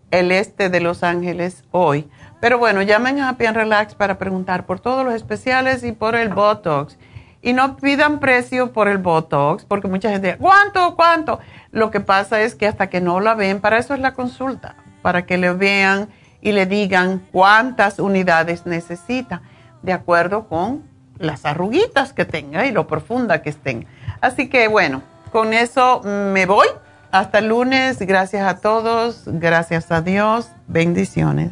el este de Los Ángeles hoy. Pero bueno, llamen a Happy and Relax para preguntar por todos los especiales y por el Botox. Y no pidan precio por el Botox, porque mucha gente ¿cuánto? ¿Cuánto? Lo que pasa es que hasta que no la ven, para eso es la consulta, para que le vean y le digan cuántas unidades necesita, de acuerdo con las arruguitas que tenga y lo profunda que estén. Así que bueno, con eso me voy hasta el lunes. Gracias a todos. Gracias a Dios. Bendiciones.